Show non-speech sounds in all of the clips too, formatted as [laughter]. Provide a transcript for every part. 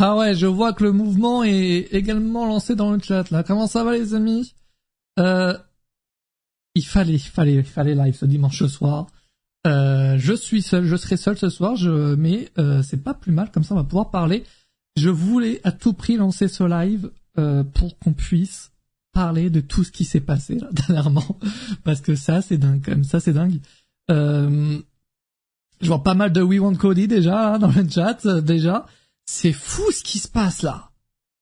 Ah ouais, je vois que le mouvement est également lancé dans le chat là. Comment ça va les amis? Euh, Il fallait, il fallait, il fallait live ce dimanche soir. Euh, je suis seul, je serai seul ce soir, je, mais euh, c'est pas plus mal, comme ça on va pouvoir parler. Je voulais à tout prix lancer ce live euh, pour qu'on puisse parler de tout ce qui s'est passé là, [laughs] dernièrement, parce que ça c'est dingue, quand même, ça c'est dingue. Euh, je vois pas mal de We Want Cody déjà là, dans le chat, euh, déjà. C'est fou ce qui se passe là.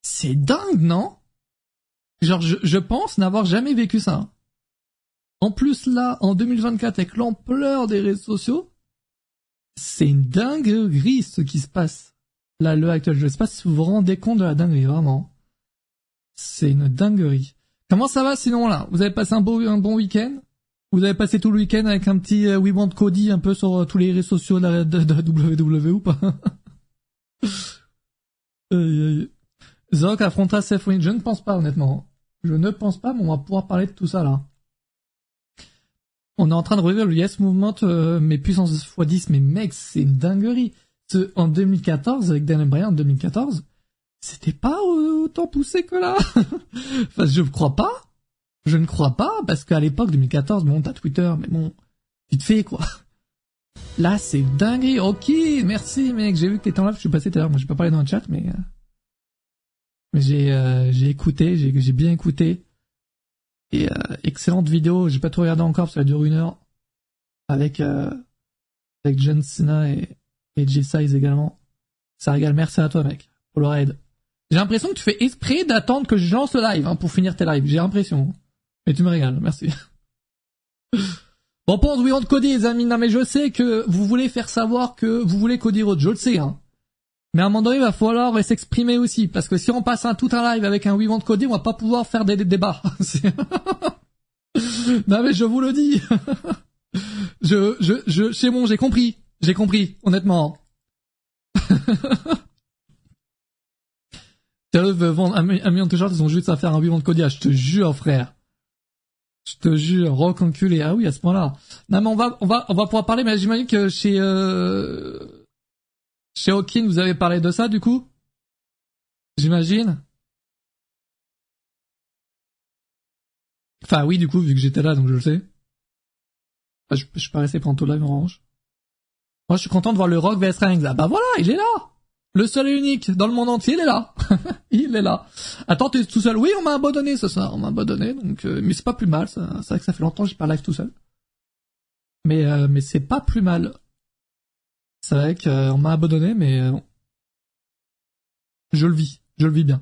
C'est dingue, non? Genre, je, je pense n'avoir jamais vécu ça. En plus là, en 2024, avec l'ampleur des réseaux sociaux, c'est une dinguerie ce qui se passe. Là, le actuel, je sais pas si vous vous rendez compte de la dinguerie, vraiment. C'est une dinguerie. Comment ça va sinon là? Vous avez passé un, beau, un bon week-end? Vous avez passé tout le week-end avec un petit euh, We Want Cody un peu sur euh, tous les réseaux sociaux de, de, WWE ou pas? [laughs] [laughs] Zoc affrontera Seth. Je ne pense pas honnêtement. Je ne pense pas, mais on va pouvoir parler de tout ça là. On est en train de revivre le Yes Movement, euh, mais puissance x10, mais mec, c'est une dinguerie. Ce, en 2014, avec Daniel Bryan en 2014, c'était pas autant poussé que là. [laughs] enfin, je ne crois pas. Je ne crois pas, parce qu'à l'époque, 2014, bon, t'as Twitter, mais bon, vite fait, quoi. Là, c'est dingue. Ok, merci, mec. J'ai vu que t'étais en live, je suis passé tout à l'heure. Moi, j'ai pas parlé dans le chat, mais, euh, mais j'ai, euh, j'ai écouté, j'ai, j'ai bien écouté. Et, euh, excellente vidéo. J'ai pas tout regardé encore parce qu'elle dure une heure. Avec, euh, avec John Cena et, et Jay Size également. Ça régale. Merci à toi, mec, pour le raid. J'ai l'impression que tu fais exprès d'attendre que je lance le live, hein, pour finir tes lives. J'ai l'impression. Mais tu me régales. Merci. [laughs] Bon, pense We Want Cody, les amis. Non, mais je sais que vous voulez faire savoir que vous voulez Cody Rhodes. Je le sais, hein. Mais à un moment donné, il va falloir s'exprimer aussi. Parce que si on passe un tout un live avec un We Want Cody, on va pas pouvoir faire des, débats. [laughs] [laughs] Non, mais je vous le dis. [laughs] je, je, je, c'est bon, j'ai compris. J'ai compris, honnêtement. Sérieux, vendre un, mi- un million de t-shirts, ils ont juste à faire un Want Cody. Ah, je te jure, frère. Je te jure, rock enculé. Ah oui, à ce point-là. Non, mais on va, on va, on va pouvoir parler, mais j'imagine que chez, euh, chez Hawking, vous avez parlé de ça, du coup? J'imagine. Enfin, oui, du coup, vu que j'étais là, donc je le sais. Enfin, je, je suis pas resté pendant tout en revanche. Moi, je suis content de voir le Rock vs Reigns. Ah bah voilà, il est là! Le seul et unique dans le monde entier, il est là. [laughs] il est là. Attends, t'es tout seul. Oui, on m'a abandonné ce soir. On m'a abandonné, donc euh, mais c'est pas plus mal. C'est vrai que ça fait longtemps que j'ai pas live tout seul. Mais euh, mais c'est pas plus mal. C'est vrai qu'on m'a abandonné, mais euh, je le vis. Je le vis bien.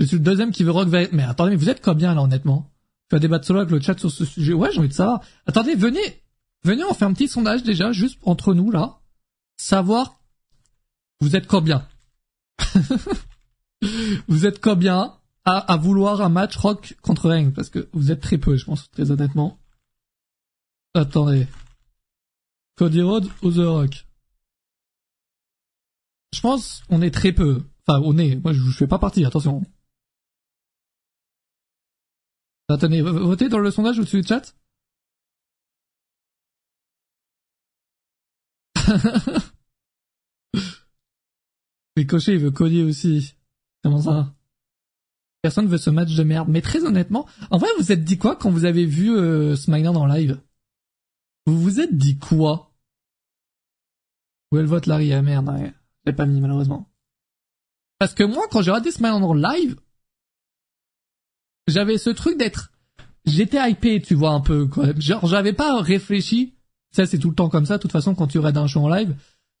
Je suis le deuxième qui veut Rock. Mais attendez, mais vous êtes combien là, honnêtement? Tu vas débattre solo avec le chat sur ce sujet. Ouais, j'ai envie de savoir. Attendez, venez, venez, on fait un petit sondage déjà, juste entre nous là, savoir vous êtes combien [laughs] Vous êtes combien à, à vouloir un match Rock contre Reigns Parce que vous êtes très peu, je pense, très honnêtement. Attendez. Cody Rhodes ou The Rock? Je pense on est très peu. Enfin, on est. Moi, je, je fais pas partie. Attention. Attendez, votez dans le sondage au-dessus du chat. [laughs] Ricochet, il veut Cody aussi. Comment ça Personne veut ce match de merde. Mais très honnêtement, en vrai, vous vous êtes dit quoi quand vous avez vu euh, SmackDown en live? Vous vous êtes dit quoi? Où est le vote Larry? Ah merde, ouais. Je l'ai pas mis malheureusement. Parce que moi, quand j'ai regardé SmackDown en live, j'avais ce truc d'être... J'étais hypé, tu vois, un peu, quoi. Genre, j'avais pas réfléchi. Ça, c'est tout le temps comme ça. De toute façon, quand tu regardes un show en live,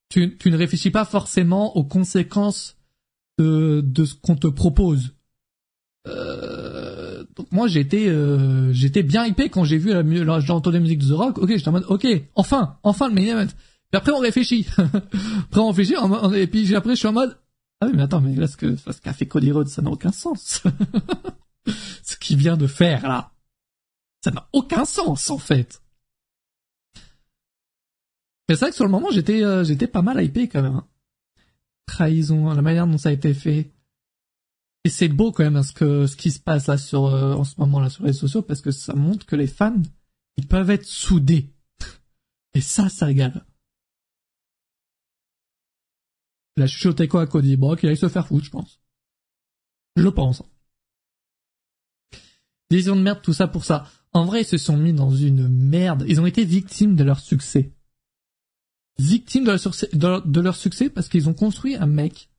tu, tu ne réfléchis pas forcément aux conséquences de, de ce qu'on te propose. Euh, donc moi j'étais euh, bien hypé quand j'ai vu la, j'ai la musique de The Rock. Ok, j'étais en mode ok, enfin, enfin le main event. Puis après on réfléchit. [laughs] après on réfléchit mode- et puis après je suis en mode ah oui mais attends mais là ce que ce qu'a fait Cody Rhodes ça n'a aucun sens. [laughs] ce qu'il vient de faire là, ça n'a aucun sens en fait. C'est vrai que sur le moment j'étais euh, j'étais pas mal hypé quand même. hein. Trahison, la manière dont ça a été fait. Et c'est beau quand même hein, ce que ce qui se passe là euh, en ce moment là sur les sociaux parce que ça montre que les fans ils peuvent être soudés. Et ça, ça régale. Il a chuchoté quoi à Cody Brock, il allait se faire foutre, je pense. Je pense. Décision de merde, tout ça pour ça. En vrai, ils se sont mis dans une merde. Ils ont été victimes de leur succès. Victimes de leur succès, de leur succès parce qu'ils ont construit un mec.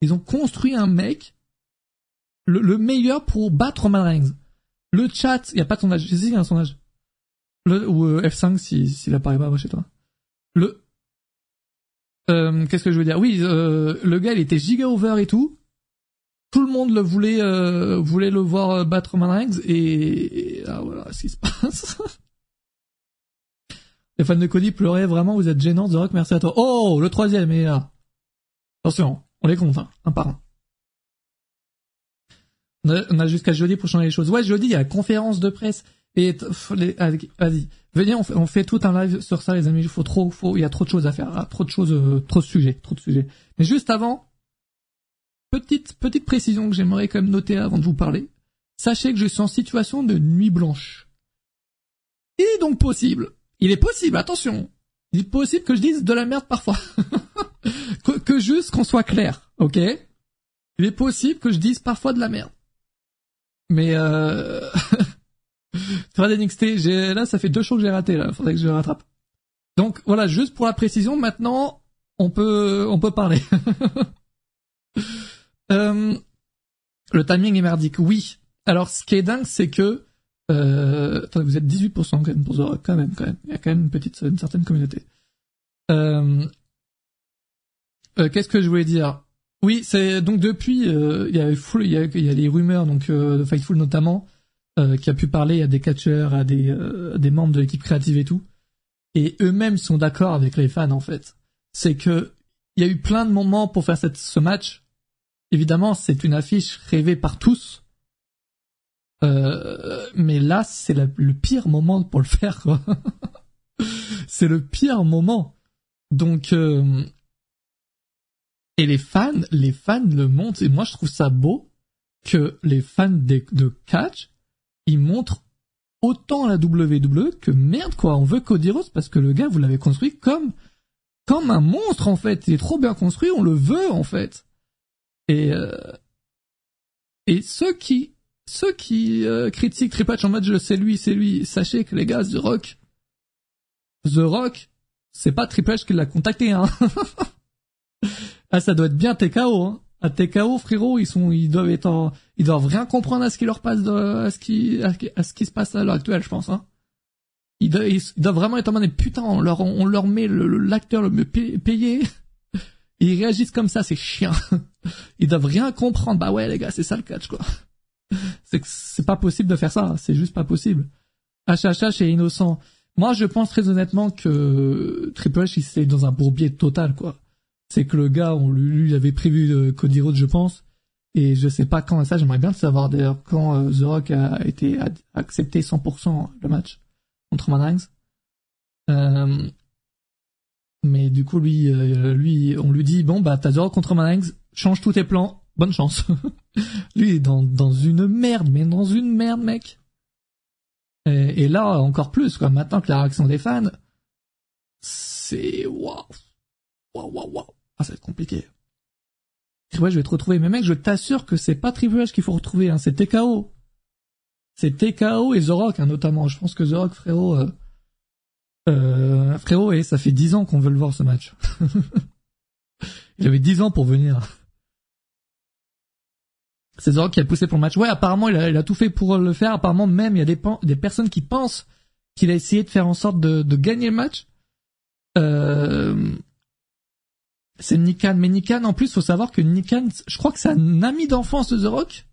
Ils ont construit un mec le, meilleur pour battre Roman. Le chat, il y a pas ton âge. Je sais, il y a son âge. Le, ou euh, F5 si s'il apparaît pas chez toi. Le euh, qu'est-ce que je veux dire? Oui, euh, le gars il était giga over et tout. Tout le monde le voulait euh, voulait le voir battre Roman et, ah voilà ce qui se passe. [laughs] Les fans de Cody pleuraient vraiment, vous êtes gênants, The Rock, merci à toi. Oh, le troisième est là. Attention, on les compte, hein, un par un. On a, jusqu'à jeudi pour changer les choses. Ouais, jeudi, il y a la conférence de presse. Et vas-y, venez, on fait, tout un live sur ça, les amis. Il faut trop, il y a trop de choses à faire, ah, trop de choses, euh, trop de sujets, trop de sujets. Mais juste avant, petite petite précision que j'aimerais quand même noter avant de vous parler. Sachez que je suis en situation de nuit blanche. Il est donc possible, il est possible, attention, il est possible que je dise de la merde parfois, [laughs] que, que juste qu'on soit clair, ok? Il est possible que je dise parfois de la merde. Mais euh... [laughs] Thread NXT, là ça fait deux shows que j'ai raté là, faudrait que je rattrape. Donc voilà, juste pour la précision, maintenant on peut on peut parler. [laughs] euh... Le timing est merdique, oui. Alors ce qui est dingue, c'est que euh... Vous êtes 18% quand même quand même, quand même. Il y a quand même une petite, une certaine communauté. Euh... Euh, Qu'est-ce que je voulais dire? Oui, c'est donc depuis euh, il y a il y a, y a les rumeurs donc euh, de Fightful notamment euh, qui a pu parler à des catcheurs, à des des membres de l'équipe créative et tout, et eux-mêmes sont d'accord avec les fans en fait. C'est que il y a eu plein de moments pour faire cette, ce match. Évidemment, c'est une affiche rêvée par tous, mais là c'est le pire moment pour le faire [laughs] c'est le pire moment. Donc et les fans, les fans le montrent, et moi je trouve ça beau que les fans de, de catch, ils montrent autant la WWE que merde quoi, on veut Cody Rhodes parce que le gars vous l'avez construit comme comme un monstre en fait, il est trop bien construit, on le veut en fait. Et euh, et ceux qui ceux qui euh, critiquent Triple H en mode sais lui, c'est lui, sachez que les gars The Rock The Rock, c'est pas Triple H qui l'a contacté hein. [laughs] Ah, ça doit être bien TKO, hein. À TKO, frérot, ils sont, ils doivent être en, ils doivent rien comprendre à ce qui leur passe, à ce qui, à ce qui se passe à l'heure actuelle, je pense, hein. Ils doivent, vraiment être en mode, putain, on leur, on leur met l'acteur le, mieux payé. [laughs] Ils réagissent comme ça, c'est chiant. [laughs] Ils doivent rien comprendre. Bah ouais, les gars, c'est ça le catch, quoi. [laughs] C'est c'est pas possible de faire ça. C'est juste pas possible. HHH est innocent. Moi, je pense très honnêtement que Triple H, il s'est dans un bourbier total, quoi c'est que le gars, on lui, avait prévu euh, Cody Rhodes, je pense, et je sais pas quand ça. J'aimerais bien le savoir d'ailleurs quand euh, The Rock a été accepté 100% le match contre Roman Euh, mais du coup, lui, euh, lui, on lui dit bon bah t'as The Rock contre Roman change tous tes plans, bonne chance. [laughs] lui est dans dans une merde, mais dans une merde, mec. Et, là encore plus quoi. Maintenant que la réaction des fans, c'est waouh, waouh, waouh, waouh. Ah, ça va être compliqué. Ouais, je vais te retrouver. Mais mec, je t'assure que c'est pas H qu'il faut retrouver, hein. C'est TKO. C'est TKO et The Rock, hein, notamment. Je pense que The Rock, frérot, euh, euh, frérot, et ça fait dix ans qu'on veut le voir ce match. [laughs] il avait dix ans pour venir. C'est Rock qui a poussé pour le match. Ouais, apparemment, il a, il a tout fait pour le faire. Apparemment, même, il y a des, des personnes qui pensent qu'il a essayé de faire en sorte de, de gagner le match. Euh, c'est Nikan. Mais Nikan, en plus, faut savoir que Nikan, je crois que c'est un ami d'enfance de The Rock.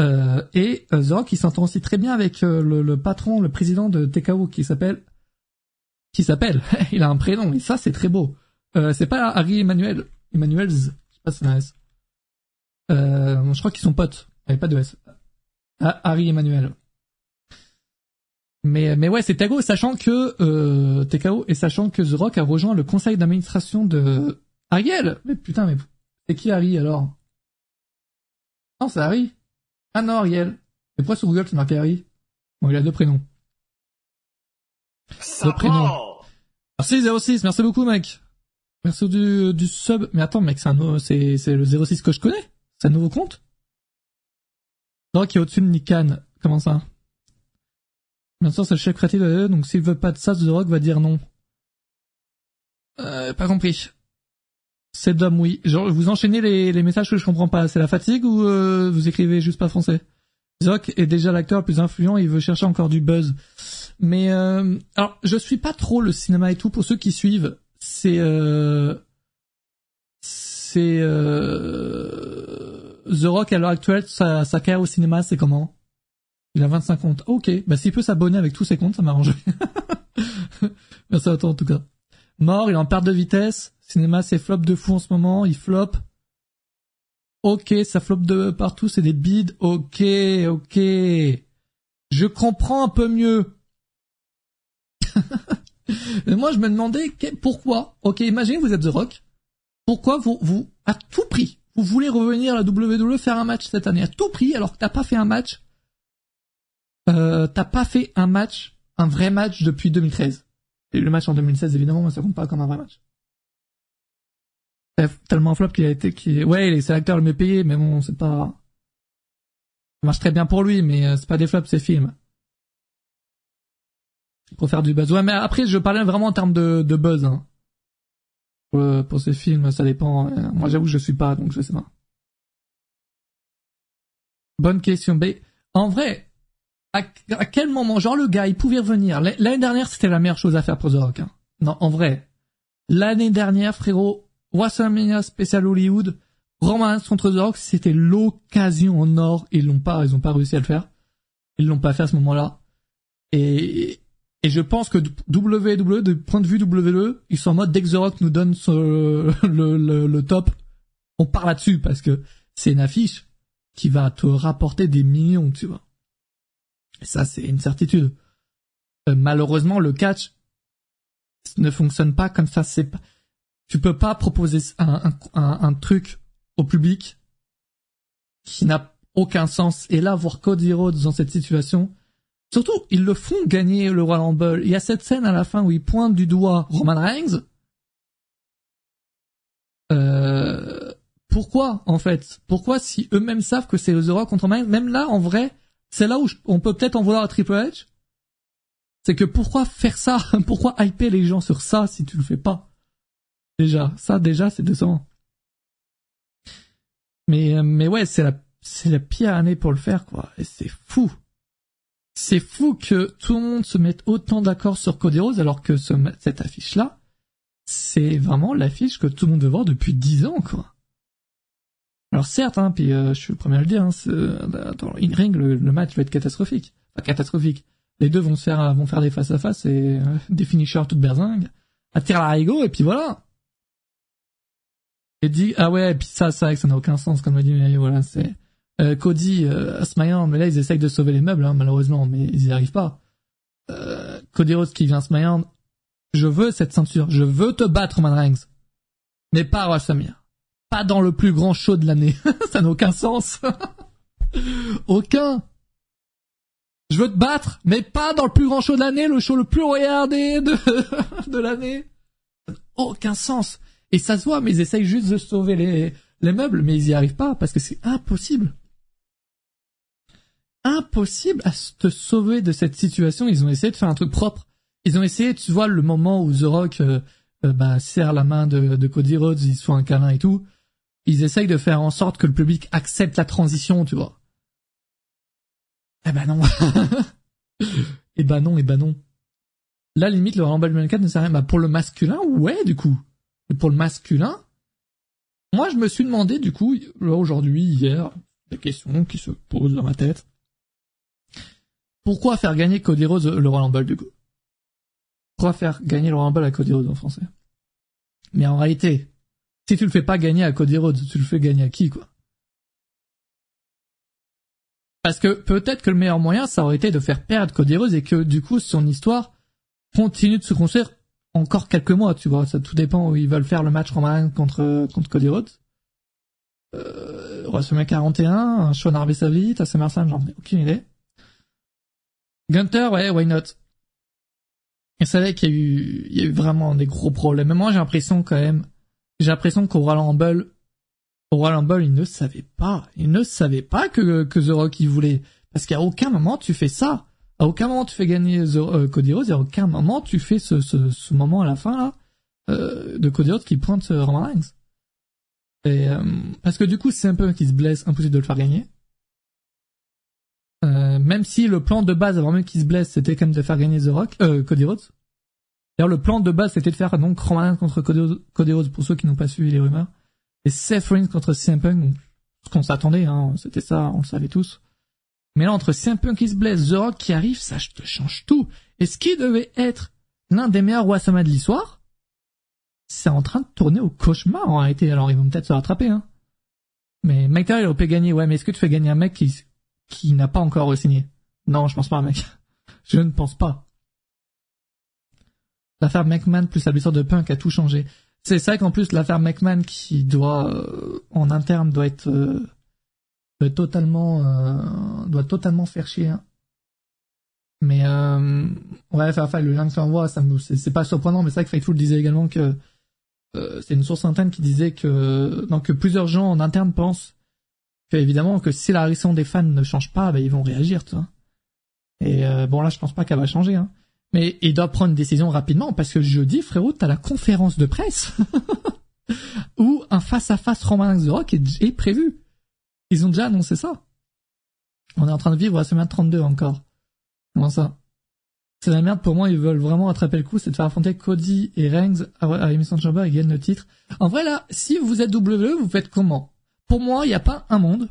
Euh, et The Rock, il s'entend aussi très bien avec euh, le, patron, le président de TKO, qui s'appelle, qui s'appelle, [laughs] il a un prénom, et ça, c'est très beau. Euh, c'est pas Harry Emmanuel, Emmanuel, je sais pas si c'est S. je crois qu'ils sont potes, avec pas de S. Ah, Harry Emmanuel. Mais, mais ouais, c'est TKO, sachant que euh, TKO et sachant que The Rock a rejoint le conseil d'administration de Ariel. Mais putain, mais c'est qui Harry alors? Non, c'est Harry. Ah non, Ariel. Et pourquoi sur Google c'est marqué Harry? Bon, il a deux prénoms. deux prénoms. Merci 06, merci beaucoup mec. Merci du, du sub. Mais attends, mec, c'est un, c'est, c'est le 06 que je connais. C'est un nouveau compte? Non, qui est au-dessus de Nikan. Comment ça? Bien sûr, c'est le chef créatif, donc s'il veut pas de ça, The Rock va dire non. Euh, pas compris. C'est d'homme, oui. Genre, vous enchaînez les, les messages que je comprends pas. C'est la fatigue ou euh, vous écrivez juste pas français? The Rock est déjà l'acteur le plus influent, il veut chercher encore du buzz. Mais euh, alors, je suis pas trop le cinéma et tout. Pour ceux qui suivent, c'est euh, c'est euh, The Rock à l'heure actuelle, sa, carrière au cinéma, c'est comment? Il a 25 comptes. Ok, bah s'il peut s'abonner avec tous ses comptes, ça m'arrange. [laughs] Merci à toi en tout cas. Mort, il est en perte de vitesse. Cinéma, c'est flop de fou en ce moment. Il flop. Ok, ça flop de partout, c'est des bides. Ok, ok. Je comprends un peu mieux. [laughs] Moi, je me demandais pourquoi? Ok, imaginez vous êtes The Rock. Pourquoi vous, vous, à tout prix, vous voulez revenir à la WWE faire un match cette année? À tout prix alors que t'as pas fait un match. Euh, t'as pas fait un match, un vrai match depuis 2013. Et le match en 2016, évidemment, ça compte pas comme un vrai match. Tellement un flop qu'il a été, qui, ouais, c'est l'acteur le mieux payé, mais bon, c'est pas, ça marche très bien pour lui, mais euh, c'est pas des flops, c'est films. Pour faire du buzz. Ouais, mais après, je parlais vraiment en termes de, de buzz, hein. Pour, euh, pour ces films, ça dépend. Euh, moi, j'avoue, je suis pas, donc je sais pas. Bonne question. Mais, en vrai, à, quel moment, genre le gars, il pouvait revenir? L'année dernière, c'était la meilleure chose à faire pour The Rock. Hein. Non, en vrai. L'année dernière, frérot, WrestleMania spécial Hollywood, Roman contre The Rock, c'était l'occasion en or. Ils l'ont pas, ils ont pas réussi à le faire. Ils l'ont pas fait à ce moment-là. Et, et je pense que WWE, du point de vue WWE, ils sont en mode dès que The Rock nous donne [laughs] le, top, on part là-dessus parce que c'est une affiche qui va te rapporter des millions, tu vois. Et ça, c'est une certitude. Euh, malheureusement, le catch ne fonctionne pas comme ça. Tu peux pas proposer un, un, un, truc au public qui n'a aucun sens. Et là, voir Cody Rhodes dans cette situation, surtout, ils le font gagner le Royal Rumble. Il y a cette scène à la fin où il pointe du doigt Roman Reigns. Euh, pourquoi, en fait? Pourquoi, si eux-mêmes savent que c'est The Rock contre Roman Reigns, même là, en vrai, c'est là où on peut peut-être en vouloir à Triple H. C'est que pourquoi faire ça? [laughs] Pourquoi hyper les gens sur ça si tu le fais pas? Déjà, ça déjà c'est décevant. Mais euh, mais ouais, c'est la c'est la pire année pour le faire quoi. Et c'est fou. C'est fou que tout le monde se mette autant d'accord sur Cody Rose alors que ce, cette affiche là, c'est vraiment l'affiche que tout le monde veut voir depuis dix ans quoi. Alors certes, hein, puis euh, je suis le premier à le dire, hein, dans in-ring, le, match va être catastrophique. Enfin, catastrophique. Les deux vont faire, vont faire des face à face et euh, des finishers toutes berzingues, attirer la rigo et puis voilà. Et dit ah ouais et puis ça ça ça n'a aucun sens comme on dit mais voilà c'est euh, Cody euh, SmackDown mais là ils essayent de sauver les meubles hein, malheureusement mais ils y arrivent pas. Euh, Cody Rhodes qui vient SmackDown je veux cette ceinture. Je veux te battre Man Reigns. Mais pas à pas dans le plus grand show de l'année. [laughs] Ça n'a aucun sens. [laughs] Aucun. Je veux te battre mais pas dans le plus grand show de l'année le show le plus regardé de [laughs] de l'année. Aucun sens. Et ça se voit, mais ils essayent juste de sauver les, les meubles, mais ils y arrivent pas parce que c'est impossible. Impossible à te sauver de cette situation. Ils ont essayé de faire un truc propre. Ils ont essayé, tu vois, le moment où The Rock euh, euh, bah, serre la main de, de Cody Rhodes, ils se font un câlin et tout. Ils essayent de faire en sorte que le public accepte la transition, tu vois. Eh ben non. [laughs] eh ben non, eh ben non. Là, limite, le Rumble 24 ne sert à rien. Bah, pour le masculin, ouais, du coup. Et pour le masculin, moi je me suis demandé du coup, aujourd'hui, hier, des questions qui se posent dans ma tête. Pourquoi faire gagner Cody Rhodes le Royal Rumble du coup? Pourquoi faire gagner le Royal Rumble à Cody Rhodes en français? Mais en réalité, si tu le fais pas gagner à Cody Rhodes, tu le fais gagner à qui quoi? Parce que peut-être que le meilleur moyen, ça aurait été de faire perdre Cody Rhodes et que du coup son histoire continue de se construire encore quelques mois, tu vois. Ça tout dépend où ils veulent faire le match Roman contre contre Cody Rhodes. Euh, WrestleMania 41, Sean à Mersan, j'en ai aucune idée. Gunter, ouais, why not? C'est vrai qu'il y a eu, il y a eu vraiment des gros problèmes. Mais moi, j'ai l'impression quand même, j'ai l'impression qu'au Royal Rumble, au Royal Rumble, il ne savait pas, il ne savait pas que, que The Rock il voulait. Parce qu'à aucun moment tu fais ça. À aucun moment tu fais gagner The, euh, Cody Rhodes, et à aucun moment tu fais ce, ce, ce moment à la fin là, euh, de Cody Rhodes qui pointe euh, Roman Reigns. Et, euh, parce que du coup, c'est un peu qui se blesse, impossible de le faire gagner. Euh, même si le plan de base avant même qu'il se blesse, c'était quand même de faire gagner The Rock, euh, Cody Rhodes. D'ailleurs, le plan de base, c'était de faire donc Roman contre Cody, Rhodes, pour ceux qui n'ont pas suivi les rumeurs, et Seth Rollins contre CM Punk, ce qu'on s'attendait, hein, c'était ça, on le savait tous. Mais là, entre CM Punk qui se blesse, The Rock qui arrive, ça te change tout. Et ce qui devait être l'un des meilleurs WrestleMania de l'histoire, c'est en train de tourner au cauchemar en réalité. Alors ils vont peut-être se rattraper, hein. Mais Mike Tyler, il aurait gagner, ouais, mais est-ce que tu fais gagner un mec qui, qui n'a pas encore signé Non, je pense pas, mec. [laughs] Je ne pense pas. L'affaire McMahon plus la blessure de Punk a tout changé. C'est ça qu'en plus l'affaire McMahon qui doit euh, en interne doit être, euh, doit être totalement euh, doit totalement faire chier. Hein. Mais euh, ouais, faire enfin, le lien que tu envoies, ça me c'est pas surprenant, mais c'est vrai que Fightful disait également que euh, c'est une source interne qui disait que donc que plusieurs gens en interne pensent évidemment que si la réaction des fans ne change pas, bah, ils vont réagir, tu vois. Et euh, bon là, je pense pas qu'elle va changer, hein. Mais il doit prendre une décision rapidement parce que jeudi, frérot, t'as la conférence de presse [laughs] où un face à face Roman Reigns The Rock est, prévu. Ils ont déjà annoncé ça. On est en train de vivre la semaine 32 encore. Comment ça? C'est la merde pour moi. Ils veulent vraiment attraper le coup, c'est de faire affronter Cody et Reigns à, à Emission Chamber et gagner le titre. En vrai là, si vous êtes WWE, vous faites comment? Pour moi, il n'y a pas un monde.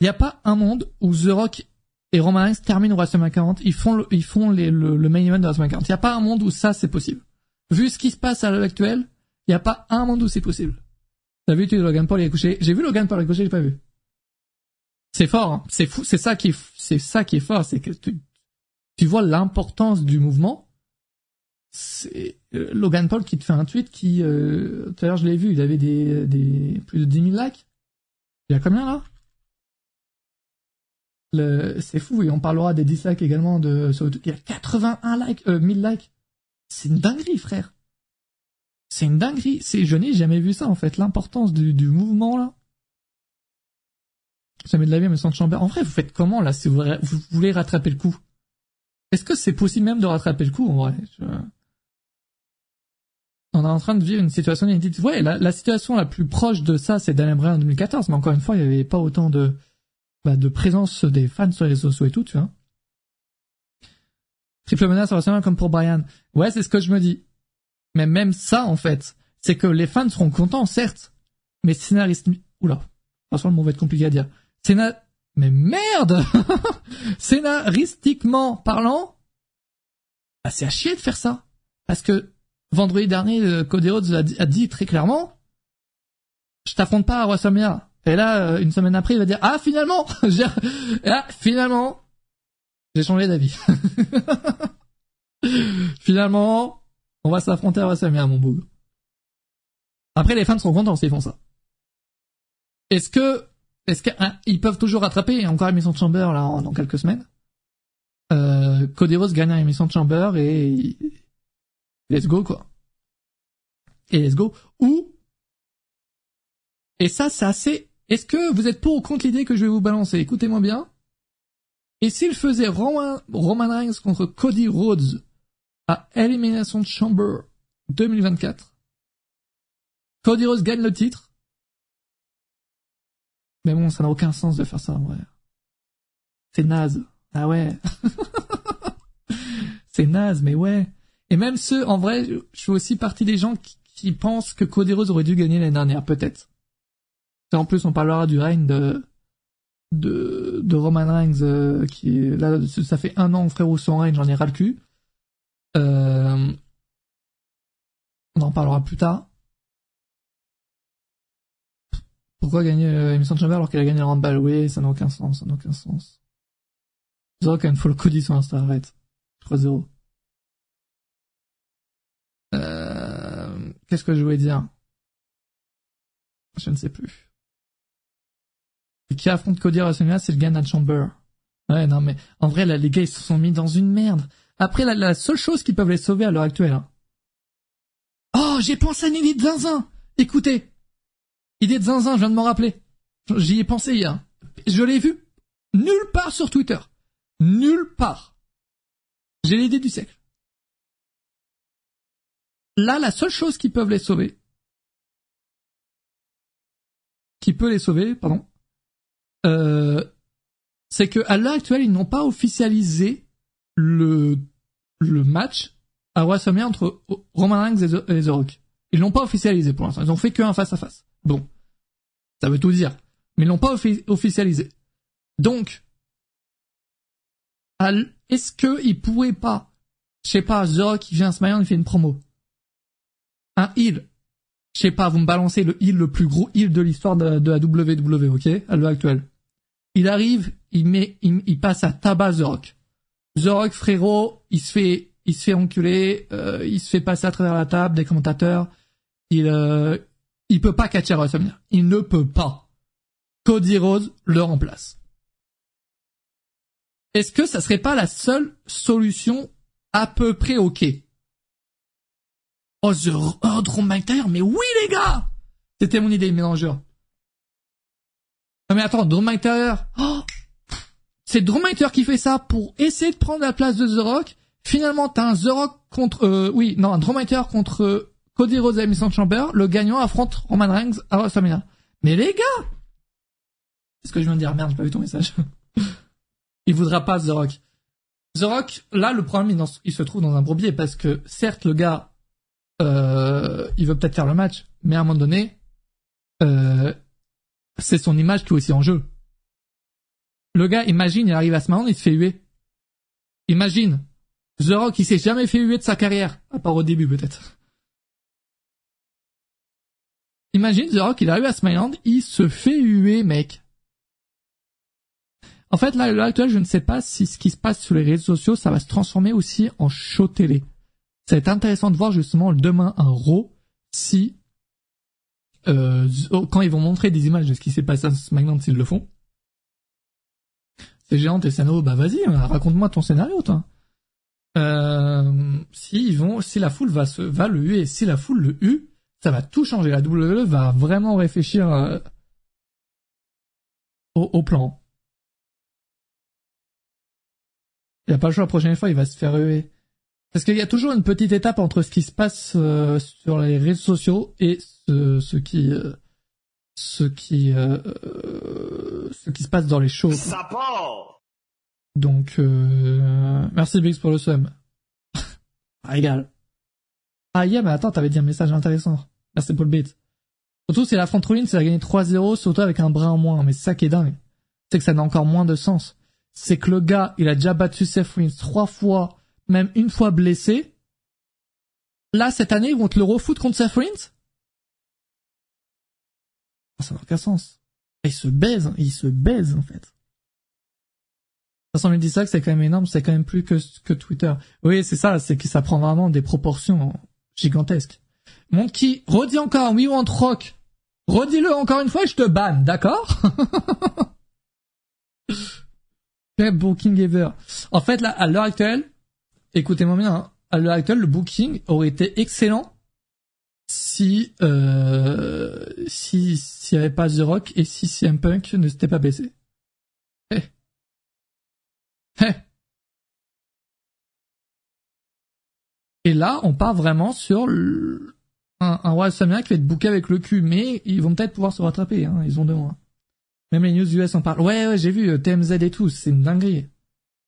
Il n'y a pas un monde où The Rock et Roman Reigns terminent WrestleMania 40, ils font le, ils font les, le, le, main event de WrestleMania 40. Il n'y a pas un monde où ça c'est possible. Vu ce qui se passe à l'heure actuelle, il n'y a pas un monde où c'est possible. T'as vu, tu Logan Paul est couché. J'ai vu Logan Paul est couché, j'ai pas vu. C'est fort, hein. c'est fou, c'est ça qui, c'est ça qui est fort, c'est que tu, tu vois l'importance du mouvement. C'est euh, Logan Paul qui te fait un tweet qui, euh, tout à l'heure je l'ai vu, il avait des, plus de 10 000 likes. Il y a combien là? C'est fou et on parlera des dislikes également de il y a 81 likes euh, 1000 likes. C'est une dinguerie frère. C'est une dinguerie. C'est je n'ai jamais vu ça en fait. L'importance du, mouvement là. Jamais de la vie mais sans chamber en vrai vous faites comment là si vous, voulez rattraper le coup? Est-ce que c'est possible même de rattraper le coup en vrai? On est en train de vivre une situation inédite ouais la, la situation la plus proche de ça c'est Daniel Bryan en 2014 mais encore une fois il n'y avait pas autant de bah, de présence des fans sur les réseaux sociaux et tout, tu vois. Triple menace forcément comme pour Brian. Ouais, c'est ce que je me dis. Mais même ça, en fait, c'est que les fans seront contents, certes, mais scénariste... Oula, franchement, le mot va être compliqué à dire. Scénar... Mais merde [laughs] Scénaristiquement parlant, bah, c'est à chier de faire ça. Parce que vendredi dernier, euh, Cody a dit, très clairement, je t'affronte pas à WrestleMania. Et là, euh, une semaine après, il va dire ah finalement, [laughs] ah finalement, j'ai changé d'avis. [laughs] finalement, on va s'affronter à WrestleMania, mon boug. Après, les fans seront contents s'ils font ça. Est-ce que, est-ce qu'ils peuvent toujours rattraper encore l'émission de Chamber là dans quelques semaines? Euh, gagne l'émission de Chamber et let's go quoi. Et let's go. Ou et ça, c'est assez est-ce que vous êtes pour ou contre l'idée que je vais vous balancer? Écoutez-moi bien. Et s'il faisait Roman, Reigns contre Cody Rhodes à Elimination Chamber 2024, Cody Rhodes gagne le titre. Mais bon, ça n'a aucun sens de faire ça, ouais. C'est naze. Ah ouais. [laughs] c'est naze, mais ouais. Et même ceux, en vrai, je fais aussi partie des gens qui, pensent que Cody Rhodes aurait dû gagner l'année dernière, peut-être. En plus, on parlera du règne de de, de Roman Reigns euh, qui là ça fait un an frérot son règne j'en ai ras le cul. Euh, on en parlera plus tard. Pourquoi gagner euh, Emerson Chamber alors qu'il a gagné le Rumble? Oui ça n'a aucun sens ça n'a aucun sens. Quand faut le Cody sur Insta arrête. 3-0 euh, qu'est-ce que je voulais dire? Je ne sais plus qui affronte Cody à c'est le gars Chamber. Ouais, non, mais en vrai, là, les gars, ils se sont mis dans une merde. Après, la, seule chose qui peuvent les sauver à l'heure actuelle. Hein. Oh, j'ai pensé à une idée de zinzin. Écoutez, idée de zinzin, je viens de m'en rappeler. J'y ai pensé hier. Je l'ai vu nulle part sur Twitter. Nulle part. J'ai l'idée du siècle. Là, la seule chose qui peut les sauver, qui peut les sauver, pardon, euh, c'est que à l'heure actuelle, ils n'ont pas officialisé le match à WrestleMania entre Roman Reigns et The, Rock. Ils l'ont pas officialisé pour l'instant. Ils ont fait qu'un face à face. Bon, ça veut tout dire, mais ils l'ont pas officialisé. Donc, est-ce qu'ils pourraient pas, je sais pas, The Rock qui vient à SmackDown, il fait une promo, un heal, je sais pas, vous me balancez le heal le plus gros heal de l'histoire de, la WWE, ok, à l'heure actuelle. Il arrive, il met, il, passe à tabac The Rock. The Rock, frérot, il se fait, il se fait enculer, euh, il se fait passer à travers la table des commentateurs. Il, euh, il peut pas catcher WrestleMania. Il ne peut pas. Cody Rose le remplace. Est-ce que ça serait pas la seule solution à peu près ok? Oh, The, oh, Drew McIntyre, mais oui les gars C'était mon idée, mélangeur. Non mais attends, Drew oh c'est Drew qui fait ça pour essayer de prendre la place de The Rock. Finalement, t'as un The Rock contre, euh, oui, non, un Drew contre euh, Cody Rhodes et Mason Chamber. Le gagnant affronte Roman Reigns à WrestleMania. Mais les gars Qu'est-ce que je viens de dire Merde, j'ai pas vu ton message. [laughs] il voudra pas The Rock. The Rock, là, le problème, il, se trouve dans un bourbier parce que, certes, le gars euh, il veut peut-être faire le match, mais à un moment donné, euh, c'est son image qui est aussi en jeu. Le gars, imagine, il arrive à ce il se fait huer. Imagine, The Rock, il s'est jamais fait huer de sa carrière, à part au début peut-être. Imagine The Rock, il arrive à Smiland, il se fait huer, mec. En fait, là, à je ne sais pas si ce qui se passe sur les réseaux sociaux, ça va se transformer aussi en show télé. Être intéressant de voir justement demain un Raw si euh, quand ils vont montrer des images de ce qui s'est passé à SmackDown s'ils le font. C'est géant tes scénarios, bah vas-y, hein, raconte-moi ton scénario toi. Euh, si ils vont, si la foule va se, va le huer, si la foule le hue, ça va tout changer. La WWE va vraiment réfléchir euh, au, au, plan. Il n'y a pas le choix la prochaine fois, il va se faire huer. Parce qu'il y a toujours une petite étape entre ce qui se passe euh, sur les réseaux sociaux et ce, ce qui euh, ce qui euh, ce qui se passe dans les shows. Ça part. Donc merci Bix pour le sum. [laughs] ah égal. Ah yeah mais attends t'avais dit un message intéressant. Merci pour le beat. Surtout si la front rolling c'est a gagné 3-0 surtout avec un brin en moins mais c'est ça qui est dingue. C'est que ça n'a encore moins de sens. C'est que le gars il a déjà battu Seth Rollins trois fois même une fois blessé. Là, cette année, ils vont te le refoutre contre Seth Rollins? Ah, Ça n'a aucun sens. Il se baise, il se baise en fait. 500 000 dislikes, c'est quand même énorme, c'est quand même plus que, que Twitter. Oui, c'est ça, c'est que ça prend vraiment des proportions gigantesques. Monkey, redis encore, We Want Rock. Redis-le encore une fois, je te banne, d'accord? [laughs] Booking Ever. En fait, là, à l'heure actuelle, écoutez-moi bien, hein. à l'heure actuelle, le booking aurait été excellent si euh, si s'il n'y avait pas The Rock et si CM Punk ne s'était pas baissé. Eh. Eh. Et là, on part vraiment sur un, un Samia qui va être booké avec le cul, mais ils vont peut-être pouvoir se rattraper, hein, ils ont deux mois. Même les news US en parlent. Ouais, ouais, j'ai vu euh, TMZ et tout, c'est une dinguerie.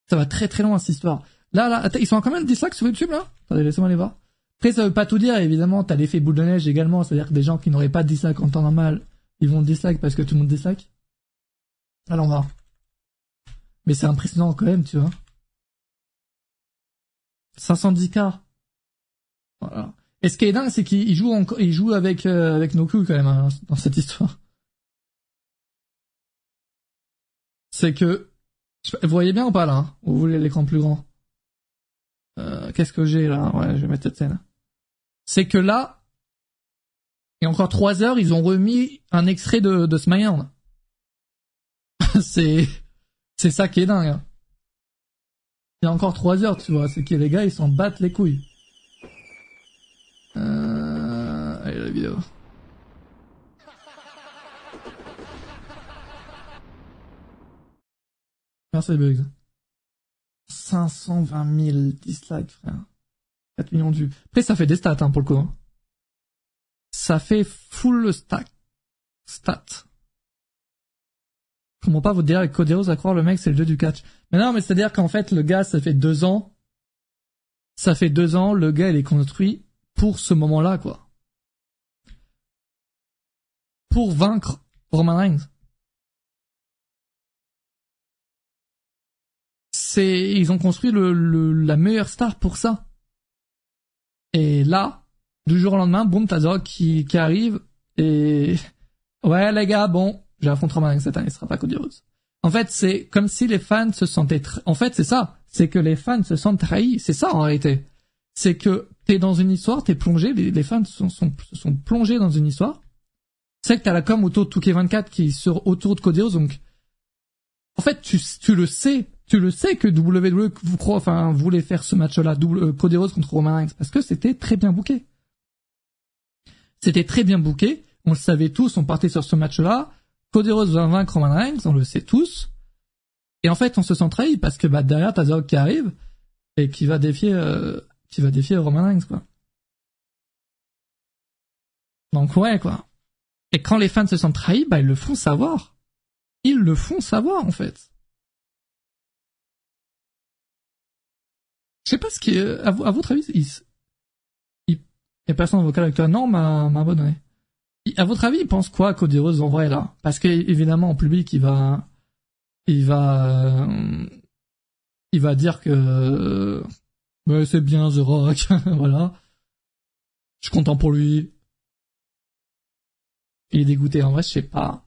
Ça va très très loin cette histoire. Là, là, ils sont à combien de dislikes sur YouTube, là Attendez, laissez-moi aller voir. Après, ça veut pas tout dire, évidemment, t'as l'effet boule de neige également, c'est-à-dire que des gens qui n'auraient pas de dislike en temps normal, ils vont dislike parce que tout le monde dislike. Allons voir. Mais c'est impressionnant quand même, tu vois. 510k. Voilà. Et ce qui est dingue, c'est qu'il joue avec, euh, avec nos coups quand même, hein, dans cette histoire. C'est que, vous voyez bien ou pas là? Hein? Vous voulez l'écran plus grand? Euh, qu'est-ce que j'ai là? Ouais, je vais mettre cette scène. C'est que là, et encore trois heures, ils ont remis un extrait de, de [laughs] c'est, c'est ça qui est dingue. Hein. Il y a encore trois heures, tu vois. C'est que les gars, ils s'en battent les couilles. Euh... Allez, la vidéo. Merci Bugs. 520 000 dislikes, frère. 4 millions de vues. Après, ça fait des stats, hein, pour le coup. Hein. Ça fait full stack. Stat. Comment pas vous dire avec Codeos à croire le mec c'est le dieu du catch. Mais non, mais c'est-à-dire qu'en fait, le gars, ça fait deux ans. Ça fait deux ans, le gars, il est construit pour ce moment-là, quoi. Pour vaincre Roman Reigns. C'est, ils ont construit le, la meilleure star pour ça. Et là, du jour au lendemain, boum, t'as qui, qui arrive et ouais les gars, bon, j'affronte Roman Reigns cette année, ce sera pas Cody Rhodes. En fait, c'est comme si les fans se sentaient. En fait, c'est ça. C'est que les fans se sentent trahis. C'est ça en réalité. C'est que t'es dans une histoire, t'es plongé. Les, fans sont, sont, sont plongés dans une histoire. C'est que t'as la com autour de 2K24 qui sur autour de Cody Rhodes. Donc, en fait, tu, tu le sais tu le sais que WWE enfin, voulait faire ce match-là, euh, Cody contre Roman Reigns, parce que c'était très bien booké. C'était très bien booké. On le savait tous, on partait sur ce match-là. Cody va vaincre Roman Reigns, on le sait tous. Et en fait, on se sent trahi parce que bah derrière t'as The qui arrive et qui va défier, euh, qui va défier Roman Reigns quoi. Donc ouais quoi. Et quand les fans se sentent trahis, bah ils le font savoir. Ils le font savoir en fait. Je sais pas ce qui est, à, votre avis, il, il, y a personne vocal avec toi. Non, m'a, m'a abonné. À votre avis, il pense quoi Cody Rhodes en vrai là? Parce que évidemment en public, il va, il va, il va dire que ouais, c'est bien The Rock, [laughs] voilà. Je suis content pour lui. Il est dégoûté. En vrai, je sais pas.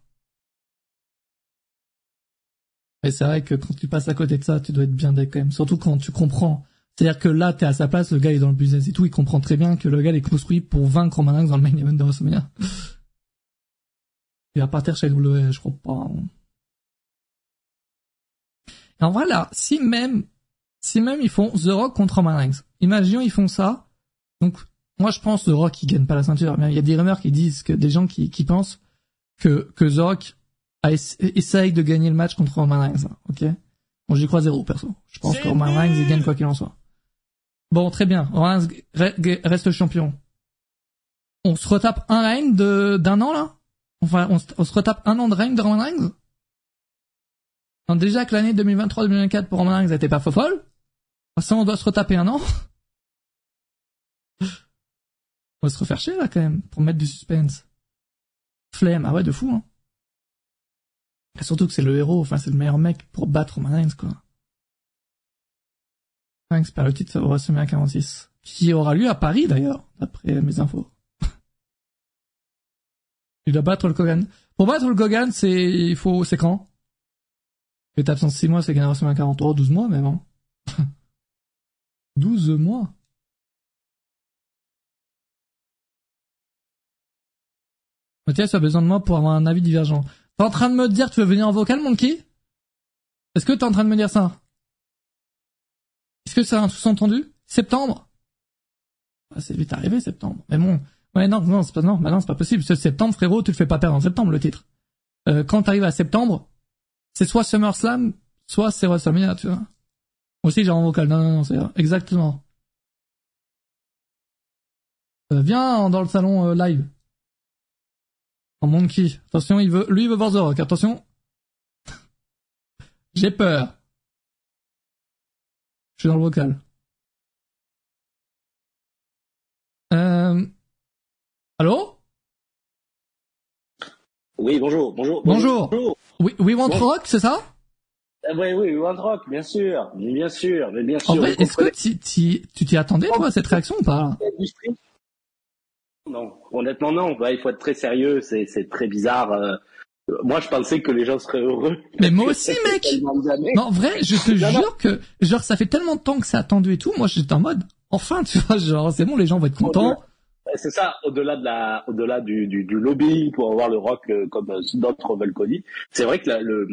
Mais c'est vrai que quand tu passes à côté de ça, tu dois être bien deck quand même. Surtout quand tu comprends c'est-à-dire que là, t'es à sa place, le gars est dans le business et tout, il comprend très bien que le gars est construit pour vaincre Roman Reigns dans le main event de WrestleMania. Il va partir chez WWE, je crois pas. Et en vrai, là, si même, si même ils font The Rock contre Roman Reigns, imaginons ils font ça, donc, moi je pense The Rock il gagne pas la ceinture, mais il y a des rumeurs qui disent que des gens qui, qui pensent que, que The Rock essaye de gagner le match contre Roman Reigns, ok? Bon, j'y crois zéro, perso. Je pense que Roman Reigns, il gagne quoi qu'il en soit. Bon, très bien. Reigns reste champion. On se retape un règne de d'un an là? Enfin, on, se retape un an de règne de Roman Reigns? Déjà que l'année 2023-2024 pour Roman Reigns n'était pas folle. Ça, on doit se retaper un an. [laughs] on va se refaire chier là quand même pour mettre du suspense. Flemme, ah ouais, de fou hein. Surtout que c'est le héros, enfin c'est le meilleur mec pour battre Roman Reigns quoi. Reigns perd le titre au WrestleMania 46, qui aura lieu à Paris d'ailleurs, d'après mes infos. [laughs] il doit battre le Kogan. Pour battre le Kogan, c'est, il faut, c'est quand? L'étape 6 mois, c'est gagner WrestleMania 40. Oh, 12 mois même, hein. 12 mois. Mathias a besoin de moi pour avoir un avis divergent. T'es en train de me dire tu veux venir en vocal, Monkey Est-ce que t'es en train de me dire ça? Est-ce que c'est un sous-entendu? Septembre? Ah, C'est vite arrivé, septembre. Mais bon, ouais, non, non, c'est pas, non, bah non, c'est pas possible. Ce septembre, frérot, tu le fais pas perdre en septembre, le titre. Euh, quand t'arrives à septembre, c'est soit SummerSlam, soit c'est WrestleMania, tu vois. Moi aussi, j'ai en vocal. Non, non, non, c'est exactement. Euh, viens dans le salon euh, live. En monkey. Attention, il veut, lui, il veut voir The Rock. Attention. [laughs] j'ai peur. Je suis dans le vocal. Euh... Allô? Oui, bonjour, bonjour. Bonjour. Oui, we want rock, c'est ça? Ah, Oui, oui, we want rock, bien sûr, bien sûr, mais bien sûr. En fait, est-ce que tu t'y attendais, toi, à cette réaction ou pas? Non, honnêtement, non. Bah, il faut être très sérieux, c'est très bizarre. Euh, moi, je pensais que les gens seraient heureux. Mais moi aussi, [laughs] mec. Non, vrai, je te jure que, genre, ça fait tellement de temps que c'est attendu et tout. Moi, j'étais en mode, enfin, tu vois, genre, c'est bon, les gens vont être contents. C'est ça, au-delà de la, au-delà du, du, du lobbying pour avoir le rock euh, comme euh, d'autres veulent C'est vrai que le,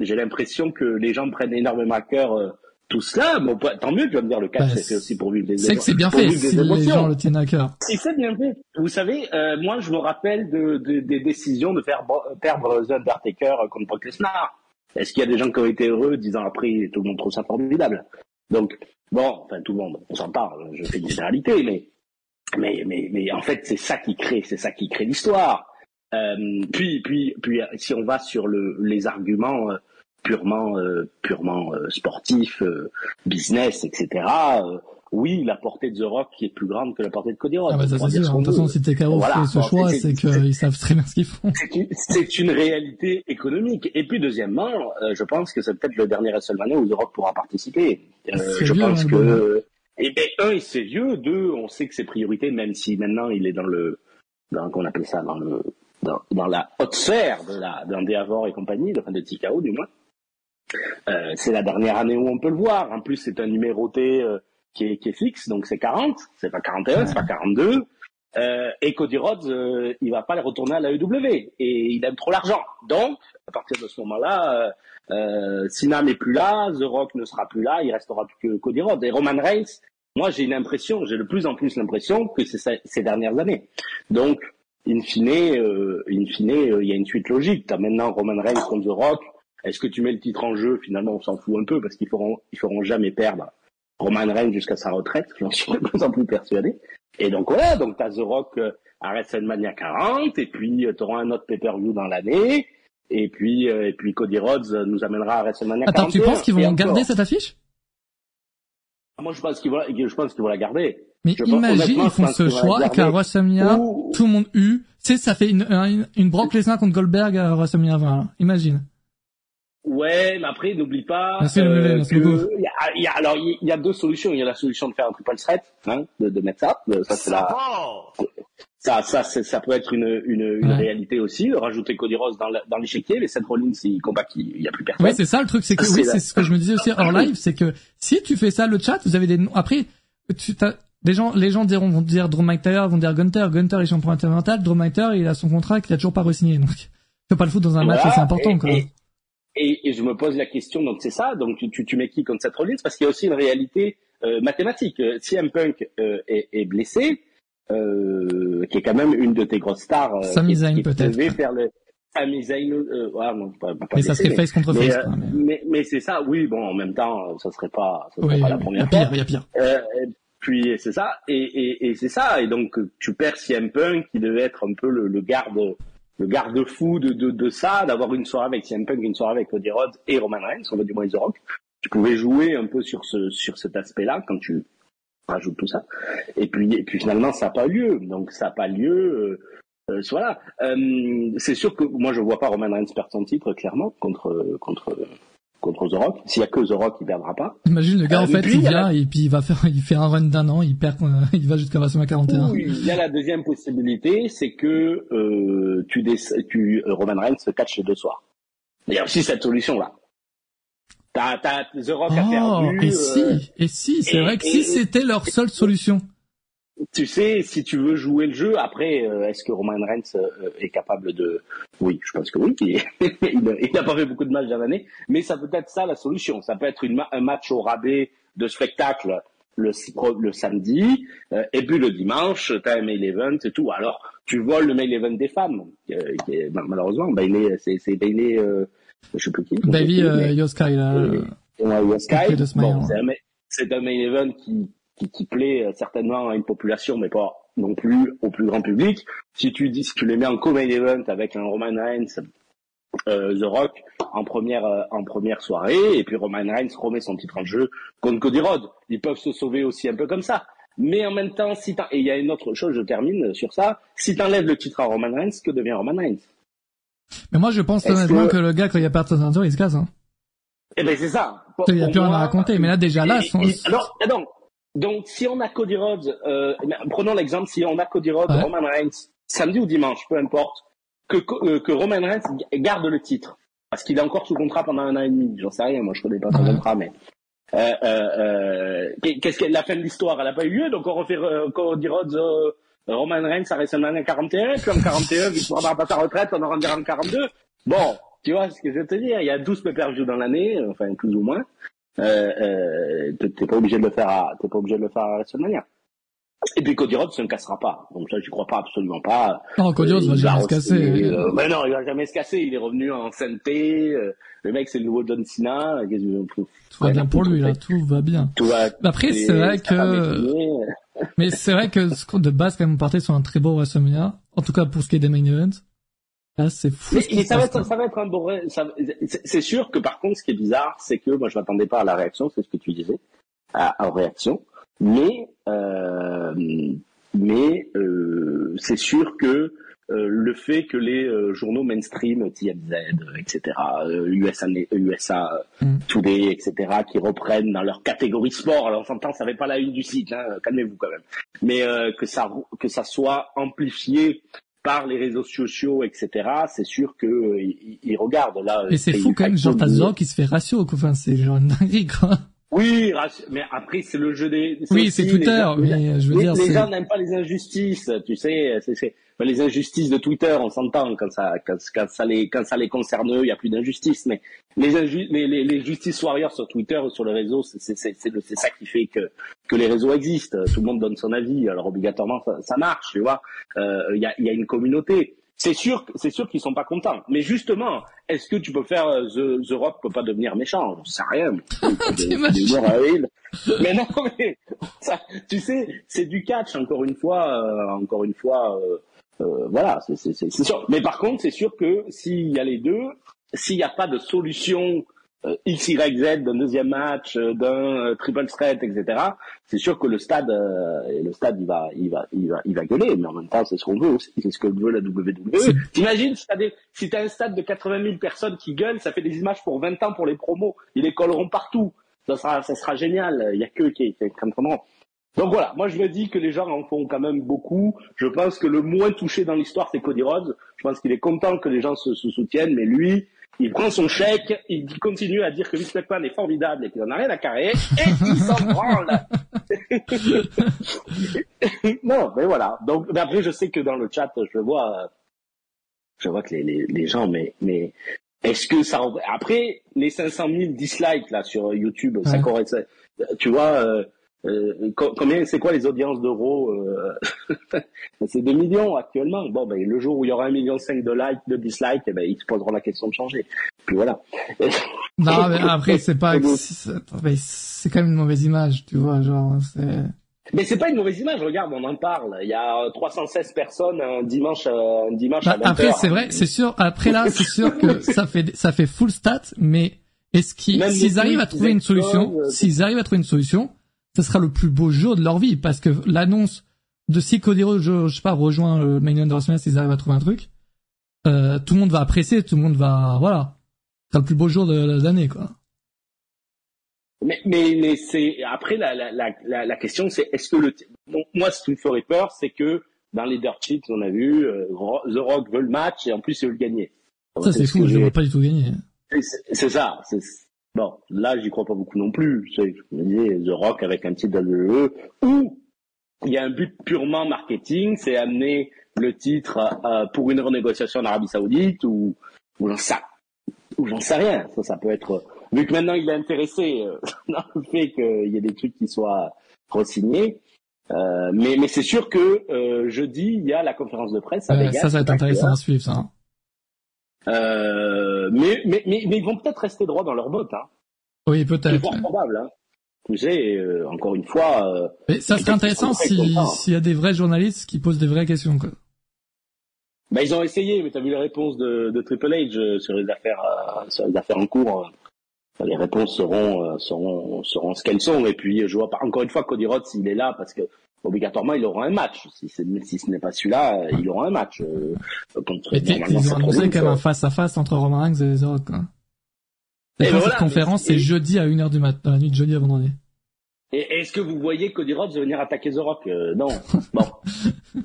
j'ai l'impression que les gens prennent énormément à cœur euh, tout cela, bon, bah, tant mieux, tu vas me dire, le catch, Bah, c'est fait aussi pour vivre des C'est que c'est bien fait des si les émotions. gens le tiennent à cœur. Si c'est bien fait. Vous savez, euh, moi, je me rappelle de, de- des décisions de faire perdre The Undertaker contre Brock Lesnar. Est-ce qu'il y a des gens qui ont été heureux dix ans après Tout le monde trouve ça formidable? Donc, bon, enfin, tout le monde, on s'en parle, je fais généralité, mais, mais, mais, mais en fait, c'est ça qui crée, c'est ça qui crée l'histoire. Euh, puis, puis, puis, si on va sur le, les arguments euh, purement, euh, purement euh, sportifs, euh, business, etc. euh, oui, la portée de The Rock qui est plus grande que la portée de Cody Rhodes. Ah bah ça c'est sûr. De toute façon, si TKO Voilà. fait ce Bon, choix, c'est- qu'ils savent très bien ce qu'ils font. c'est une, réalité économique. Et puis deuxièmement, euh, je pense que c'est peut-être le dernier WrestleMania où The Rock pourra participer. Euh, je pense hein, que eh ben un, il c'est vieux. Deux, on sait que c'est priorité, même si maintenant il est dans le, dans qu'on appelle ça, dans le, dans, dans la haute sphère de la, d'un et compagnie, enfin de TKO du moins. Euh, c'est la dernière année où on peut le voir. En plus, c'est un numéroté euh, qui, est, qui est fixe, donc c'est 40. C'est pas 41, c'est pas 42. Euh, et Cody Rhodes, euh, il va pas les retourner à la EW et il aime trop l'argent. Donc, à partir de ce moment-là, euh, euh, Cena n'est plus là, The Rock ne sera plus là, il restera plus que Cody Rhodes. Et Roman Reigns, moi j'ai une impression, j'ai de plus en plus l'impression que c'est ces dernières années. Donc, in fine, euh, in fine, euh, il y a une suite logique. T'as maintenant Roman Reigns contre The Rock. Est-ce que tu mets le titre en jeu? Finalement, on s'en fout un peu parce qu'ils feront, ils feront jamais perdre Roman Reigns jusqu'à sa retraite. J'en suis de plus en plus persuadé. Et donc voilà, donc t'as The Rock euh, à WrestleMania 40, et puis euh, t'auras un autre pay-per-view dans l'année, et puis euh, et puis Cody Rhodes nous amènera à WrestleMania Attends, 41. tu penses qu'ils vont garder cette affiche? Moi, je pense qu'ils vont, je pense qu'ils vont la garder. Mais Je imagine, ils font ce choix qu'à WrestleMania, Ou- tout le monde eu. Tu sais, ça fait une, une, une Brock Lesnar contre Goldberg à WrestleMania 20. là. Imagine. Ouais, mais après, n'oublie pas Merci, merci que il y a, il y a- alors il y a deux solutions. Il y a la solution de faire un triple threat, hein, de, de mettre ça. Euh, Ça c'est la, ça, ça, ça peut être une, une, une Ouais. réalité aussi. de Rajouter Cody Rhodes dans la- dans l'échiquier, mais Seth Rollins, il combat qu'il il y a plus personne. Oui, c'est ça le truc, c'est que oui, c'est ce que je me disais aussi hors [laughs] live, c'est que si tu fais ça, le chat, vous avez des noms. Après, tu t'as des gens, les gens diront, vont dire Drew McIntyre, vont dire Gunter. Gunter est champion intercontinental. Drew McIntyre, il a son contrat qu'il a toujours pas re-signé. Donc, tu peux pas le foutre dans un match, c'est important, et, quoi. Et, et, et je me pose la question, donc c'est ça, donc tu, tu, tu mets qui contre Seth Rollins Parce qu'il y a aussi une réalité euh, mathématique. Euh, Si M Punk euh, est, est blessé, euh, qui est quand même une de tes grosses stars, euh, Sami Zayn, peut-être. faire le Sami Zayn, euh, ouais, non, pas, pas mais ça serait face contre mais, face, quoi. Mais... mais, mais c'est ça, oui, bon, en même temps, ça serait pas, ça serait Oui, pas la il y première a fois. pire, il y a pire. Euh, puis c'est ça, et, et, et c'est ça, et donc tu perds CM Punk qui devait être un peu le, le garde, le garde-fou de, de, de ça, d'avoir une soirée avec CM Punk, une soirée avec Cody Rhodes et Roman Reigns, on va du moins The Rock. Tu pouvais jouer un peu sur ce sur cet aspect-là quand tu rajoutes tout ça. Et puis et puis finalement ça n'a pas eu lieu, donc ça n'a pas lieu. Euh, euh, voilà. Euh, c'est sûr que moi je vois pas Roman Reigns perdre son titre clairement contre contre contre The Rock. S'il y a que The Rock, il perdra pas. Imagine le gars, Euh, en fait, puis, il a vient et puis il va faire, il fait un run d'un an, il perd, euh, [laughs] il va jusqu'à WrestleMania 41. Oui, il y a la deuxième possibilité, c'est que euh, tu, dé- tu euh, Roman Reigns se catch les deux soirs. Il y a aussi cette solution-là. T'as, t'as The Rock a Oh, perdu. et euh, si, et si, c'est vrai que et- si c'était leur seule solution. Tu sais, si tu veux jouer le jeu, après, euh, est-ce que Roman Reigns euh, est capable de... Oui, je pense que oui. [laughs] Il n'a pas fait beaucoup de matchs dans l'année, mais ça peut être ça la solution. Ça peut être une ma- un match au rabais de spectacle le, le samedi, euh, et puis le dimanche, t'as un main event et tout. Alors, tu voles le main event des femmes, qui est- malheureusement, Bailey, c'est, Bailey, je sais plus qui. Bailey Yoskai, là. c'est un main event qui, qui, qui plaît euh, certainement à une population, mais pas non plus au plus grand public. Si tu dis, si tu les mets en co-main event avec un Roman Reigns, euh, The Rock en première euh, en première soirée, et puis Roman Reigns remet son titre en jeu contre Cody Rhodes. Ils peuvent se sauver aussi un peu comme ça. Mais en même temps, si et il y a une autre chose, je termine sur ça. Si t'enlèves le titre à Roman Reigns, que devient Roman Reigns? Mais moi, je pense honnêtement que- que... le gars, quand il a perdu sa ceinture, il se casse, hein. Eh ben c'est ça. Il y a plus rien à raconter. Mais là, déjà, là, Et- son- et- alors, ah non. Donc, si on a Cody Rhodes, euh, prenons l'exemple, si on a Cody Rhodes, Ouais. Roman Reigns, samedi ou dimanche, peu importe, que, euh, que Roman Reigns garde le titre. Parce qu'il est encore sous contrat pendant un an et demi. J'en sais rien, moi je connais pas son Ouais. contrat, mais... Euh, euh, euh, qu'est-ce que la fin de l'histoire, elle a pas eu lieu, donc on refait euh, Cody Rhodes, Roman Reigns à WrestleMania 41, puis en 41, il pourra pas sa retraite, on en rendra en 42. Bon, tu vois ce que je veux te dire, il y a 12 pay-per-view dans l'année, enfin plus ou moins. Euh, euh, t'es pas obligé de le faire à, t'es pas obligé de le faire à WrestleMania. Et puis Cody Rhodes ne cassera pas. Donc ça, je crois pas absolument pas. Non, Cody Rhodes va jamais se casser. Euh, mais non, il va jamais se casser. Il est revenu en sainteté. Euh, le mec, c'est le nouveau John Cena. Tout va bien pour lui, là. Tout va bien. Tout va, Après, c'est vrai que... mais c'est vrai que de base, quand même, on partait sur un très beau WrestleMania. En tout cas, pour ce qui est des main events. Là, c'est fou. Mais, ça, va être, ça va être un bon... C'est sûr que, par contre, ce qui est bizarre, c'est que moi, je m'attendais pas à la réaction. C'est ce que tu disais. À, à réaction. Mais euh, mais euh, c'est sûr que euh, le fait que les euh, journaux mainstream, TMZ, etc., USA, USA mm. Today, etc., qui reprennent dans leur catégorie sport, alors on s'entend, ça fait pas la une du site, hein, calmez-vous quand même, mais que ça que ça soit amplifié par les réseaux sociaux, etc., c'est sûr que ils, regardent là. Mais c'est fou quand même, genre t'as qui se fait ratio, enfin c'est genre une dinguerie quoi. Oui, mais après c'est le jeu des. Oui, c'est Twitter, mais je veux dire. Les gens n'aiment pas les injustices, tu sais. C'est les injustices de Twitter, on s'entend quand ça quand, quand, ça les quand ça les concerne eux, il y a plus d'injustice. Mais les, les, les, les justice warriors sur Twitter ou sur le réseau, c'est c'est c'est ça qui fait que que les réseaux existent. Tout le monde donne son avis, alors obligatoirement ça, ça marche, tu vois. Euh, il y a il y a une communauté c'est sûr, c'est sûr qu'ils sont pas contents. Mais justement, est-ce que tu peux faire euh, The, The Rock peut pas devenir méchant? J'en sais rien. [laughs] mais non, [laughs] mais ça, tu sais, c'est du catch encore une fois, euh, encore une fois. Euh, voilà, c'est sûr. Mais par contre, c'est sûr que s'il y a les deux, s'il n'y a pas de solution X, Y, Z d'un deuxième match, euh, d'un euh, triple threat, etc. C'est sûr que le stade, le stade, il va, il va, il va, il va gueuler, mais en même temps, c'est ce qu'on veut aussi, c'est ce que veut la WWE. T'imagines si t'as un stade de 80 000 personnes qui gueulent, ça fait des images pour 20 ans pour les promos, ils les colleront partout. Ça sera, ça sera génial. Il y a que qui, qui vraiment. Donc voilà, moi je me dis que les gens en font quand même beaucoup. Je pense que le moins touché dans l'histoire, c'est Cody Rhodes. Je pense qu'il est content que les gens se, se soutiennent, mais lui, il prend son chèque, il continue à dire que Vince McMahon est formidable et qu'il n'en a rien à carrer, et il [laughs] s'en branle. [laughs] non, mais voilà. Donc, après, je sais que dans le chat, je vois, je vois que les, les, les gens, mais, mais est-ce que ça, après, les 500 000 dislikes, là, sur YouTube, ça correspond, tu vois, euh, euh, combien, c'est quoi les audiences d'euros euh, [laughs] C'est 2 millions actuellement. Bon, ben, le jour où il y aura un million cinq de likes, de dislikes, eh ben, ils se poseront la question de changer. Puis voilà. [laughs] non, mais après, c'est pas, [laughs] c'est quand même une mauvaise image, tu vois, genre, c'est. Mais c'est pas une mauvaise image, regarde, on en parle. Il y a 316 personnes un dimanche, un dimanche à 20 bah, Après, c'est vrai, c'est sûr. Après là, c'est sûr que ça fait, ça fait full stat, mais est-ce qu'ils, s'ils arrivent à trouver une solution, euh, s'ils arrivent à trouver une solution, ce sera le plus beau jour de leur vie parce que l'annonce de si Cody je, je sais pas, rejoint le main WrestleMania s'ils arrivent à trouver un truc, euh, tout le monde va apprécier, tout le monde va, voilà, c'est le plus beau jour de, l'année, quoi. Mais, mais, mais c'est après la, la, la, la question, c'est est-ce que le moi ce qui me ferait peur, c'est que dans les dirt sheets, on a vu euh, The Rock veut le match et en plus il veut le gagner. Ça c'est fou, je ne veux pas du tout gagner. C'est ça, Bon, là, j'y crois pas beaucoup non plus. Dis, The Rock avec un titre WWE, ou il y a un but purement marketing, c'est amener le titre euh, pour une renégociation en Arabie Saoudite, ou, ou j'en sais, ou j'en sais rien. Ça, ça peut être, vu que maintenant il est intéressé euh, [laughs] dans le fait qu'il y ait des trucs qui soient re-signés. Euh, mais, mais c'est sûr que euh, jeudi, il y a la conférence de presse. ça, ça va être intéressant à suivre, ça. Hein. Euh, mais, mais, mais, mais, ils vont peut-être rester droits dans leur bottes. Hein. Oui, peut-être. C'est probable. Hein. Tu sais, euh, encore une fois. Euh, mais ça serait intéressant s'il y a des vrais journalistes qui posent des vraies questions. Quoi. Bah, ils ont essayé, mais tu as vu les réponses de, de Triple H euh, sur les affaires, euh, sur les affaires en cours. les réponses seront, seront, seront ce qu'elles sont. Et puis, je vois pas. Encore une fois, Cody Rhodes, s'il est là, parce que obligatoirement il aura un match. Si, si ce n'est pas celui-là, il aura un match. Euh, contre, ils ont annoncé quand même un face à face entre Roman Reigns et The Rock. Quoi. Et cette conférence, c'est jeudi à 1h du matin, dans la nuit de jeudi à vendredi. Et est-ce que vous voyez Cody Rhodes venir attaquer The Rock? Euh, Non. [laughs] Bon.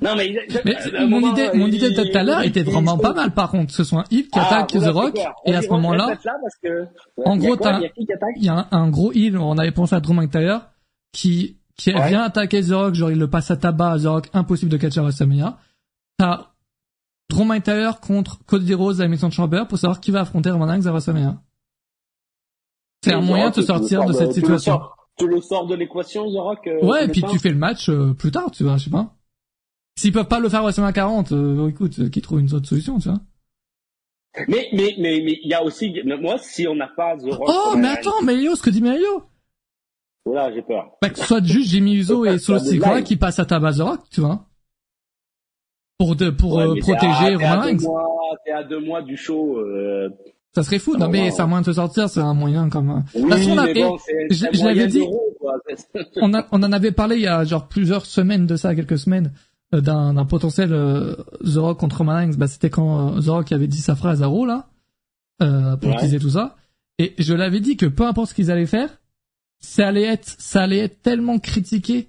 non mais, mais mon idée, mon idée de tout à l'heure était vraiment pas mal. Par contre, ce soit un qui ah, attaque The Rock et à ce moment-là, en gros, il y a, un, gros Heal. On avait pensé à Drew McIntyre qui qui ouais. vient attaquer The Rock, genre il le passe à tabac à The Rock, impossible de catcher à WrestleMania. T'as Drew McIntyre contre Cody Rhodes à l'émission de Chamber pour savoir qui va affronter Roman Reigns à WrestleMania. C'est un moyen de te sortir de cette situation. Tu le sors de l'équation, The Rock. Euh, ouais, et puis tu fais le match euh, plus tard, tu vois, je sais pas. S'ils peuvent pas le faire à 40, euh, écoute, euh, qu'ils trouvent une autre solution, tu vois. Mais mais mais mais il y a aussi moi si on n'a pas The Rock. Oh mais attends, mais ce que dit Mario. Voilà, j'ai peur. Bah, que ce soit juste Jimmy Uso et Solo Sikoa qui passent à ta base The Rock, tu vois. Pour de pour euh, protéger Roman Reigns. T'es à deux mois du show. Euh... Ça serait fou, non, mais ça a moyen de te sortir, c'est un moyen comme. Oui, façon, on a, bon, je, je l'avais dit. [laughs] on, a, on en avait parlé il y a genre plusieurs semaines de ça, quelques semaines. Euh, d'un potentiel euh, The Rock contre Roman bah, c'était quand euh, The Rock avait dit sa phrase à Raw là, euh, pour utiliser tout ça. Et je l'avais dit que peu importe ce qu'ils allaient faire, ça allait être, ça allait être tellement critiqué.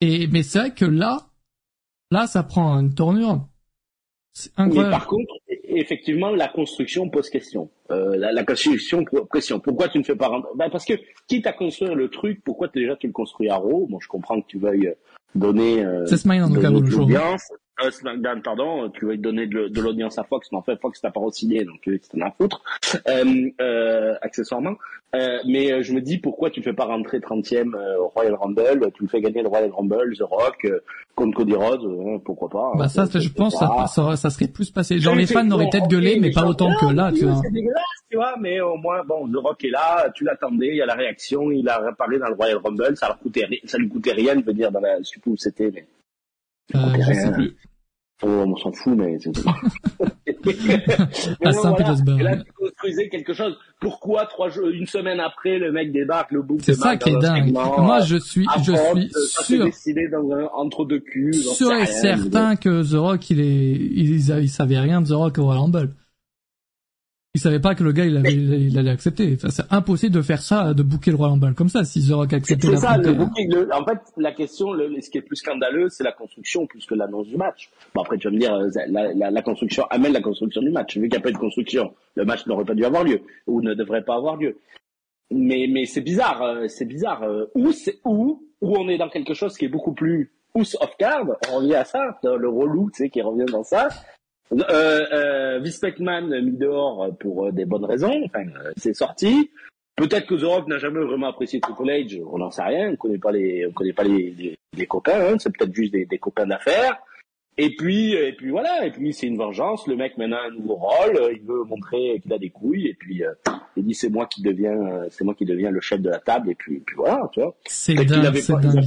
Et mais c'est vrai que là, là, ça prend une tournure. C'est incroyable. Mais par contre, effectivement, la construction pose question. Euh, la, la, construction pose question. Pourquoi tu ne fais pas rentrer ben Parce que quitte à construire le truc, pourquoi déjà tu le construis à Raw? Bon, je comprends que tu veuilles donner euh, c'est SmackDown de l'audience. Euh, SmackDown, pardon, tu veux donner de, l'audience à Fox, mais en fait Fox t'a pas re-signé, donc c'est un foutre, euh, euh, accessoirement. Euh, mais euh, je me dis pourquoi tu fais pas rentrer 30e euh, au Royal Rumble, tu le fais gagner le Royal Rumble, The Rock contre Cody Rhodes, pourquoi pas. Hein, bah ça, je pense, ça, ça, ça, serait plus passé. Genre les fans n'auraient peut-être gueulé, mais pas autant que là, tu vois. C'est dégueulasse, tu vois, mais au moins bon, The Rock est là, tu l'attendais, il y a la réaction, il a réparé dans le Royal Rumble, ça leur coûtait, ça lui coûtait rien de venir dans la, je sais plus où c'était, mais. Euh, je sais plus. Oh, on s'en fout, mais c'est à [laughs] saint voilà. là, tu construisais quelque chose. Pourquoi trois jours, une semaine après, le mec débarque, le bouc C'est ça qui est dingue. Moi, je suis, je suis sûr. décidé dans un, entre deux culs. Sûr et certain que The Rock, il est, il, il, savait rien de The Rock au Rumble il savait pas que le gars il, avait, il allait accepter. Enfin, c'est impossible de faire ça, de booker le Royal Rumble comme ça si The Rock acceptait. C'est ça, le booking. en fait, la question, le, ce qui est plus scandaleux, c'est la construction plus que l'annonce du match. Bon après, tu vas me dire, euh, la, la, la construction amène la construction du match. Vu qu'il n'y a pas eu de construction, le match n'aurait pas dû avoir lieu ou ne devrait pas avoir lieu. Mais mais c'est bizarre, euh, c'est bizarre. Euh, où c'est où où on est dans quelque chose qui est beaucoup plus house of card. On revient à ça, le relou, tu sais, qui revient dans ça. Euh, euh, Vince McMahon mis dehors pour euh, des bonnes raisons. Enfin, euh, c'est sorti. Peut-être que The Rock n'a jamais vraiment apprécié Triple H. On n'en sait rien. On connaît pas les, on connaît pas les, les, copains. Hein. C'est peut-être juste des, des copains d'affaires. Et puis, et puis voilà. Et puis c'est une vengeance. Le mec maintenant a un nouveau rôle. Il veut montrer qu'il a des couilles. Et puis il dit c'est moi qui deviens, c'est moi qui deviens le chef de la table. Et puis, puis voilà, tu vois. C'est dingue. C'est dingue.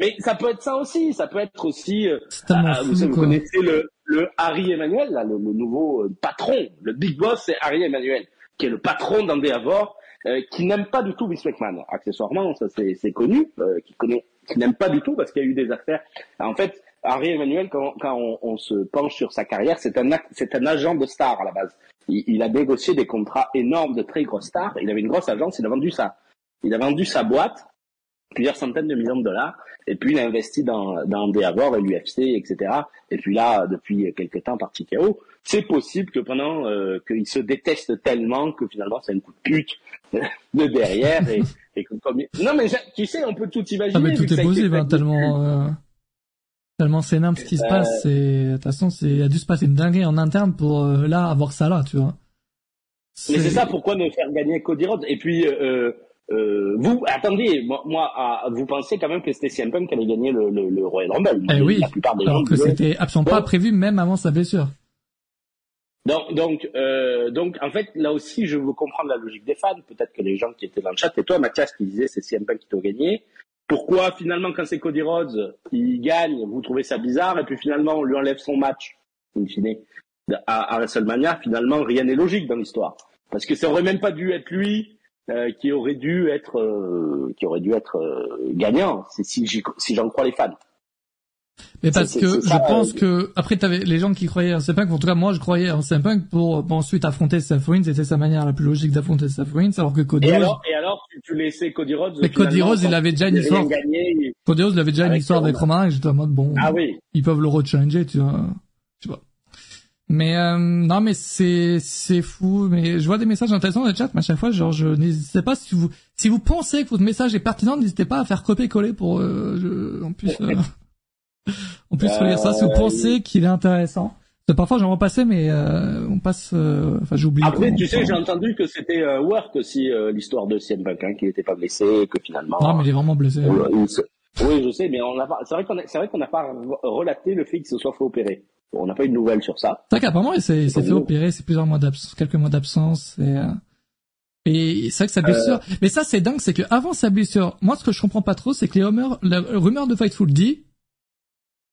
Mais ça peut être ça aussi. Ça peut être aussi. Ah, vous, vous connaissez le le Harry Emmanuel, là, le, nouveau euh, patron, le big boss, c'est Harry Emmanuel, qui est le patron d'Endeavor, euh, qui n'aime pas du tout Vince McMahon. Accessoirement, ça c'est connu, euh, qui connaît, qui n'aime pas du tout parce qu'il y a eu des affaires. En fait, Harry Emmanuel, quand, quand on, on, se penche sur sa carrière, c'est un, c'est un agent de star à la base. Il, il, a négocié des contrats énormes de très grosses stars. Il avait une grosse agence, il a vendu ça. Il a vendu sa boîte plusieurs centaines de millions de dollars. Et puis, il a investi dans, dans Endeavor et l'UFC, etc. Et puis là, depuis quelques temps, par TKO, c'est possible que pendant euh, qu'il se déteste tellement que finalement, c'est un coup de pute de derrière. et, et que, comme... Non, mais tu sais, on peut tout imaginer. Ah, mais tout est possible, hein, tellement... Euh... Tellement c'est énorme ce qui se passe, et de toute façon, il a dû se passer une dinguerie en interne pour euh, là avoir ça là, tu vois. Mais c'est ça, pourquoi ne faire gagner Cody Rhodes? Et puis, euh, euh, vous, attendez, moi, moi vous pensez quand même que c'était CM Punk qui allait gagner le, le, le Royal Rumble. Eh oui, la plupart des alors que c'était absolument pas prévu même avant sa blessure. Donc, donc, euh, donc, en fait, là aussi, je veux comprendre la logique des fans. Peut-être que les gens qui étaient dans le chat, et toi, Mathias, qui disait c'est CM Punk qui doit gagner. Pourquoi finalement, quand c'est Cody Rhodes, il gagne, vous trouvez ça bizarre, et puis finalement, on lui enlève son match, in fine, à, à WrestleMania. Finalement, rien n'est logique dans l'histoire, parce que ça aurait même pas dû être lui euh, qui aurait dû être euh, qui aurait dû être euh, gagnant si si j'en crois les fans. Mais parce que je pense que après t'avais les gens qui croyaient en CM en tout cas moi je croyais en CM pour, ensuite affronter Seth Rollins, c'était sa manière la plus logique d'affronter Seth Rollins, alors que Cody et alors, et alors tu, tu laissais Cody Rhodes. Mais Cody Rhodes il avait déjà une histoire. Cody Rhodes il avait déjà une histoire avec Roman, j'étais en mode bon. Ah oui. Ils peuvent le rechallenger, tu vois. Mais euh, non, mais c'est c'est fou. Mais je vois des messages intéressants dans le chat. Mais à chaque fois, genre, je n'hésitez pas si vous si vous pensez que votre message est pertinent, n'hésitez pas à faire copier-coller pour euh, je, on puisse euh, on puisse relire ça. Si vous pensez qu'il est intéressant, Parfois j'en repassais, mais euh, on passe. euh, Enfin, j'oublie. Après, tu sais, j'ai entendu que c'était euh, work aussi, euh, l'histoire de Punk, hein, qu'il n'était pas blessé, que finalement... Non, mais il est vraiment blessé. euh, se- Oui, je sais, mais on n'a pas... c'est vrai qu'on a- c'est vrai qu'on n'a pas re- relaté le fait qu'il se soit fait opérer. On n'a pas eu de nouvelles sur ça. C'est vrai qu'apparemment, il s'est fait opérer, c'est plusieurs mois d'absence, quelques mois d'absence, et, euh, et c'est vrai que sa blessure, mais ça c'est dingue, c'est que avant sa blessure, moi ce que je comprends pas trop, c'est que les rumeurs, la rumeur de Fightful dit,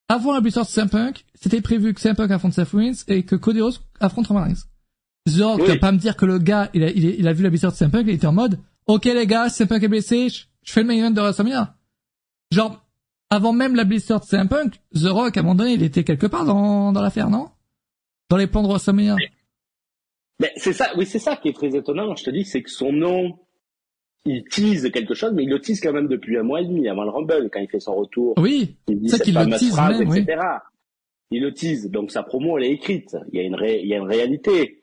avant la blessure de CM Punk, c'était prévu que CM Punk affronte Seth Rollins et que Cody Rhodes affronte Roman Reigns. Rock Oui. va pas me dire que le gars, il a, il, a- il a vu la blessure de CM Punk, il était en mode, ok les gars, CM Punk est blessé, je, je fais le main event de WrestleMania. Genre, avant même la blessure de CM Punk, The Rock, à un moment donné, il était quelque part dans, dans l'affaire, non? Dans les plans de WrestleMania. Mais c'est ça, oui, c'est ça qui est très étonnant, je te dis, c'est que son nom, il tease quelque chose, mais il le tease quand même depuis un mois et demi avant le Rumble, quand il fait son retour. Oui, Il dit le tease phrase, même, oui. Il le tease, donc sa promo elle est écrite. Il y a une, ré- il y a une réalité.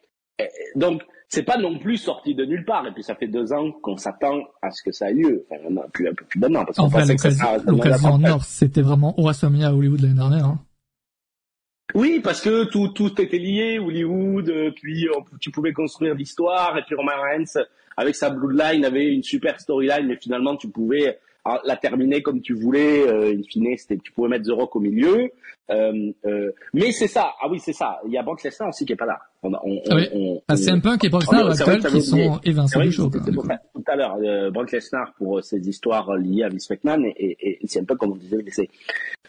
Donc c'est pas non plus sorti de nulle part. Et puis ça fait deux ans qu'on s'attend à ce que ça ait lieu. Enfin maintenant, plus un peu plus d'un an parce qu'on ça l'occasion, en or, c'était vraiment WrestleMania à Hollywood l'année dernière. hein. Oui, parce que tout, tout était lié, Hollywood, euh, puis euh, tu pouvais construire l'histoire, et puis Roman Reigns, avec sa Bloodline, avait une super storyline, mais finalement tu pouvais la terminer comme tu voulais, euh, in fine, c'était, tu pouvais mettre The Rock au milieu. Euh, euh, mais c'est ça, ah oui, c'est ça, il y a Brock Lesnar aussi qui est pas là. On, on, Ah oui. on, on- Ah, CM Punk et Brock Lesnar, c'est qui sont évincés C'est du show. c'était pour ça, tout à l'heure, euh, Brock Lesnar pour euh, ses histoires liées à Vince McMahon et, et, et c'est un peu comme on disait.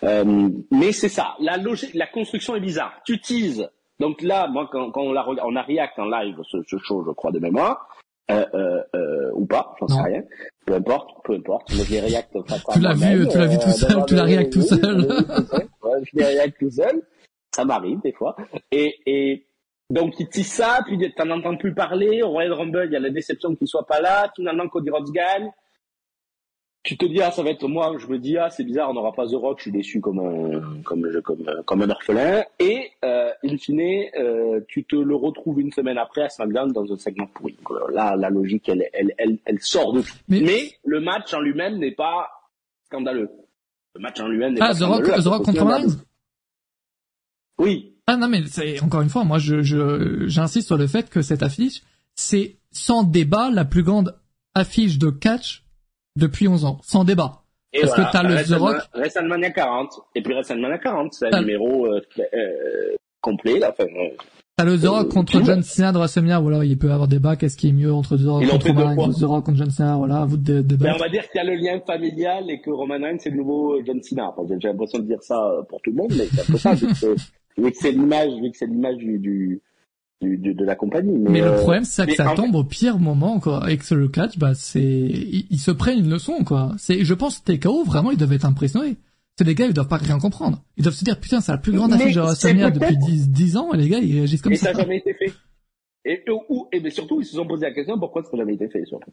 Euh, mais c'est ça, la logique, la construction est bizarre. Tu teases. Donc là, moi, quand, quand on, la, on a react en live ce, ce show, je crois de mémoire, euh, euh, euh, ou pas, j'en sais rien. Peu importe, peu importe. Mais je les react face à Tu l'as vu- tu l'as vu tout seul, tu les- react tout seul. je les react tout seul. Ça m'arrive des fois. Et, et donc il tisse ça, puis t'en entends plus parler. Au Royal Rumble, il y a la déception qu'il soit pas là. Finalement, Cody Rhodes gagne. Tu te dis ah ça va être moi. Je me dis ah c'est bizarre, on n'aura pas The Rock. Je suis déçu comme un comme comme comme un orphelin. Et euh, in fine, euh, tu te le retrouves une semaine après à SmackDown dans un segment pourri. Euh, Là, la logique, elle elle elle, elle sort de tout. Mais- Mais, le match en lui-même n'est pas scandaleux. Le match en lui-même n'est Ah, pas The Rock, scandaleux. The Rock contre Reigns? Oui, Ah non, mais c'est encore une fois, moi, je, je, j'insiste sur le fait que cette affiche, c'est sans débat la plus grande affiche de catch depuis 11 ans. Sans débat. Et Parce que voilà, t'as le The Rock. WrestleMania 40. Et puis WrestleMania 40, c'est un numéro euh, euh, complet. Là. Enfin, euh, T'as le The Rock Euh, contre John. Cena de WrestleMania, ou alors il peut y avoir débat, qu'est-ce qui est mieux entre The Rock Ils contre Roman Reigns. The Rock contre John Cena, voilà, à vous de dé- ben, débattre. on va dire qu'il y a le lien familial et que Roman Reigns, c'est le nouveau John Cena. Enfin, j'ai l'impression de dire ça euh, pour tout le monde, mais c'est un peu ça. vu que c'est- [laughs] vu que c'est l'image, vu que c'est l'image du, du, du- de la compagnie. Mais, Mais le euh, problème, c'est que mais ça en tombe au pire moment, quoi. Et que le catch, bah, c'est, ils, ils se prennent une leçon, quoi. C'est, je pense, que TKO, vraiment, ils devaient être impressionnés. C'est des gars, ils doivent pas rien comprendre. Ils doivent se dire, putain, c'est la plus grande Mais affiche de WrestleMania depuis 10, 10 ans, et les gars, ils réagissent comme et ça. ça n'a jamais été fait. Et, ou, et mais surtout, ils se sont posé la question pourquoi ça n'a jamais été fait. Surtout?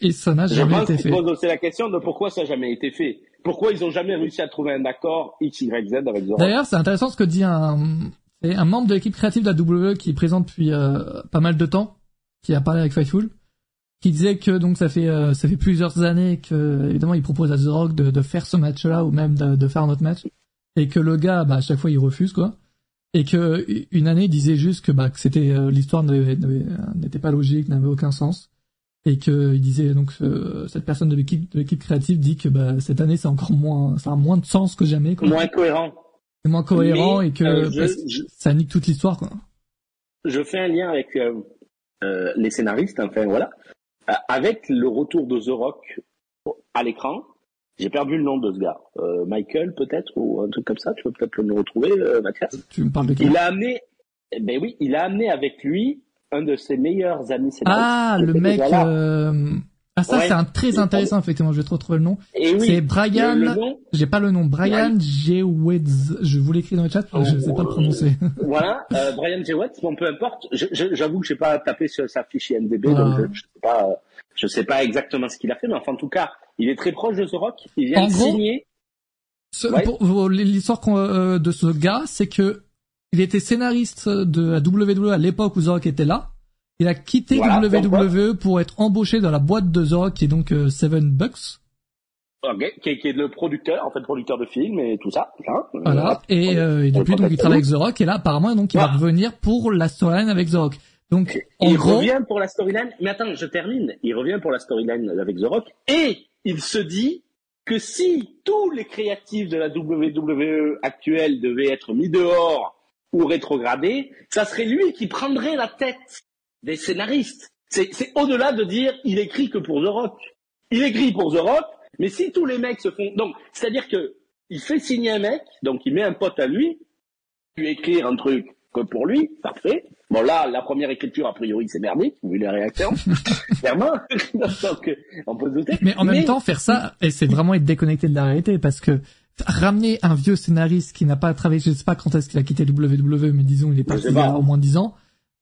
Et ça n'a Je jamais pense été fait. posent aussi la question de pourquoi ça n'a jamais été fait. Pourquoi ils n'ont jamais réussi à trouver un accord X, Y, Z avec. D'ailleurs, c'est intéressant ce que dit un, c'est un membre de l'équipe créative de la WWE qui est présent depuis euh, pas mal de temps, qui a parlé avec Fightful, qui disait que donc ça fait euh, ça fait plusieurs années que évidemment il propose à The Rock de, de faire ce match-là ou même de, de faire un autre match. Et que le gars bah à chaque fois il refuse quoi. Et que une année il disait juste que bah que c'était euh, l'histoire n'avait- n'était pas logique n'avait aucun sens. Et que il disait donc euh, cette personne de l'équipe de l'équipe créative dit que bah cette année c'est encore moins ça a moins de sens que jamais quoi. Moins cohérent. C'est moins cohérent Mais, et que euh, je- je- ça nique toute l'histoire quoi. je fais un lien avec euh, euh, les scénaristes, enfin voilà, avec le retour de The Rock à l'écran. J'ai perdu le nom de ce gars, Michael peut-être ou un truc comme ça. Tu peux peut-être le retrouver, Mathias. Tu me parles de qui? Il a amené, eh ben oui, il a amené avec lui un de ses meilleurs amis scénaristes. Ah, le mec. Ah ça Ouais. c'est un très intéressant effectivement, je vais te retrouver le nom. Oui, c'est Brian, j'ai pas le nom, Brian Jeweds. Je vous l'écris dans le chat, parce que je sais pas le prononcer. [laughs] voilà, euh, Brian Jewett, bon peu importe. J'avoue que j'ai pas tapé sur sa fiche IMDb, Ah. donc je, je sais pas, euh, je sais pas exactement ce qu'il a fait, mais enfin en tout cas, il est très proche de The Rock. Il vient En de gros, signer. Ouais. l'histoire euh, de ce gars, c'est que il était scénariste de la WWE à l'époque où The Rock était là. Il a quitté Voilà, WWE pour être embauché dans la boîte de The Rock qui est donc euh, Seven Bucks. qui, est, le producteur, en fait, producteur de films et tout ça. voilà. Et, euh, et depuis, donc, il travaille avec The Rock, et là, apparemment, donc, il va revenir pour la storyline avec The Rock. Donc, il revient pour la storyline. Mais attends, je termine. Il revient pour la storyline avec The Rock, et il se dit que si tous les créatifs de la WWE actuelle devaient être mis dehors ou rétrogradés, ça serait lui qui prendrait la tête des scénaristes. C'est au-delà de dire il écrit que pour The Rock. Il écrit pour The Rock, mais si tous les mecs se font... Donc, c'est-à-dire que il fait signer un mec, donc il met un pote à lui, lui écrire un truc que pour lui, parfait. Bon là, la première écriture, a priori, c'est merdique, vu les réactions. [laughs] Clairement. [laughs] donc, on peut douter. Mais en même temps, faire ça, et c'est vraiment être déconnecté de la réalité, parce que ramener un vieux scénariste qui n'a pas travaillé, je sais pas quand est-ce qu'il a quitté WWE, mais disons, il est parti il y a au moins dix ans,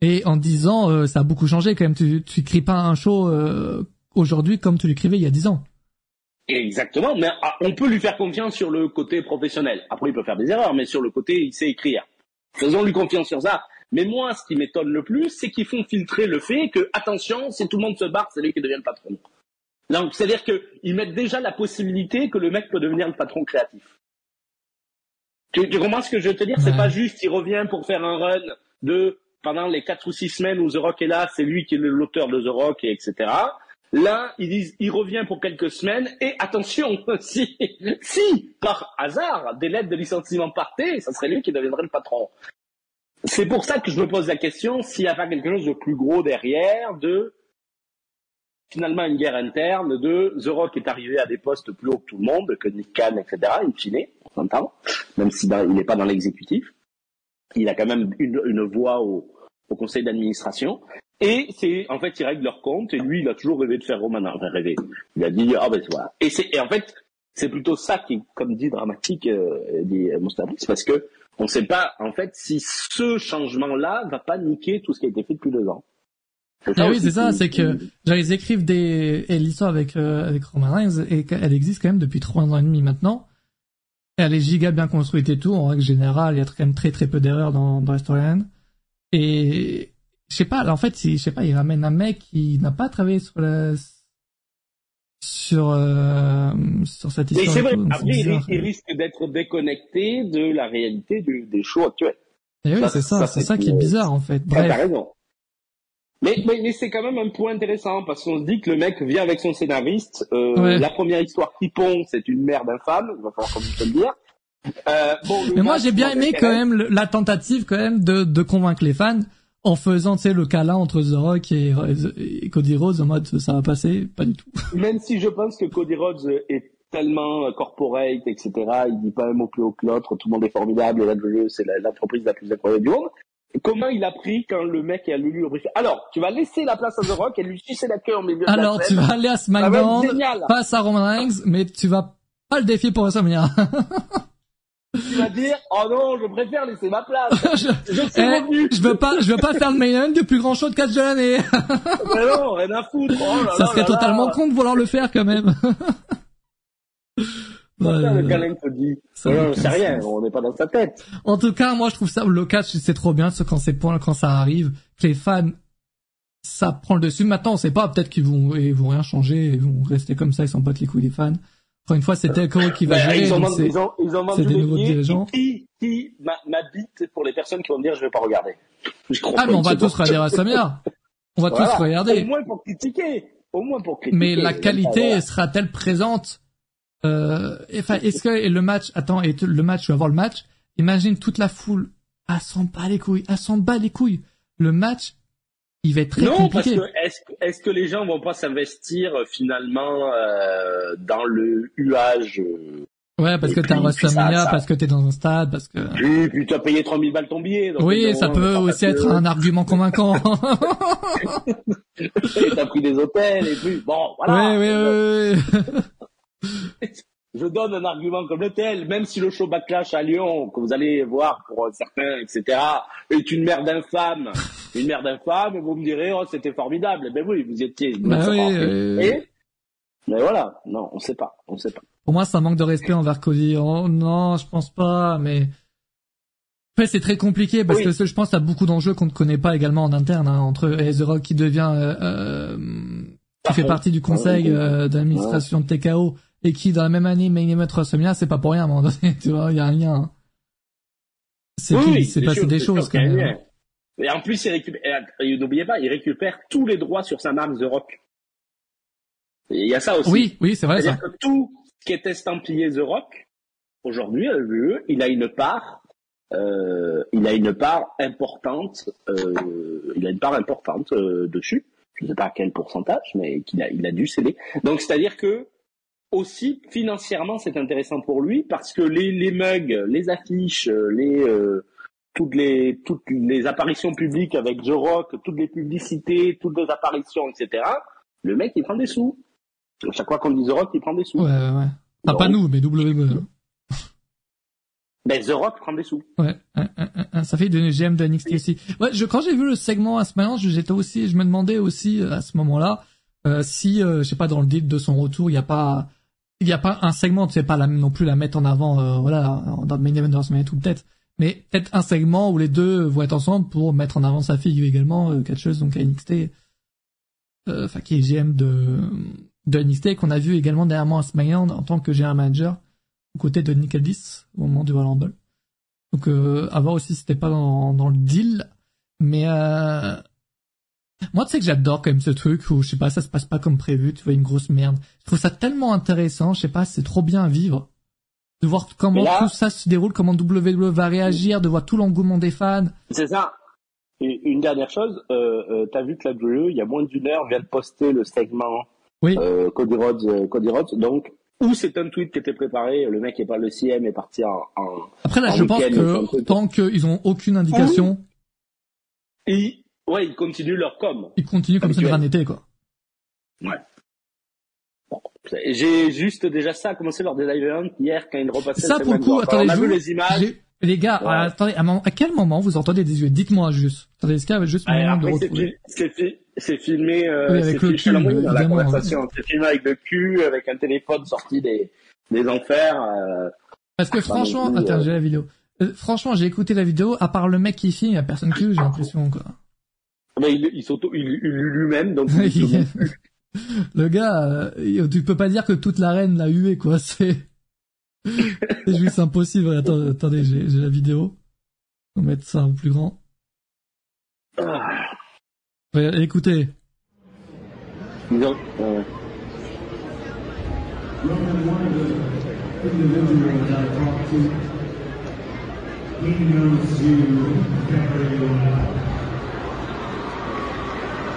et en dix ans, euh, ça a beaucoup changé quand même. Tu, tu écris pas un show euh, aujourd'hui comme tu l'écrivais il y a dix ans. Exactement, mais ah, on peut lui faire confiance sur le côté professionnel. Après, il peut faire des erreurs, mais sur le côté, il sait écrire. Faisons-lui confiance sur ça. Mais moi, ce qui m'étonne le plus, c'est qu'ils font filtrer le fait que, attention, si tout le monde se barre, c'est lui qui devient le patron. Donc, c'est-à-dire qu'ils mettent déjà la possibilité que le mec peut devenir le patron créatif. Tu, tu comprends ce que je veux te dire? C'est pas juste, il revient pour faire un run de pendant les quatre ou six semaines où The Rock est là, c'est lui qui est l'auteur de The Rock, et etc. Là, ils disent, il revient pour quelques semaines, et attention, [laughs] si, si, par hasard, des lettres de licenciement partaient, ça serait lui qui deviendrait le patron. C'est pour ça que je me pose la question s'il n'y a pas quelque chose de plus gros derrière, de finalement une guerre interne, de The Rock est arrivé à des postes plus hauts que tout le monde, que Nick Khan, etc., in fine, on s'entend, même s'il n'est pas dans l'exécutif. Il a quand même une, une voix au, au conseil d'administration. Et c'est, en fait, ils règlent leur compte, et lui, il a toujours rêvé de faire Roman, enfin rêvé. Il a dit, ah ben voilà. Et c'est, et en fait, c'est plutôt ça qui est, comme dit, dramatique, euh, dit parce que on ne sait pas, en fait, si ce changement-là va pas niquer tout ce qui a été fait depuis deux ans. Ah oui, c'est ça, c'est que ils écrivent des et l'histoire avec euh, avec Roman Reigns et elle existe quand même depuis trois ans et demi maintenant. Et elle est giga bien construite et tout. En règle générale, il y a quand même très très peu d'erreurs dans dans la storyline. Et je sais pas, en fait, je sais pas, il ramène un mec qui n'a pas travaillé sur la sur euh, sur cette histoire. Mais c'est vrai. Après, il, risque d'être déconnecté de la réalité des shows actuels. Et oui, c'est ça, c'est ça, qui est bizarre en fait. Bref. T'as raison. Mais, mais, mais c'est quand même un point intéressant parce qu'on se dit que le mec vient avec son scénariste. Euh, La première histoire qui pond, c'est une merde infâme. Il va falloir comme le dire. Euh, bon, mais moi j'ai bien aimé quand même la tentative quand même de, de convaincre les fans en faisant tu sais le câlin entre The Rock et, et, Cody Rhodes en mode ça va passer pas du tout. [laughs] Même si je pense que Cody Rhodes est tellement corporate etc il dit pas un mot plus haut que l'autre tout le monde est formidable la c'est l'entreprise la, plus incroyable du monde. Comment il a pris quand le mec a lu le Alors, tu vas laisser la place à The Rock et lui sucer la queue en milieu Alors, de la tu vas aller à SmackDown, face à Roman Reigns, mais tu vas pas le défier pour WrestleMania. [laughs] tu vas dire oh non je préfère laisser ma place [laughs] je, je, eh, je veux pas je veux pas faire le main event du plus grand show de catch de l'année [laughs] mais non rien à foutre oh ça serait totalement con de vouloir le faire quand même [laughs] le câlin te dit. on sait rien, on n'est pas dans sa tête. En tout cas, moi je trouve ça le catch c'est trop bien, quand c'est quand ça arrive, que les fans ça prend le dessus. Maintenant, on sait pas, peut-être qu'ils vont ils vont rien changer, ils vont rester comme ça, ils s'en battent les couilles des fans. Encore une fois, c'est Telco qui va gérer. Ils ont, ils ont, ils ont c'est des nouveaux dirigeants. Qui, qui m'habite pour les personnes qui vont me dire je vais pas regarder. ah, mais on va tous regarder à Samia. On va tous regarder. Au moins pour critiquer. Au moins pour critiquer. Mais la qualité sera-t-elle présente euh, Enfin, est-ce que le match, attends, et le match, tu vas voir le match. Imagine toute la foule à s'en bat les couilles, à s'en bat les couilles. Le match, il va être très non, compliqué. parce que est-ce est que les gens vont pas s'investir euh, finalement euh, dans le huage euh, Ouais, parce que t'as WrestleMania, parce que t'es dans un stade, parce que... Oui, puis tu as payé 3000 balles ton billet. Donc oui, ça peut aussi être un argument convaincant. [laughs] t'as pris des hôtels et puis, bon, voilà. Oui, oui, oui. Je donne un argument comme tel, même si le show Backlash à Lyon, que vous allez voir pour certains, etc., est une merde infâme, [laughs] une merde infâme, vous me direz, oh, c'était formidable. Ben oui, vous étiez. Bah oui, Et, mais voilà, non, on sait pas, on sait pas. Pour moi, ça manque de respect envers Cody. Oh, non, je pense pas, mais. fait c'est très compliqué parce que je pense qu'il y a beaucoup d'enjeux qu'on ne connaît pas également en interne hein, entre The Rock qui devient, euh, euh qui fait partie du conseil euh, d'administration de TKO et qui dans la même année main event WrestleMania, c'est pas pour rien à un moment donné, [laughs] tu vois, il y a un lien. C'est Oui, oui, passé sûr, des choses quand même. lien. Et en plus, il récupère, n'oubliez pas, il récupère tous les droits sur sa marque The Rock. Il y a ça aussi. Oui, oui, c'est vrai ça. C'est-à-dire que tout ce qui est estampillé The Rock, aujourd'hui, l'UE, il a une part, euh, il a une part importante, euh, il a une part importante euh, dessus. Je ne sais pas à quel pourcentage, mais qu'il a, il a dû céder. Donc, c'est-à-dire que aussi financièrement, c'est intéressant pour lui parce que les, les mugs, les affiches, les euh, toutes les toutes les apparitions publiques avec The Rock, toutes les publicités, toutes les apparitions, etc. Le mec, il prend des sous. À chaque fois qu'on dit The Rock, il prend des sous. Ouais, ouais, ouais. Enfin, Non. pas nous, mais WWE. [laughs] Ben, The Rock prend des sous. Ouais, un, un, un, un, ça fait du GM de NXT aussi. Ouais, je, quand j'ai vu le segment à ce moment, j'étais aussi, je me demandais aussi euh, à ce moment-là euh, si, euh, je sais pas, dans le deal de son retour, il y a pas, il y a pas un segment, tu sais pas la, non plus la mettre en avant, euh, voilà, dans le main event de tout peut-être, mais peut-être un segment où les deux vont être ensemble pour mettre en avant sa fille également, euh, catcheuse donc à NXT, euh, enfin qui est GM de de NXT qu'on a vu également dernièrement à SmackDown en tant que GM manager aux côtés de Nick Aldis au moment du Royal. Donc euh, à voir aussi si c'était pas dans, dans le deal. Mais euh... moi tu sais que j'adore quand même ce truc où je sais pas ça se passe pas comme prévu, tu vois une grosse merde. Je trouve ça tellement intéressant, je sais pas, c'est trop bien à vivre. De voir comment là- tout ça se déroule, comment WWE va réagir, de voir tout l'engouement des fans. C'est ça. Et une dernière chose, euh, euh, t'as vu que la WWE, il y a moins d'une heure, vient de poster le segment Oui. euh, Cody Rhodes, euh, Cody Rhodes. Donc, ou c'est un tweet qui était préparé, le mec est pas le CM est parti en, en... Après là, En je pense que tant qu'ils ont aucune indication, Et, ouais, ils continuent leur com. ils continuent comme ça de rien n'était quoi. Ouais. Bon. J'ai juste déjà ça commencé lors des live events hier quand ils repassaient Ça pour le coup, attendez, on a vu les images. Les gars, Ouais. euh, attendez, à, moment- quel moment vous entendez des yeux? Dites-moi juste. Attendez, est-ce qu'il y avait juste Ouais, moyen de retrouver? c'est fi- filmé, euh, Oui, avec le cul, envoyé dans la conversation. C'est filmé avec le cul, avec un téléphone sorti des, des enfers. euh, Parce que franchement, attends, euh. j'ai la vidéo. Euh, franchement, j'ai écouté la vidéo, à part le mec qui filme, il y a personne qui joue, j'ai l'impression, quoi. Mais il, il s'auto, il, il lui-même, donc il [laughs] le gars, euh, tu peux pas dire que toute l'arène l'a hué, quoi, c'est... [laughs] c'est juste impossible. Attends, attendez, j'ai j'ai la vidéo. On va mettre ça en plus grand. Ah, Ouais, écoutez. ont- euh, individual that I talked to, he knows you very well.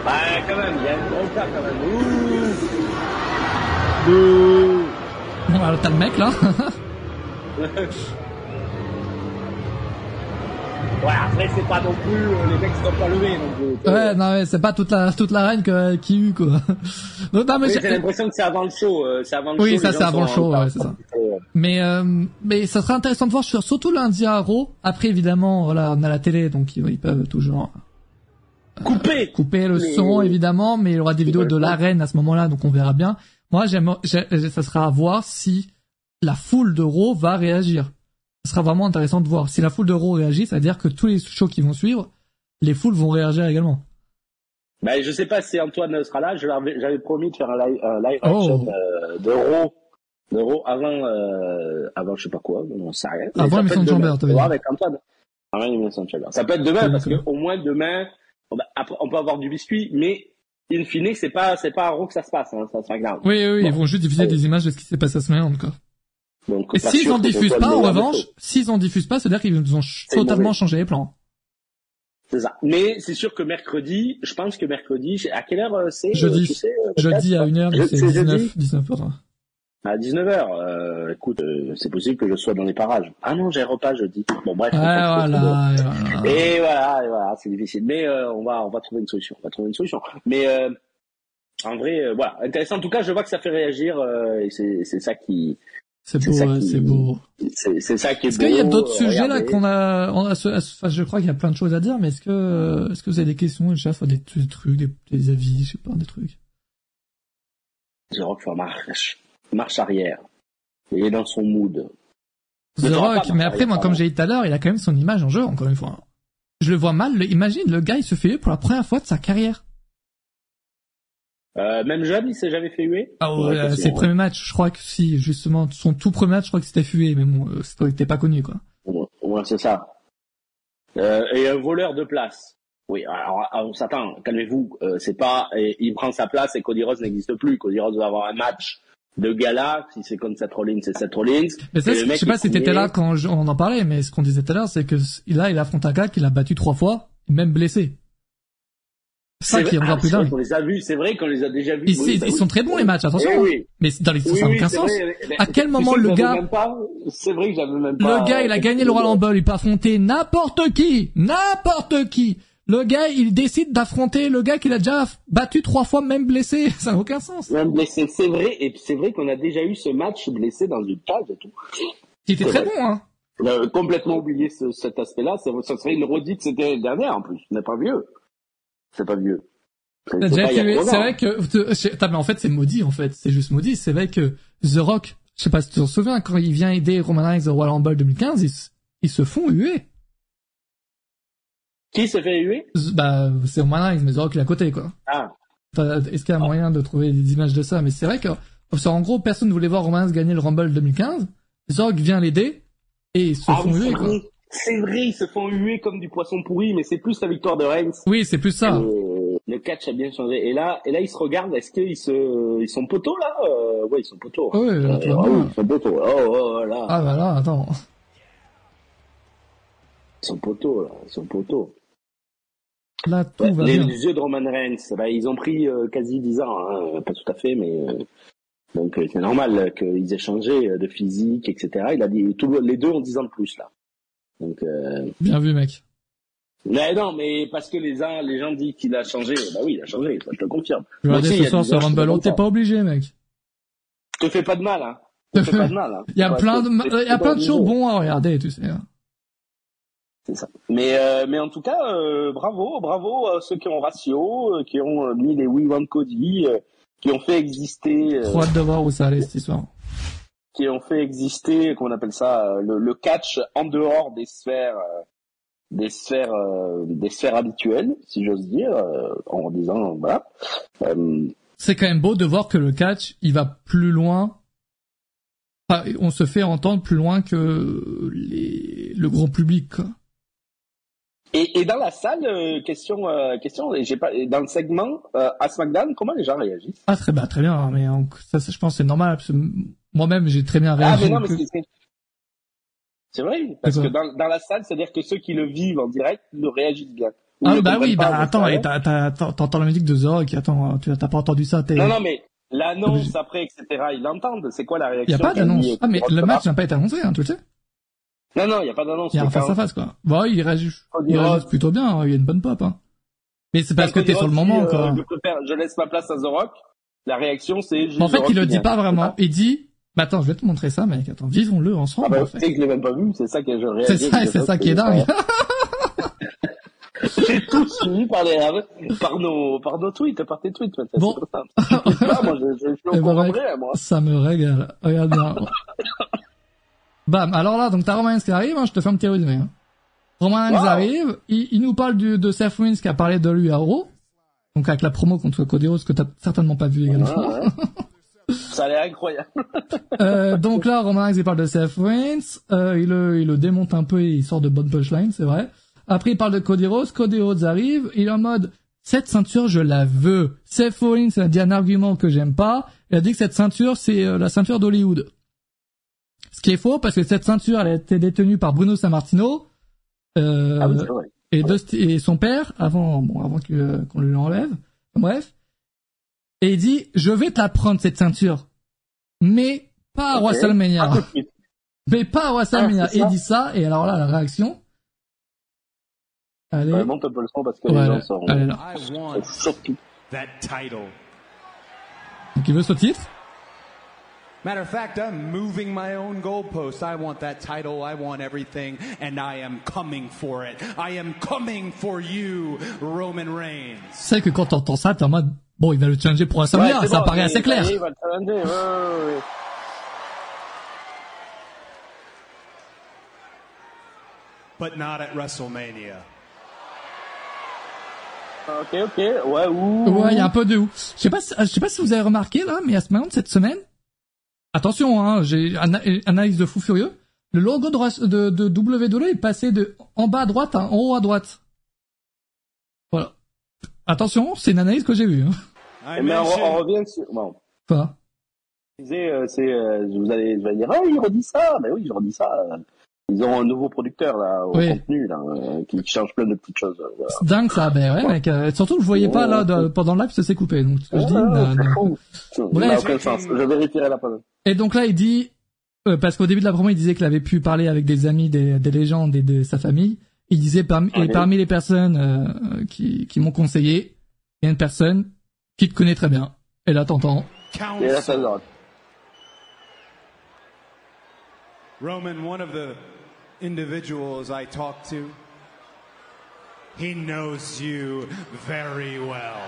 Ouais, quand même, il y a un gros cas quand même. Ouh. Bouh. Bon, alors t'as le mec, là? [laughs] Ouais, après, c'est pas non plus, euh, les mecs se sont pas levés, donc, euh, ouais, non, mais c'est pas toute la, toute l'arène que, qui eut, quoi. [laughs] Donc, non, mais Oui, j'ai- l'impression que c'est avant le show, euh, c'est avant le Oui, show. ça, les c'est avant le show, ouais, c'est ça. Mais euh, mais ça serait intéressant de voir sur surtout lundi à Raw. Après évidemment, voilà, on a la télé, donc ils, ils peuvent toujours Coupé! couper le Mais- son évidemment, mais il y aura des vidéos de l'arène à ce moment-là, donc on verra bien. Moi, j'aime, j'ai- ça sera à voir si la foule de Raw va réagir. Ce sera vraiment intéressant de voir si la foule de Raw réagit, c'est-à-dire que tous les shows qui vont suivre, les foules vont réagir également. Ben, je sais pas si Antoine sera là. J'avais promis de faire un live, un live Oh. action euh, de Raw, avant, euh, avant je sais pas quoi, on. Mais Avant l'émission de demain. Chamber, t'avais Ouais, dit. avec Antoine. Avant l'émission de Chamber. Ça peut être demain parce que au moins demain, on, après, on peut avoir du biscuit, mais in fine, c'est pas, c'est pas à Raw que ça se passe, hein, ça se regarde. Oui, oui, ils vont juste diffuser Ouais. des images de ce qui s'est passé à ce moment, quoi. Donc, Et s'ils en diffusent pas, en revanche, s'ils en diffusent pas, c'est-à-dire qu'ils nous ont C'est totalement mauvais. changé les plans. C'est ça. Mais c'est sûr que mercredi, je pense que mercredi, à quelle heure euh, c'est? Jeudi. euh, tu sais, euh, Jeudi à 1h, Je- donc c'est c'est jeudi 19, 19 pardon. À 19h, euh, écoute, euh, c'est possible que je sois dans les parages. Ah non, j'ai un repas jeudi. Bon bref. Ouais, voilà, et voilà. Et voilà, et voilà, c'est difficile. Mais euh, on va, on va trouver une solution. On va trouver une solution. Mais en vrai, voilà, intéressant. En tout cas, je vois que ça fait réagir et c'est, c'est ça qui, C'est c'est beau, ça ouais, qui- c'est beau. c'est, c'est ça qui est Est-ce beau. qu'il y a d'autres sujets là qu'on a, on a ce- enfin, je crois qu'il y a plein de choses à dire, mais est-ce que, est-ce que vous avez des questions, déjà, soit des, des trucs, des, des avis, je sais pas, des trucs? The Rock fait marche, marche arrière. Il est dans son mood. The Rock, mais après, moi, comme j'ai dit tout à l'heure, il a quand même son image en jeu, encore une fois. Je le vois mal, le- imagine, le gars, il se fait pour la première fois de sa carrière. Euh, même jeune, il s'est jamais fait huer? Ah ouais, euh, ses premiers matchs, je crois que si, justement, son tout premier match, je crois que c'était fué, mais bon, euh, c'était pas connu, quoi. Ouais, c'est ça. Euh, et un voleur de place. Oui, alors, alors, on s'attend, calmez-vous. Euh, c'est pas, et il prend sa place et Cody Rhodes n'existe plus. Cody Rhodes va avoir un match de gala. Si c'est contre Seth Rollins, c'est Seth Rollins. Mais ça, je sais pas si t'étais là quand je- on en parlait, mais ce qu'on disait tout à l'heure, c'est que là, il affronte un gars qu'il a battu trois fois, même blessé. C'est ça qui est encore ah, plus vrai qu'on les a vus, c'est vrai qu'on les a déjà vus. Ils, Oui, ils- bah oui. sont très bons les matchs, attention. Eh oui. Mais dans les, ça Oui, n'a oui, aucun c'est sens. vrai. Mais- À quel moment le gars- C'est vrai que j'avais même pas. Le gars, il a gagné le Royal [laughs] Rumble, il peut affronter n'importe qui, n'importe qui. Le gars, il décide d'affronter le gars qu'il a déjà battu trois fois, même blessé. [laughs] Ça n'a aucun sens. Même blessé, c'est vrai, et c'est vrai qu'on a déjà eu ce match blessé dans une cage et tout. Il était très vrai. bon, hein. A complètement oublié ce- cet aspect-là. C'est- Ça serait une redite, c'était l'année dernière en plus. N'est pas vieux. C'est pas vieux. C'est vrai que, attends, mais en fait, c'est maudit, en fait. C'est juste maudit. C'est vrai que The Rock, je sais pas si tu te souviens, quand il vient aider Roman Reigns au Royal Rumble 2015, ils, ils se font huer. Qui s'est fait huer? Bah, c'est Roman mais Rock, il est à côté, quoi. Ah, Est-ce qu'il y a moyen de trouver des images de ça? Mais c'est vrai que, qu'en gros, personne ne voulait voir Roman gagner le Rumble 2015. Zorg vient l'aider et ils se ah font huer, c'est quoi. vrai. C'est vrai, ils se font huer comme du poisson pourri, mais c'est plus la victoire de Reigns. Oui, c'est plus ça. Euh, le catch a bien changé. Et là, et là, ils se regardent. Est-ce qu'ils se, ils sont poteaux là? Euh, Ouais, ils sont poteaux. Là, Euh, ah oui, ils sont poteaux. Oh, oh, oh, là, Ah bah là, attends. ils sont poteaux là, ils sont poteaux. Là, tout Ouais, va les, bien. les yeux de Roman Reigns, bah, ils ont pris euh, quasi 10 ans, hein, pas tout à fait, mais euh, donc euh, c'est normal euh, qu'ils aient changé euh, de physique, etc. Il a dit tout, les deux ont 10 ans de plus là. Donc euh, Bien vu, mec. mais non, mais parce que les uns, les gens disent qu'il a changé, bah oui, il a changé, ça je te le confirme. Il y ce soir 10 sur Rumble. T'es pas obligé, mec. Te fais pas de mal, hein. [laughs] Te fais pas de mal. Hein. Il y a Ouais, plein de, te- il y a plein de shows bons à regarder, tu sais. hein. C'est ça. Mais euh, mais en tout cas, euh, bravo, bravo à ceux qui ont ratio, euh, qui ont mis les We Want Cody, qui ont fait exister, Trop hâte de voir où ça allait cette histoire. qui ont fait exister, qu'on appelle ça, le, le catch en dehors des sphères, des sphères, des sphères habituelles, si j'ose dire, en disant voilà. C'est quand même beau de voir que le catch, il va plus loin. On se fait entendre plus loin que les, le grand public, quoi. Et, et dans la salle, euh, question, euh, question, j'ai pas, dans le segment euh, à SmackDown, comment les gens réagissent? Ah, très bien, très bien, mais en- ça, ça, je pense, c'est normal, moi-même, j'ai très bien Ah réagi. mais non, mais c'est vrai, parce que dans, dans la salle, c'est-à-dire que ceux qui le vivent en direct le réagissent bien. Ou Ah, bah oui, bah mais attends, t'entends la musique de Zorg, attends, tu t'as pas entendu ça. Non, non, mais l'annonce après, etc., ils l'entendent. C'est quoi la Il y réaction a pas d'annonce. euh, Ah, mais le match n'a pas été annoncé, hein, tu le sais. Non, non, il n'y a pas d'annonce. Il y a un face à face, quoi. Bon, il réagit, Cody il Rhodes- plutôt bien, hein, il y a une bonne pop, hein. Mais c'est parce que t'es sur le moment, dit, quoi. euh, je, préfère, je laisse ma place à The Rock. La réaction, c'est... en fait, il le dit pas vraiment. Il dit, bah attends, je vais te montrer ça, mec. Attends, vivons-le Ah ensemble, bah, en tu fait. sais que je l'ai même pas vu, c'est ça que je réagis. C'est ça, c'est ça qui est dingue. J'ai tout suivi par les, par nos, par nos tweets, par tes tweets. Bon. Ça. Moi, je, je, je suis [laughs] Eh au ben, courant vrai, moi. Ça me régale. Regarde bien. [laughs] Bam. Alors là, donc t'as Roman Reigns qui arrive, hein, je te fais un petit résumé. Hein. Roman Reigns Wow. arrive, il, il nous parle du, de Seth Rollins qui a parlé de lui à Raw. Donc avec la promo contre Cody Rhodes que t'as certainement pas vu également. Ouais. [laughs] Ça a l'air incroyable. Euh, donc là, Roman Reigns il parle de Seth Rollins, euh, il, le, il le démonte un peu et il sort de bonnes punchlines, c'est vrai. Après, il parle de Cody Rhodes, Cody Rhodes arrive, il est en mode, cette ceinture, je la veux. Seth Rollins a dit un argument que j'aime pas, il a dit que cette ceinture, c'est euh, la ceinture d'Hollywood. Ce qui est faux, parce que cette ceinture, elle a été détenue par Bruno Sammartino, euh, Ah oui, et, son père, avant, bon, avant que- euh, qu'on lui l'enlève. Bref. Et il dit, je vais te la prendre, cette ceinture. Mais pas à Ok. WrestleMania. À tout de suite. Mais pas à WrestleMania. Ah, et il dit ça, et alors là, la réaction. Allez. Ouais, monte un peu le son parce que Ouais, les gens sont, allez là. I want sont surtout. that title. Donc il veut ce titre. Matter of fact, I'm moving my own goalposts. I want that title. I want everything. And I am coming for it. I am coming for you, Roman Reigns. C'est que quand t'entends ça, t'es en mode, bon, il va le changer pour WrestleMania, Ouais, c'est ça bon, paraît il- assez clair. il va le challenger, ouais, ouais, ouais. But not at WrestleMania. Ok, ok, ouais, ouh. Ouais, il y a un peu de où. Je sais pas, si- je sais pas si vous avez remarqué là, mais à ce moment cette semaine, attention, hein, j'ai ana- analyse de fou furieux. Le logo de, de, de WWE est passé de en bas à droite à en haut à droite. Voilà. Attention, c'est une analyse que j'ai vue. Hein. I Mais on, mentioned- on revient sur, bon. Quoi? Je disais, euh, c'est, euh, vous allez, vous allez dire, ah, il redit ça. Ben oui, je redis ça. Ils ont un nouveau producteur, là, au Oui. contenu, là, euh, qui change plein de petites choses. euh, voilà. C'est dingue ça, ben ouais, mec. euh, surtout je voyais pas là de- pendant le live, ça s'est coupé. Donc ce que je dis. Ah, n'a- fou. Ça Bref. aucun sens. Je vérifierai la preuve. Et donc là, il dit, euh, parce qu'au début de la promo, il disait qu'il avait pu parler avec des amis, des, des légendes et de sa famille. Il disait, parmi, et parmi les personnes euh, qui, qui m'ont conseillé, il y a une personne qui te connaît très bien. Et là, t'entends. Et là, ça Roman, one of the individuals I talked to, he knows you very well.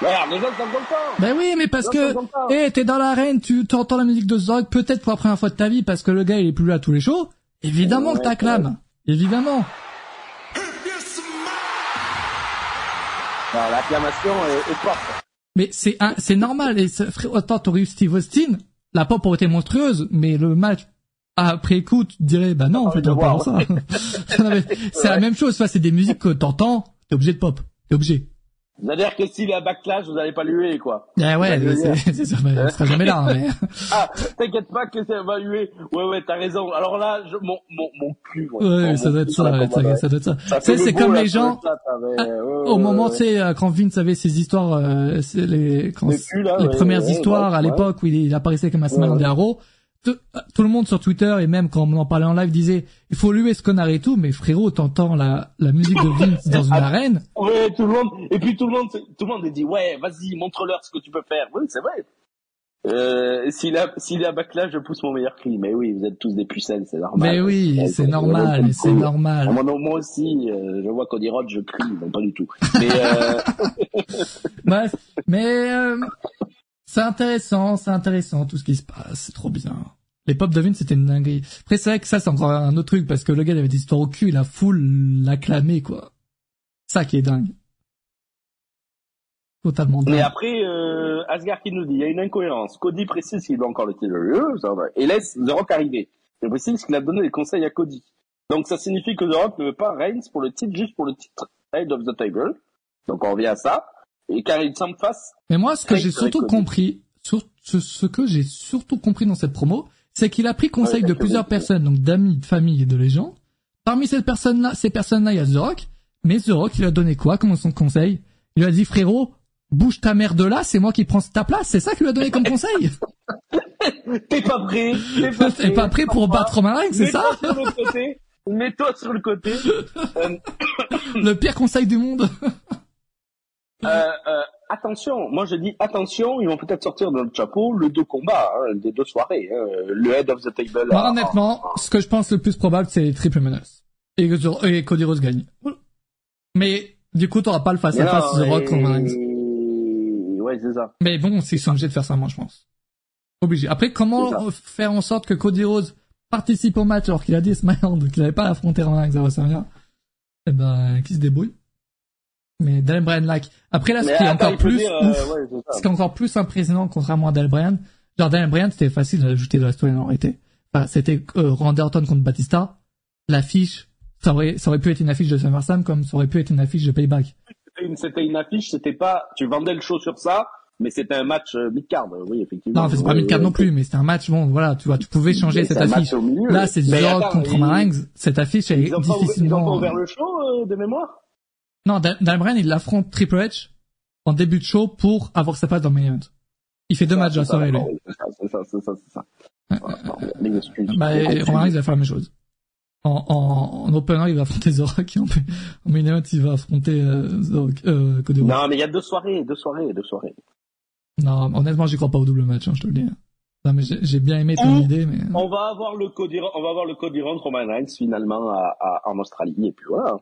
Regarde, les gens sont contents. Ben oui, mais parce que, eh, t'es dans l'arène, tu t'entends la musique de Zorg, peut-être pour la première fois de ta vie, parce que le gars, il est plus là tous les shows. Évidemment que t'acclames. Évidemment. Alors, l'acclamation est, est forte. Mais c'est un- c'est normal. Et autant t'aurais eu Steve Austin, la pop aurait été monstrueuse, mais le match après coup, tu te dirais, bah non, en fait, envie on de voir ça. [laughs] [laughs] C'est la même chose. Enfin, c'est des musiques que t'entends, t'es obligé de pop. T'es obligé. C'est-à-dire que s'il y a backlash, vous n'allez pas lui quoi. Eh ouais, c'est sûr, sera jamais là. hein, mais... [laughs] Ah, t'inquiète pas que ça va huer. Ouais, ouais, t'as raison. Alors là, je, mon, mon, mon cul. Ouais, ça doit être ça, ouais, ça, ça doit être ça. Ça Tu sais, c'est comme les gens, ah, ouais, au moment, tu sais, euh, quand Vince avait ses histoires, euh, les, quand, Les là, premières histoires à l'époque où il, il apparaissait comme un des Raw, tout, le monde sur Twitter et même quand on en parlait en live disait, il faut lui ce connard et tout, mais frérot, t'entends la, la musique de Vince [laughs] dans une arène. Ouais, tout le monde. Et puis tout le monde, tout le monde dit, ouais, vas-y, montre-leur ce que tu peux faire. Oui, c'est vrai. Euh, s'il a, s'il a backlash, je pousse mon meilleur cri. Mais oui, vous êtes tous des pucelles, c'est normal. Mais oui, Ouais, c'est normal, c'est normal. Ah, Moi, moi aussi, euh, je vois Cody Rhodes, je crie, non pas du tout. Mais euh, [laughs] mais euh, c'est intéressant, c'est intéressant tout ce qui se passe, c'est trop bien. Les pop de Vince c'était une dinguerie. Après c'est vrai que ça c'est encore un autre truc parce que le gars il avait des histoires au cul, la foule l'acclamait quoi. Ça qui est dingue. Totalement dingue. Mais après, euh, Asgard qui nous dit, il y a une incohérence. Cody précise qu'il doit encore le titre, euh, et laisse The Rock arriver. Il précise qu'il a donné des conseils à Cody. Donc ça signifie que The Rock ne veut pas Reigns pour le titre, juste pour le titre Head of the Table. Donc on revient à ça. Et car il semble face, Mais moi ce que j'ai surtout compris, sur, ce, ce que j'ai surtout compris dans cette promo, c'est qu'il a pris conseil Ouais, de plusieurs personnes, donc d'amis, de famille et de légendes. Parmi ces personnes-là, ces personnes-là, il y a The Rock. Mais The Rock, il a donné quoi comme son conseil? Il lui a dit frérot, bouge ta mère de là, c'est moi qui prends ta place. C'est ça qu'il lui a donné comme conseil? [laughs] t'es pas prêt, t'es pas [laughs] prêt. Pas prêt pour battre Roman c'est ça? Mets-toi sur le côté. Mets-toi sur le côté. [laughs] Euh, Le pire conseil du monde. Euh, euh, attention, moi je dis attention, ils vont peut-être sortir de notre chapeau le deux combats, hein, des deux soirées, hein, le Head of the Table. Moi, à- honnêtement, ce que je pense le plus probable, c'est triple menace. Et, Cody Rhodes gagne. Mais, du coup, t'auras pas le face à face The Rock et-. Ouais, c'est ça. Mais bon, ils sont obligés de faire ça, moi, je pense. Obligé. Après, comment faire en sorte que Cody Rhodes participe au match alors qu'il a dit SmackDown qu'il n'avait pas affronté Roman Reigns à WrestleMania? Eh ben, qui se débrouille. Mais Daniel Bryan like. Après là, ce Mais qui est encore plus dire, euh, ouf, ouais, ça. ce qui est encore plus impressionnant contrairement à Daniel Bryan, genre Daniel Bryan c'était facile d'ajouter de la story en réalité. Enfin, c'était euh, Randy Orton contre Batista. L'affiche, ça aurait, ça aurait pu être une affiche de SummerSlam comme ça aurait pu être une affiche de Payback. C'était une- affiche, c'était pas, tu vendais le show sur ça, mais c'était un match euh, mid-card, oui, effectivement. Non, c'est pas Ouais, mid-card non plus, mais c'était un match, bon, voilà, tu vois, tu pouvais changer cette affiche. milieu. Là, c'est attends, contre Reigns. Cette affiche, elle est ouvert- ils ont difficilement... pas ouvert le show euh, de mémoire? Non, Dan- Daniel Bryan, il affronte Triple H en début de show pour avoir sa place dans le main event. Il fait deux matchs dans la C'est ça, soirée, lui. C'est ça, c'est ça, c'est ça. Bah, et Roman Reigns, il va faire la même chose. En, en, en opener, il va affronter The Rock, en, en main event, il va affronter euh, The Rock, euh, Cody Rhodes. Non, mais il y a deux soirées, deux soirées, deux soirées. Non, honnêtement, j'y crois pas au double match, hein, je te le dis. Non, mais j'ai j'ai bien aimé ton idée, mais... On va avoir le Cody, on va avoir le Cody Rhodes Roman Reigns finalement à, à- en Australie et puis voilà.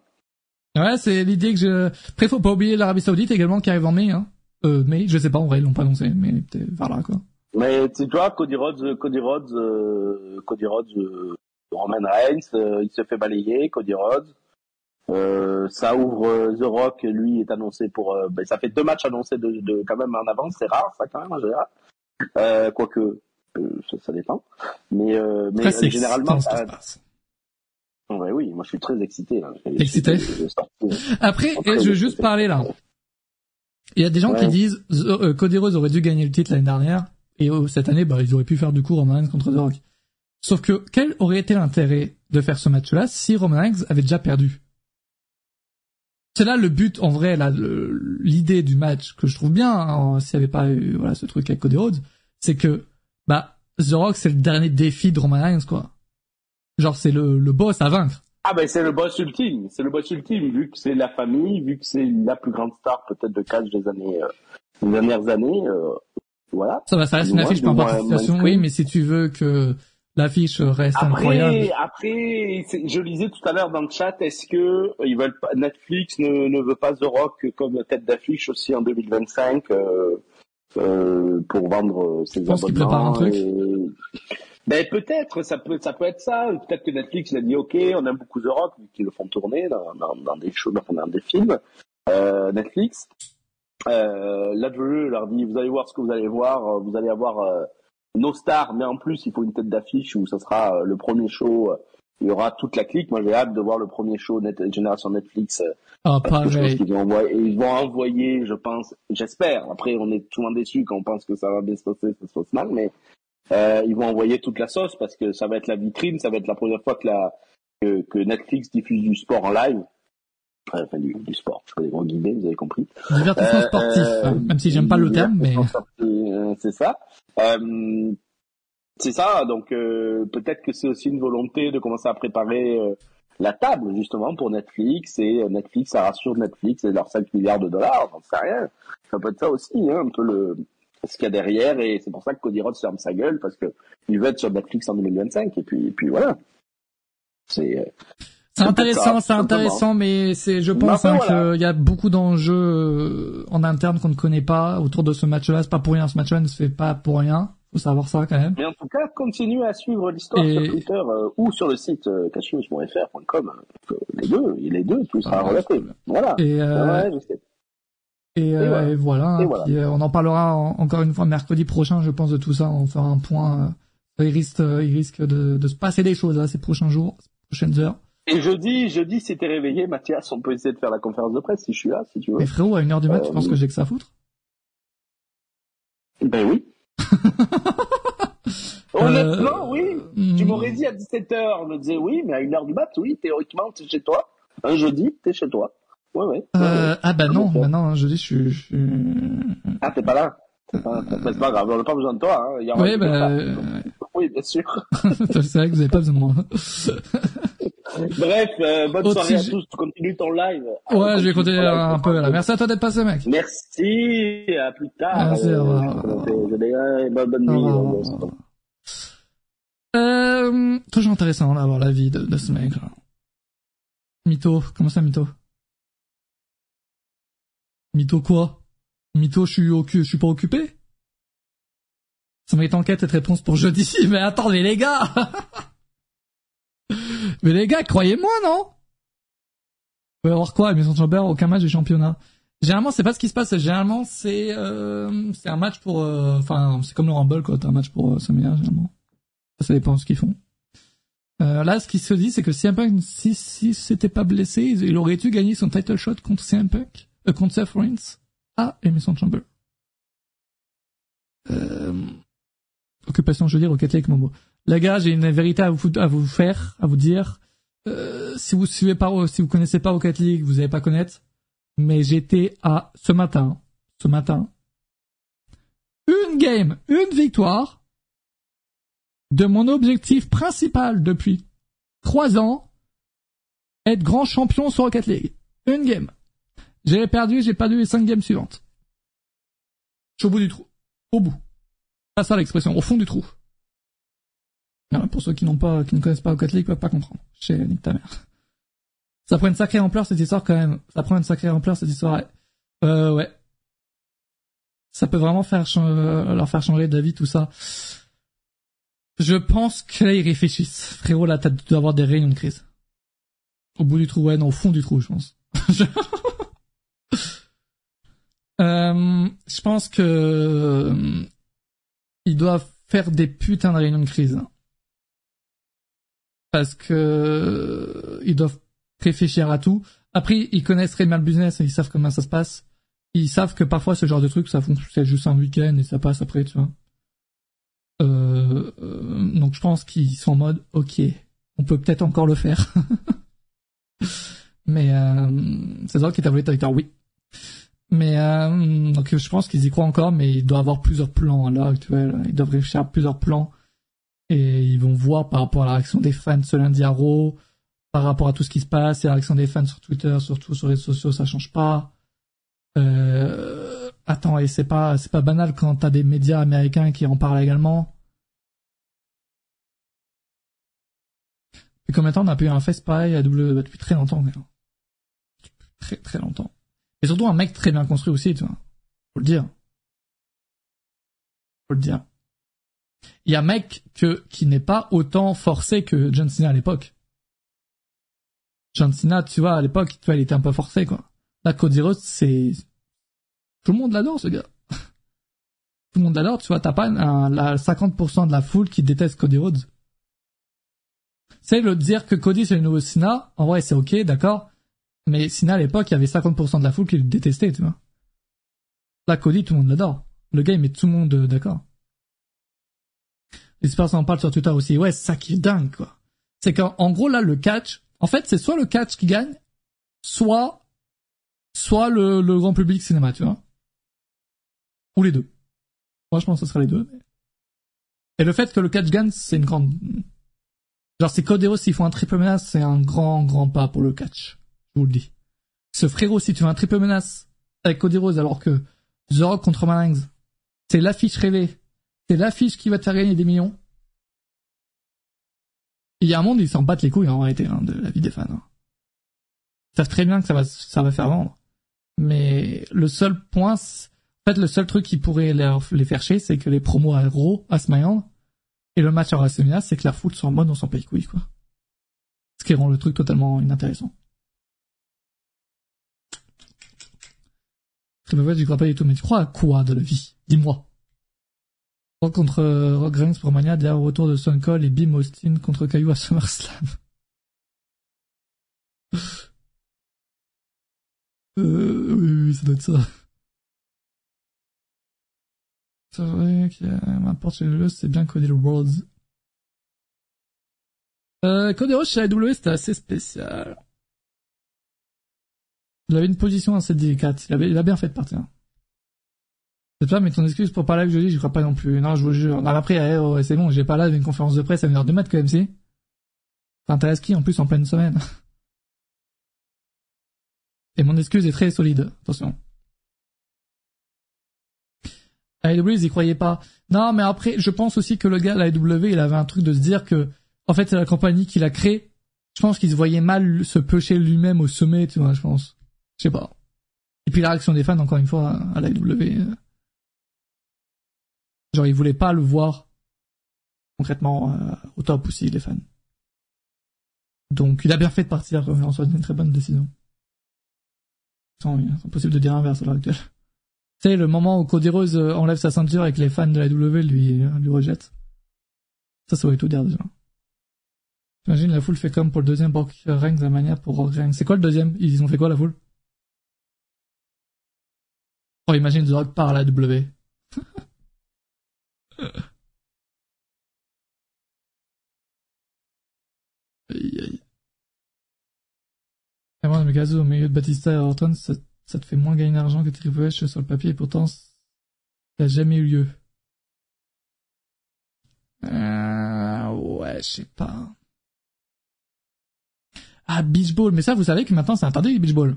Ouais, c'est l'idée que je... Après, faut pas oublier l'Arabie Saoudite également qui arrive en mai, hein. Euh, mai, je sais pas, en vrai, ils l'ont pas annoncé, mais peut-être vers là, quoi. Mais tu vois, Cody Rhodes, Cody Rhodes, euh, Cody Rhodes, euh, Roman Reigns, euh, il se fait balayer, Cody Rhodes. Euh, ça ouvre euh, The Rock, lui est annoncé pour. euh, ben, ça fait deux matchs annoncés de, de quand même en avance, c'est rare ça quand même en général. Euh, quoique euh, ça, ça dépend. Mais euh, mais euh, généralement, ça-. Ouais, oui, moi je suis très excité là. Excité Après, Après, je veux juste parler là. Il y a des gens qui disent euh, Cody Rhodes aurait dû gagner le titre l'année dernière et euh, cette année, bah, ils auraient pu faire du coup Roman Reigns contre The Rock. Sauf que quel aurait été l'intérêt de faire ce match-là si Roman Reigns avait déjà perdu? C'est là le but, en vrai, là, l'idée du match que je trouve bien, hein, s'il n'y avait pas eu voilà ce truc avec Cody Rhodes, c'est que bah The Rock c'est le dernier défi de Roman Reigns quoi. Genre c'est le, le boss à vaincre. Ah ben c'est le boss ultime, c'est le boss ultime vu que c'est la famille, vu que c'est la plus grande star peut-être de catch des années, euh, des dernières années. euh, voilà. Ça va, ça reste une affiche par participation, oui, mais si tu veux que l'affiche reste incroyable. Après, après, je lisais tout à l'heure dans le chat, est-ce que euh, ils veulent pas, Netflix ne, ne veut pas The Rock comme tête d'affiche aussi en 2025 euh, euh, pour vendre ses qu'ils abonnements préparent un truc? et- Ben peut-être, ça peut, ça peut être ça. Peut-être que Netflix a dit OK, on aime beaucoup The Rock, vu qu'ils le font tourner dans, dans, dans des shows, dans, des films. Euh, Netflix. Euh, là, je leur dit, vous allez voir ce que vous allez voir. Vous allez avoir euh, nos stars, mais en plus, il faut une tête d'affiche où ça sera euh, le premier show. euh, il y aura toute la clique. Moi, j'ai hâte de voir le premier show net, Génération Netflix. euh, Ah, pareil. vont envoyer, ils vont envoyer, je pense, j'espère. Après, on est souvent déçus quand on pense que ça va bien se passer, ça se passe mal, mais euh, ils vont envoyer toute la sauce parce que ça va être la vitrine, ça va être la première fois que, la, que, que Netflix diffuse du sport en live. Enfin, du, du sport, je gros guillemets, vous avez compris. Divertissement Euh, sportif, euh, hein, même si j'aime pas le terme, mais euh, [laughs] C'est ça. Euh, c'est ça, donc euh, peut-être que c'est aussi une volonté de commencer à préparer euh, la table justement pour Netflix et euh, Netflix, ça rassure Netflix et leurs 5 milliards de dollars, j'en sais rien. Ça peut être ça aussi, hein, un peu le ce qu'il y a derrière et c'est pour ça que Cody Rhodes ferme sa gueule parce que il veut être sur Netflix en 2025 et puis et puis voilà. C'est euh, c'est intéressant, c'est intéressant, mais c'est, je Bah, pense hein, voilà. qu'il y a beaucoup d'enjeux euh, en interne qu'on ne connaît pas autour de ce match-là. C'est pas pour rien, ce match-là ne se fait pas pour rien. Faut savoir ça quand même. Mais en tout cas, continuez à suivre l'histoire Et- sur Twitter euh, ou sur le site euh, cashnews.fr.com. Euh, les deux, les deux, tout sera Ah, relaté. Voilà. Et, euh, Ouais, je sais. Et, euh, voilà. et voilà. hein. Et voilà. Puis, euh, on en parlera en- encore une fois mercredi prochain, je pense, de tout ça. On fera un point. euh, il risque, euh, il risque de, de se passer des choses là, ces prochains jours, ces prochaines heures. Et jeudi, jeudi, si t'es réveillé, Mathias, on peut essayer de faire la conférence de presse si je suis là, si tu veux. Mais frérot, à une heure du Euh, tu penses que j'ai que ça à foutre? Ben oui. [laughs] Honnêtement, oui. Tu hmm. m'aurais dit à 17h, on me disait oui, mais à 1h du mat, oui, théoriquement, t'es chez toi. Un jeudi, t'es chez toi. Ouais, ouais. ouais, Euh, ouais. ah bah non, Comment bah non, jeudi je suis... Je suis... Ah, t'es pas là. Pas, t'es- c'est pas grave, on n'a pas besoin de toi. Hein. Il y du bah... euh, [laughs] Oui, bien sûr. [laughs] c'est vrai que vous avez pas besoin de moi. [laughs] Bref, euh, bonne Autre soirée à tous. Tu continues ton live. Ouais, je vais continuer un peu là. Merci à toi d'être passé, mec. Merci. À plus tard. Merci, Euh, au revoir. je euh, bonne, nuit. euh, Euh, toujours intéressant d'avoir la vie de, de ce mec là. Mytho, comment ça Mytho Mytho quoi? Mytho, je suis je suis pas occupé? Ça été enquête cette réponse pour jeudi. [laughs] Mais attends, mais les gars [laughs] Mais les gars, croyez-moi, non? Vous allez avoir quoi, Maison Chamber Aucun match du championnat. Généralement, c'est pas ce qui se passe. Généralement, c'est euh, c'est un match pour... euh, Enfin, c'est comme le Rumble, quoi. T'as un match pour euh, SummerSlam, généralement. Ça dépend de ce qu'ils font. Euh, là, ce qui se dit, c'est que CM Punk, si, si c'était pas blessé, il il aurait dû gagner son title shot contre CM Punk, Seth Rollins à Emerson Chamber. Euh, occupation, je veux dire, Rocket League Momo. Les gars, j'ai une vérité à vous, à vous faire, à vous dire. Euh, si vous suivez pas, si vous connaissez pas Rocket League, vous n'allez pas connaître. Mais j'étais à, ce matin, ce matin, une game, une victoire de mon objectif principal depuis trois ans, être grand champion sur Rocket League. Une game. J'ai perdu, j'ai perdu les cinq games suivantes. Je suis au bout du trou. Au bout. Pas ça l'expression, au fond du trou. Non, pour ceux qui n'ont pas, qui ne connaissent pas peuvent pas comprendre. Chez Nick ta mère. Ça prend une sacrée ampleur cette histoire quand même. Ça prend une sacrée ampleur cette histoire. Euh, ouais. Ça peut vraiment faire euh, leur faire changer d'avis tout ça. Je pense que là ils réfléchissent. Frérot, là, t'as dû avoir des réunions de crise. Au bout du trou, ouais, non, au fond du trou, je pense. [laughs] Euh, je pense que euh, ils doivent faire des putains de réunions de crise. Parce que euh, ils doivent réfléchir à tout. Après, ils connaissent très bien le business et ils savent comment ça se passe. Ils savent que parfois ce genre de truc, ça fonctionne juste un week-end et ça passe après, tu vois. Euh, euh, donc je pense qu'ils sont en mode, ok, on peut peut-être encore le faire. [laughs] Mais c'est ça qui est voulu dire oui. Mais euh, donc je pense qu'ils y croient encore, mais il doit avoir plusieurs plans à l'heure actuelle. Ils doivent réfléchir à plusieurs plans et ils vont voir par rapport à la réaction des fans ce lundi à Raw, par rapport à tout ce qui se passe, et la réaction des fans sur Twitter, surtout sur les réseaux sociaux, ça change pas. Euh, attends, et c'est pas c'est pas banal quand t'as des médias américains qui en parlent également. Depuis combien de temps on a eu un face pareil à W depuis très longtemps, très très longtemps. Et surtout un mec très bien construit aussi, tu vois. Faut le dire. Faut le dire. Il y a un mec que, qui n'est pas autant forcé que John Cena à l'époque. John Cena, tu vois, à l'époque, tu vois, il était un peu forcé, quoi. Là, Cody Rhodes, c'est... Tout le monde l'adore, ce gars. [laughs] Tout le monde l'adore, tu vois, t'as pas un, la 50% de la foule qui déteste Cody Rhodes. C'est le dire que Cody c'est le nouveau Cena, en vrai c'est ok, d'accord, mais Cena à l'époque, il y avait 50% de la foule qui le détestait, tu vois. Là, Cody, tout le monde l'adore. Le gars, il met tout le monde euh, d'accord. Les personnes en parlent sur Twitter aussi. Ouais, c'est ça qui est dingue, quoi. C'est qu'en gros, là, le catch, en fait, c'est soit le catch qui gagne, soit, soit le, le grand public cinéma, tu vois. Ou les deux. Moi, je pense que ce sera les deux. Et le fait que le catch gagne, c'est une grande... Genre, c'est Cody s'ils font un triple menace, c'est un grand, grand pas pour le catch. Je vous le dis. Ce frérot, si tu veux un triple menace avec Cody Rose alors que The Rock contre Malings, c'est l'affiche rêvée, c'est l'affiche qui va te faire gagner des millions. Il y a un monde, ils s'en battent les couilles en réalité hein, de la vie des fans. Hein. Ils savent très bien que ça va, ça va faire vendre. Mais le seul point, en fait, le seul truc qui pourrait les, faire chier, c'est que les promos à Raw, à SmackDown, et le match à WrestleMania, c'est que la foule soit en mode on s'en paye couilles, quoi. Ce qui rend le truc totalement inintéressant. Mauvaise, j'y crois pas du tout, mais tu crois à quoi de la vie? Dis-moi. Contre euh, Rock Reigns pour Mania, derrière au retour de Stone Cold et Bim Austin contre Caillou à SummerSlam. [laughs] euh, oui, oui, ça doit être ça. C'est vrai que m'importe chez le c'est bien Cody Rhodes. Euh, Cody Rhodes chez AEW, c'était assez spécial. Il avait une position assez délicate. Il, il a bien fait de partir. C'est pas, mais ton excuse pour parler avec Jolie, je crois pas non plus. Non, je vous jure. Non, après, c'est bon, j'ai pas là d'une conférence de presse à une heure de maths quand même, si. T'intéresses qui, en plus, en pleine semaine? [laughs] Et mon excuse est très solide. Attention. AEW, ils y croyaient pas. Non, mais après, je pense aussi que le gars, la AEW, il avait un truc de se dire que, en fait, c'est la compagnie qui l'a créé. Je pense qu'il se voyait mal se pêcher lui-même au sommet, tu vois, je pense. Je sais pas. Et puis la réaction des fans, encore une fois, à la euh, genre, ils voulaient pas le voir concrètement euh, au top aussi, les fans. Donc, il a bien fait de partir, en soit une très bonne décision. C'est impossible de dire inverse à l'heure actuelle. [laughs] Tu sais, le moment où Cody Rose euh, enlève sa ceinture et que les fans de la W lui, lui rejettent. Ça, ça aurait tout dire déjà. J'imagine la foule fait comme pour le deuxième Brock Reigns, la manière pour Reigns. C'est quoi le deuxième? Ils ont fait quoi la foule? Oh, imagine The Rock par la W. Et moi, mais au milieu de Batista et Orton, ça, te fait moins gagner d'argent que Triple H sur le papier, et pourtant, ça n'a jamais eu lieu. Euh, ouais, je sais pas. Ah, Beach Ball. Mais ça, vous savez que maintenant, c'est interdit, les Beach Ball.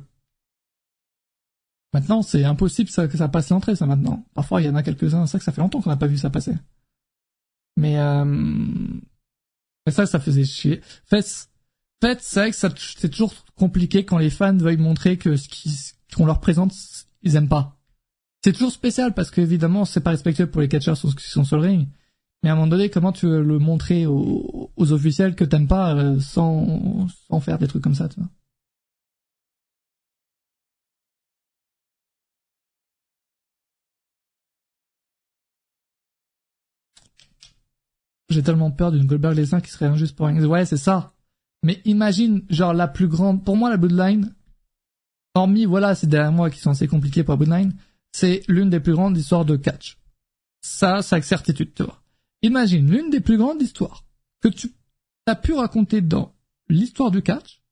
Maintenant, c'est impossible ça, que ça passe l'entrée, ça, maintenant. Parfois, il y en a quelques-uns, vrai que ça fait longtemps qu'on n'a pas vu ça passer. Mais, euh... Ça, ça faisait chier. Fait, fait c'est vrai que ça, c'est toujours compliqué quand les fans veulent montrer que ce qu'on leur présente, ils aiment pas. C'est toujours spécial parce qu'évidemment, c'est pas respectueux pour les catcheurs qui sont sur le ring. Mais à un moment donné, comment tu veux le montrer aux, aux officiels que t'aimes pas euh, sans, sans faire des trucs comme ça, tu vois? J'ai tellement peur d'une Goldberg Lesnar qui serait injuste pour Reigns. Ouais, c'est ça. Mais imagine, genre, la plus grande, pour moi, la Bloodline, hormis, voilà, c'est derrière moi qui sont assez compliqués pour la Bloodline, c'est l'une des plus grandes histoires de catch. Ça, c'est avec certitude, tu vois. Imagine l'une des plus grandes histoires que tu as pu raconter dans l'histoire du catch.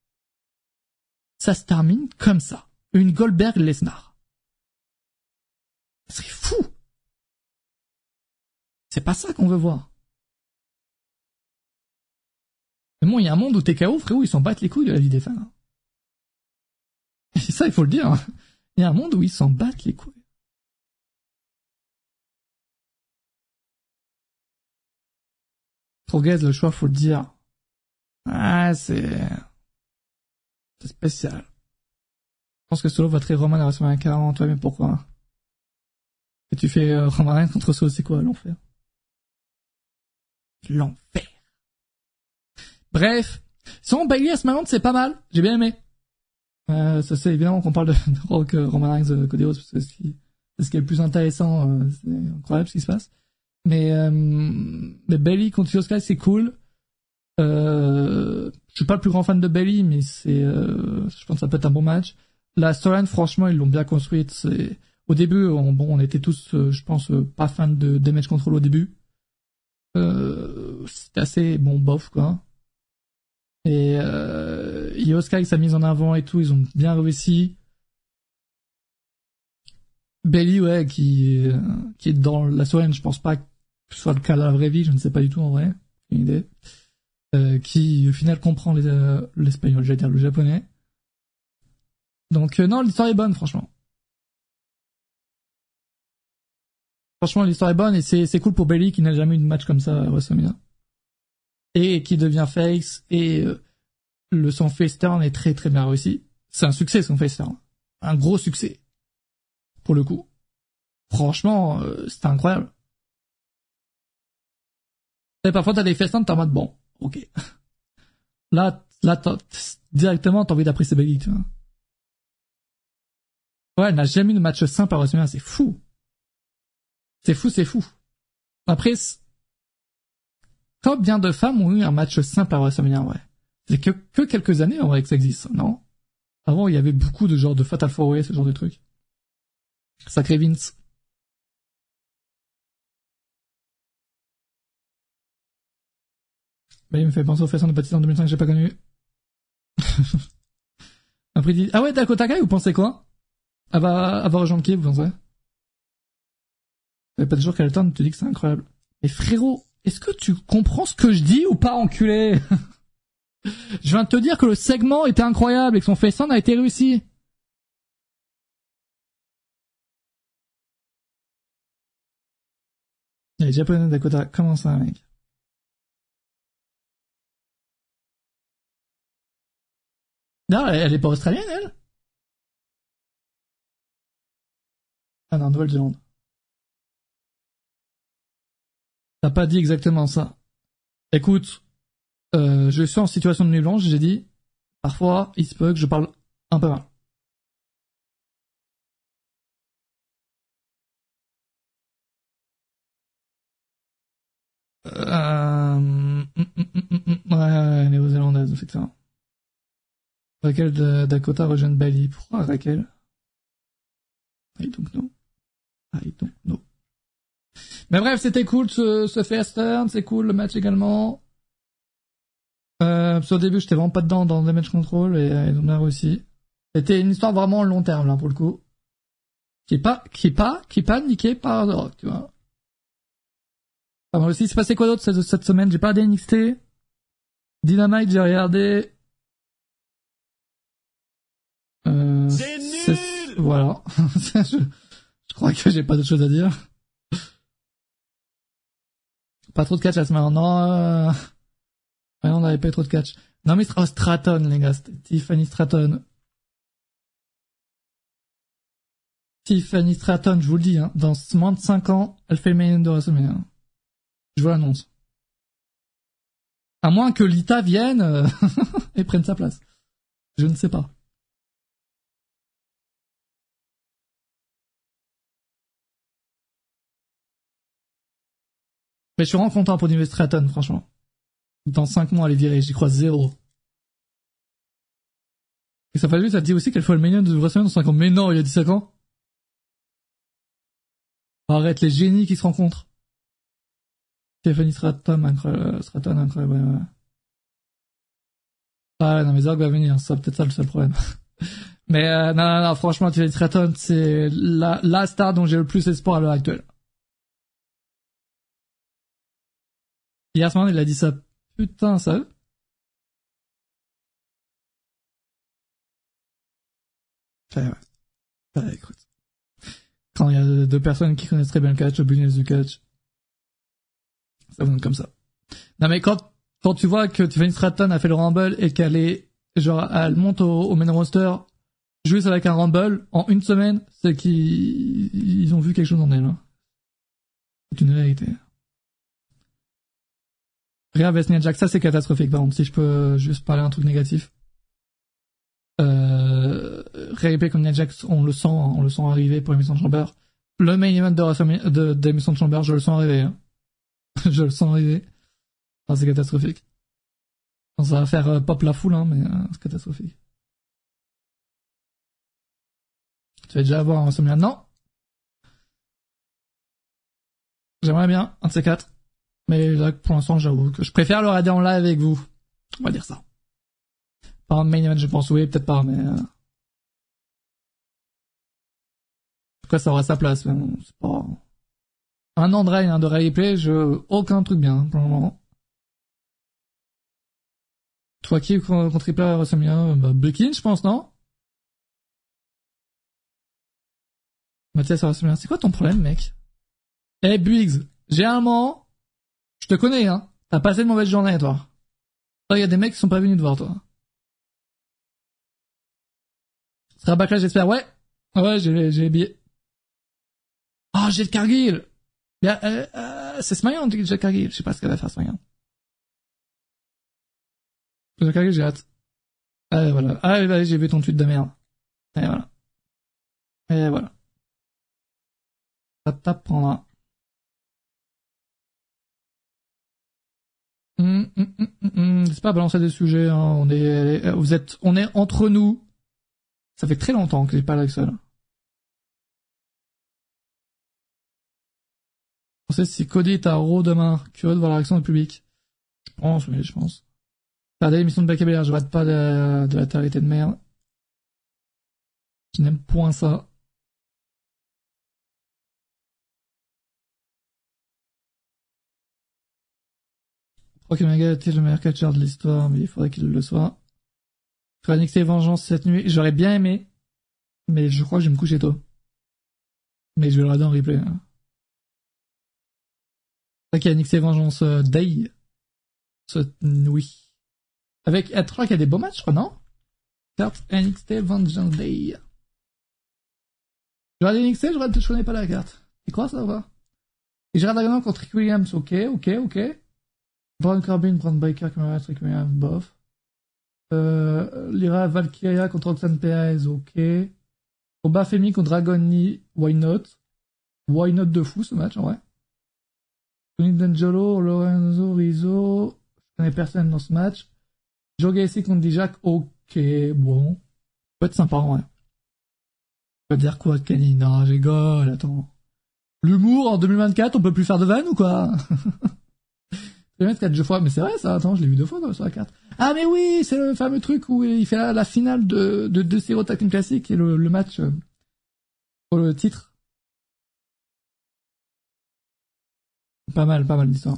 Ça se termine comme ça. Une Goldberg Lesnar. C'est fou. C'est pas ça qu'on veut voir. Mais bon, il y a un monde où TKO, frérot, ils s'en battent les couilles de la vie des fans. C'est ça, il faut le dire. hein. Il y a un monde où ils s'en battent les couilles. Troguez, le choix, faut le dire. Ah, c'est... C'est spécial. Je pense que Solo va très Roman à WrestleMania 40, ouais, mais pourquoi? Et tu fais euh, contre Solo, c'est quoi l'enfer? L'enfer. Bref. Sinon, Bailey à SmackDown, c'est pas mal. J'ai bien aimé. Euh, ça c'est évidemment qu'on parle de, de Rock, euh, Roman Reigns, euh, Cody Rhodes, parce que c'est ce qui, est le plus intéressant. euh, c'est incroyable ce qui se passe. Mais, euh, mais Bailey contre Io Sky, c'est cool. Euh, je suis pas le plus grand fan de Bailey, mais c'est, euh, je pense que ça peut être un bon match. La storyline, franchement, ils l'ont bien construite. Au début, on, bon, on était tous, euh, je pense, pas fans de Damage Control au début. Euh, c'était assez bon bof quoi. Et euh, Io Sky, sa mise en avant et tout, ils ont bien réussi. Bailey, ouais, qui, euh, qui est dans la storyline, je pense pas que ce soit le cas dans la vraie vie, je ne sais pas du tout en vrai, une idée. Euh, qui au final comprend les, euh, l'espagnol, j'allais dire le japonais. Donc euh, non, l'histoire est bonne, franchement. Franchement, l'histoire est bonne et c'est, c'est cool pour Bailey qui n'a jamais eu de match comme ça à WrestleMania. Et qui devient face et euh, le son face turn est très très bien réussi. C'est un succès son face turn. Un gros succès. Pour le coup. Franchement, euh, c'était incroyable. Et parfois t'as des face turns, t'es en mode bon, ok. [laughs] Là, là, t'as- directement t'as envie d'apprécier Bailey, tu vois. Ouais, elle n'a jamais eu de match simple à WrestleMania, c'est fou. C'est fou, c'est fou. Après, combien de femmes ont eu un match simple à WrestleMania, ouais. C'est que, que quelques années, en vrai, que ça existe, non? Avant, il y avait beaucoup de genres de Fatal Four Way, ce genre de trucs. Sacré Vince. Bah, il me fait penser au festin de Baptiste en 2005 que j'ai pas connu. [laughs] Après, il dit, ah ouais, Dakota Kai, vous pensez quoi? Va, elle va rejoindre qui, vous pensez? Ça fait pas de jour qu'elle tourne, tu dis que c'est incroyable. Mais frérot, est-ce que tu comprends ce que je dis ou pas, enculé? [laughs] Je viens de te dire que le segment était incroyable et que son face a été réussi. Elle est japonaise, Dakota. Comment ça, mec? Non, elle elle est pas australienne, elle Ah non, Nouvelle-Zélande. T'as pas dit exactement ça. Écoute, euh, je suis en situation de nuit blanche, j'ai dit, parfois, il se peut que je parle un peu mal. Euh, hum, hum, ouais, ouais, néo-zélandaise, effectivement. Raquel de Dakota rejoint Bali. Pourquoi Raquel? I don't know. I don't know. Mais bref, c'était cool ce, ce Fast Turn, c'est cool le match également. Euh, parce qu'au début, j'étais vraiment pas dedans dans Damage Control et euh, ils ont bien réussi. C'était une histoire vraiment long terme là pour le coup. Qui est pas, qui est pas, qui est pas niqué par The Rock, tu vois. Pas mal aussi. Il s'est passé quoi d'autre cette, cette semaine? J'ai pas regardé NXT. Dynamite, j'ai regardé. Euh, C'est nul Voilà. [laughs] je, je crois que j'ai pas d'autre chose à dire. Pas trop de catch la semaine. Non, euh... on n'avait pas trop de catch. Non mais oh, Stratton, les gars. Tiffany Stratton. Tiffany Stratton, je vous le dis, hein, dans moins de 5 ans, elle fait le de WrestleMania. Je vous l'annonce. À moins que Lita vienne euh, [laughs] et prenne sa place. Je ne sais pas. Mais je suis vraiment content pour Nive Stratton, franchement. Dans 5 mois, elle est virée, j'y crois zéro. Et ça fait lui, ça dit aussi qu'elle fait le minion de WrestleMania dans 5 ans. Mais non, il a dit 5 ans. Arrête les génies qui se rencontrent. Stephanie Stratton, incroyable, Stratton, incroyable, ouais, ouais. Ah non, mais Zorg va venir, c'est peut-être ça le seul problème. [laughs] mais euh, non, non, non, franchement, Stephanie Stratton, c'est la star dont j'ai le plus espoir à l'heure actuelle. Hier soir, il a dit ça. Putain, ça. Enfin, ouais. Bah, écoute. Quand il y a deux personnes qui connaissent très bien le catch, le business du catch, ça donne comme ça. Non mais quand quand tu vois que Tiffany Stratton a fait le Rumble et qu'elle est genre elle monte au, au main roster juste avec un Rumble en une semaine, c'est qu'ils ils ont vu quelque chose en elle. hein. C'est une réalité. Regarde Vesnia Jack, ça c'est catastrophique par contre, si je peux juste parler un truc négatif. Euh, Nia Jax, on le sent, on le sent arriver pour l'émission de Chamber. Le main event de, de, de l'émission de Chamber, je le sens arriver. hein. [laughs] je le sens arriver. Enfin, c'est catastrophique. Bon, ça va faire euh, pop la foule, hein, mais euh, c'est catastrophique. Tu vas déjà avoir un WrestleMania Non J'aimerais bien, un de ces quatre. Mais là, pour l'instant, j'avoue que je préfère le regarder en live avec vous. On va dire ça. Pas un main event, je pense, oui, peut-être pas, mais... euh, cas, ça aura sa place, mais bon, c'est pas... Un an de règne, hein, de replay, je... Aucun truc bien, hein, pour le moment. Toi qui contre Triple à WrestleMania bah, Lynch, je pense, non? Mathias à WrestleMania, c'est quoi ton problème, mec? Eh, Biggs, généralement, je te connais, hein. T'as passé une mauvaise journée, toi. Il y a des mecs qui sont pas venus te voir, toi. Ce sera backlash, j'espère. Ouais. Ouais, j'ai, j'ai les billets. Oh, j'ai le Cargill. Euh, euh, c'est Smayan j'ai Cargill. Je sais pas ce qu'elle va faire, Smayan. J'ai Cargill, j'ai hâte. Ah, voilà. Ah, allez, j'ai vu ton tweet de merde. Et voilà. Et voilà. Ça t'apprendra. Hum, hum, hum, hum, hum. C'est pas balancer des sujets, hein. On est, vous êtes, on est entre nous. Ça fait très longtemps que j'ai pas avec ça. On sait si Cody est à Raw demain. Curieux de voir la réaction du public. Je pense, oui, je pense. Regardez l'émission de Belair, je rate pas de, de la télé de merde. Je n'aime point ça. Je crois que Mega était le meilleur catcheur de l'histoire, mais il faudrait qu'il le soit. Faire NXT Vengeance cette nuit, j'aurais bien aimé, mais je crois que je vais me coucher tôt. Mais je vais le regarder en replay. Hein. Y a NXT Vengeance euh, Day cette nuit. Avec, je crois qu'il y a des beaux matchs, je crois, non? Carte NXT Vengeance Day. Je regarde NXT, je, regarde, je connais pas la carte. C'est quoi ça, ou Et Gérard Dragon contre Rick Williams, ok, ok, ok. Braun Corbin, Braun Breaker, Cameron Rick Williams, bof. Euh, Lyra Valkyria contre Roxanne Perez, ok. Combat Femi contre Lee, why not? Why not de fou ce match, en vrai. Tony D'Angelo, Lorenzo Rizzo, je connais personne dans ce match. Joe Gacy contre Dijak, ok, bon. peut être sympa, en vrai. Vas dire quoi, Kenny? Non, je rigole, attends. L'humour en 2024, on peut plus faire de vannes ou quoi? [laughs] Je vais mettre fois, mais c'est vrai ça, attends, je l'ai vu deux fois sur la carte. Ah mais oui, c'est le fameux truc où il fait la, finale de, de deux Zero Tag Classic et le, le match euh, pour le titre. Pas mal, pas mal d'histoire.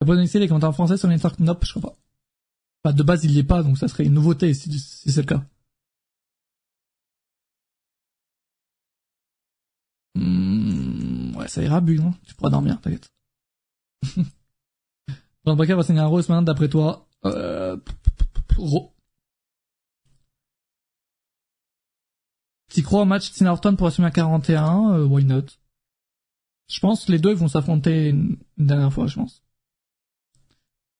La bonne les commentaires en français sur les network Nope, je crois pas. Bah, de base, il l'est pas, donc ça serait une nouveauté si, si c'est le cas. Hmm, ouais, ça ira, Bug, non? Tu pourras dormir, t'inquiète. [laughs] Dans Breaker va signer un Rose maintenant, d'après toi. Euh... Tu crois au match Tina Horton pour assumer à 41, euh, why not? Je pense que les deux vont s'affronter une, dernière fois, je pense.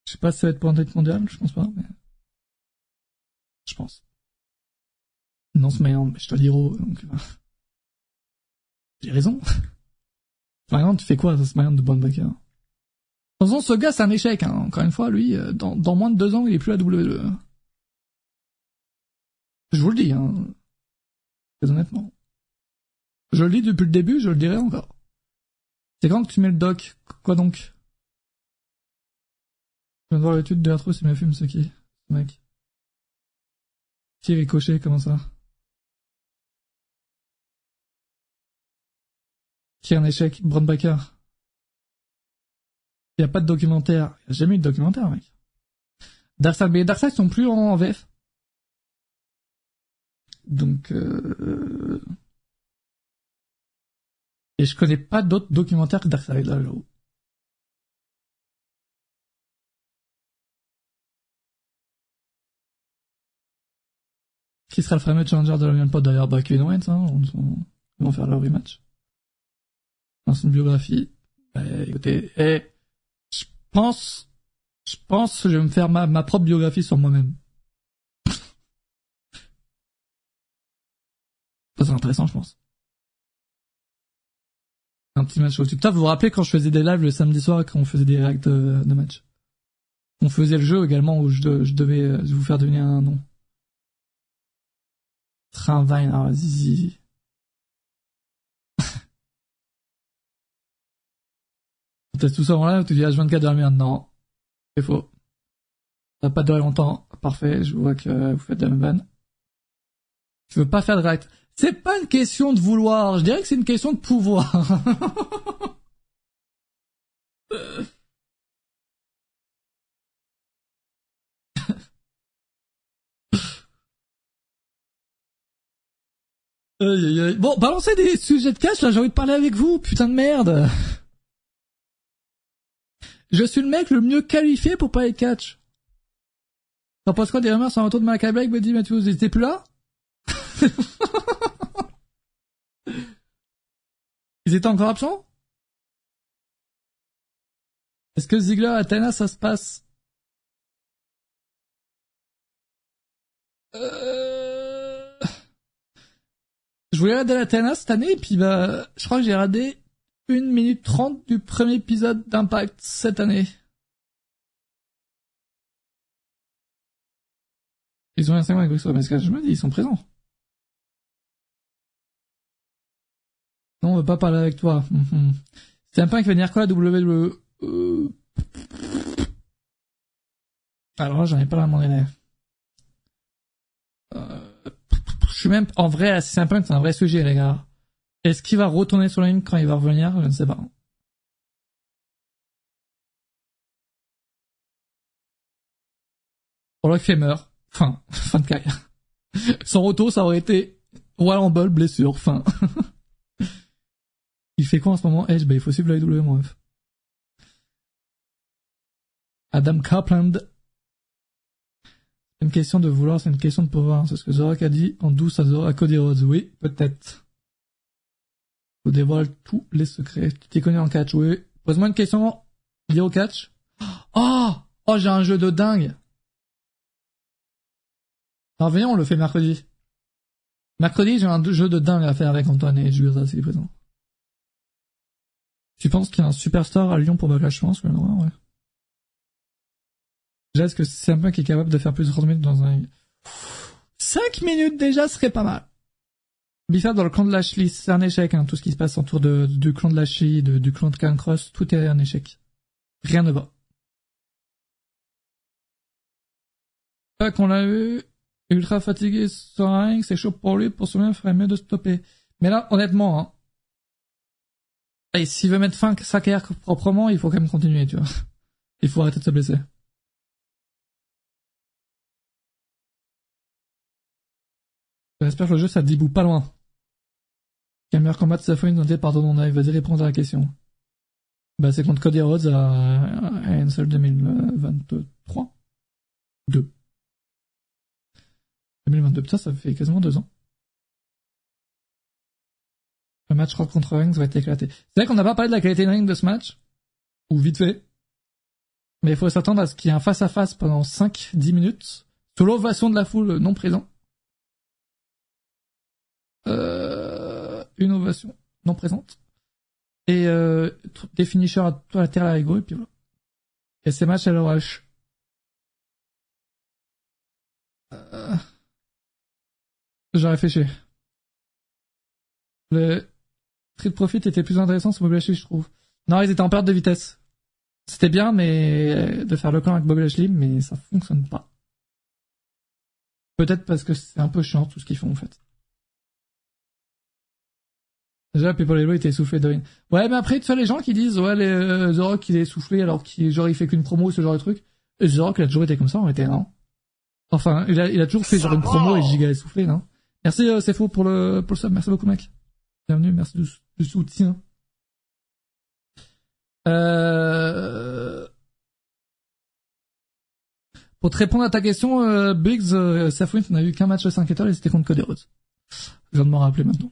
Je sais pas si ça va être pour un titre mondial, je pense pas, mais... Je pense. Non, SmackDown, mais je te le dirai, donc... euh, [laughs] J'ai raison. [laughs] SmackDown, tu fais quoi, SmackDown de Braun Breaker De toute façon, ce gars, c'est un échec, hein. Encore une fois, lui, euh, dans, moins de deux ans, il est plus à WWE. Je vous le dis, hein. Très honnêtement. Je le dis depuis le début, je le dirai encore. C'est quand que tu mets le doc? Quoi donc? Je viens de voir l'étude de Arthur, c'est ma film, c'est qui Ce mec? Qui ricochet, comment ça? Qui est un échec? Il n'y a pas de documentaire. Il n'y a jamais eu de documentaire, mec. Darkseid, mais Darkseid sont plus en VF. Donc, euh... Et je connais pas d'autres documentaires que Darkseid, là, j'avoue. Qui sera le fameux challenger de Logan Paul d'ailleurs? Bah, Kevin Owens, hein, ils vont faire leur rematch. Dans une biographie. Bah, écoutez, eh, pense, je pense que je vais me faire ma, ma propre biographie sur moi-même. Ça, c'est intéressant, je pense. Un petit match au Putain, vous vous rappelez quand je faisais des lives le samedi soir quand on faisait des réacts de, de match? On faisait le jeu également où je, je devais euh, vous faire devenir un nom. Train Vine, ah, zizi. Peut-être tout ça en live, tu dis H24 de la merde. Non. C'est faux. Ça va pas durer longtemps. Parfait, je vois que vous faites de la vanne. Je veux pas faire de réact. C'est pas une question de vouloir, je dirais que c'est une question de pouvoir. [laughs] Bon, balancez des sujets de cash, là, j'ai envie de parler avec vous, putain de merde. Je suis le mec le mieux qualifié pour parler de catch. T'en penses quoi des rumeurs sur un retour de Malakai Black, Buddy Matthews Ils plus là? [laughs] Ils étaient encore absents? Est-ce que Ziggler Athena, ça se passe? Euh... Je voulais regarder l'Athena cette année, et puis bah, je crois que j'ai regardé une minute trente du premier épisode d'Impact cette année. Ils ont un segment avec Bristol, mais ce que je me dis, ils sont présents. Non, on veut pas parler avec toi. [laughs] C'est un peu qui va venir quoi, WWE. Alors là, j'en ai pas moindre idée. Euh... Je suis même, en vrai, c'est un peu c'est un vrai sujet, les gars. Est-ce qu'il va retourner sur la ligne quand il va revenir? Je ne sais pas. Fait meurt. Fin. [laughs] Fin de carrière. Son retour, ça aurait été Rumble, blessure, fin. [laughs] il fait quoi en ce moment? Edge Bah il faut suivre la IW, mon ref. Adam une question de vouloir, c'est une question de pouvoir. C'est ce que Zorak a dit en douce à, Zorak, à Cody Rhodes. Oui, peut-être. Vous dévoile tous les secrets. Tu t'y connais en catch, oui. Pose-moi une question liée au catch. Oh [gasps] Oh, j'ai un jeu de dingue venez, on le fait mercredi. Mercredi, j'ai un jeu de dingue à faire avec Antoine et Julien s'il est présent. Tu penses qu'il y a un superstar à Lyon pour Backlash Je pense que non, ouais. Déjà, est-ce que c'est un peu qui est capable de faire plus de 30 minutes dans un... 5 minutes déjà serait pas mal. Bizarre dans le clan de Lashley, c'est un échec, hein, tout ce qui se passe autour de, du clan de Lashley, de, du clan de Cancross, tout est un échec. Rien ne va. Pas qu'on l'a eu, ultra fatigué ring, c'est chaud pour lui, pour soi-même, ferait mieux de stopper. Mais là, honnêtement, hein, et s'il veut mettre fin à sa carrière proprement, il faut quand même continuer, tu vois. Il faut arrêter de se blesser. J'espère que le jeu, ça déboue pas loin. Meilleur combat de sa noté par ton live Vas-y, répondre à la question. Bah, c'est contre Cody Rhodes à, à Ansel 2023. 2. 2022, putain, ça fait quasiment deux ans. Le match Rock contre Reigns va être éclaté. C'est vrai qu'on n'a pas parlé de la qualité de ring de ce match. Ou vite fait. Mais il faut s'attendre à ce qu'il y ait un face-à-face pendant 5-10 minutes. Sous l'ovation de la foule non présent. Euh, une ovation non présente. Et euh, des finishers à, à la terre à et puis voilà. Et ces à l'orage. Euh... J'ai réfléchi. Le Street Profit était plus intéressant sur Bobby Lashley, je trouve. Non, ils étaient en perte de vitesse. C'était bien, mais de faire le camp avec Bobby Lashley, mais ça fonctionne pas. Peut-être parce que c'est un peu chiant tout ce qu'ils font en fait. Déjà, People Hello était essoufflé de Ouais, mais après, tu vois, les gens qui disent, ouais, les, euh, The Rock, il est essoufflé alors qu'il, genre, il fait qu'une promo, ce genre de truc. Et The Rock, il a toujours été comme ça, en été, non? Enfin, il a, il a toujours fait genre une promo et giga essoufflé, non? Merci, euh, c'est faux pour le, pour le sub. Merci beaucoup, mec. Bienvenue, merci du, du soutien. Euh... Pour te répondre à ta question, euh, Biggs, euh, Safwin, on a eu qu'un match de 5 étoiles et c'était contre Cody Rhodes. Je viens de m'en rappeler maintenant.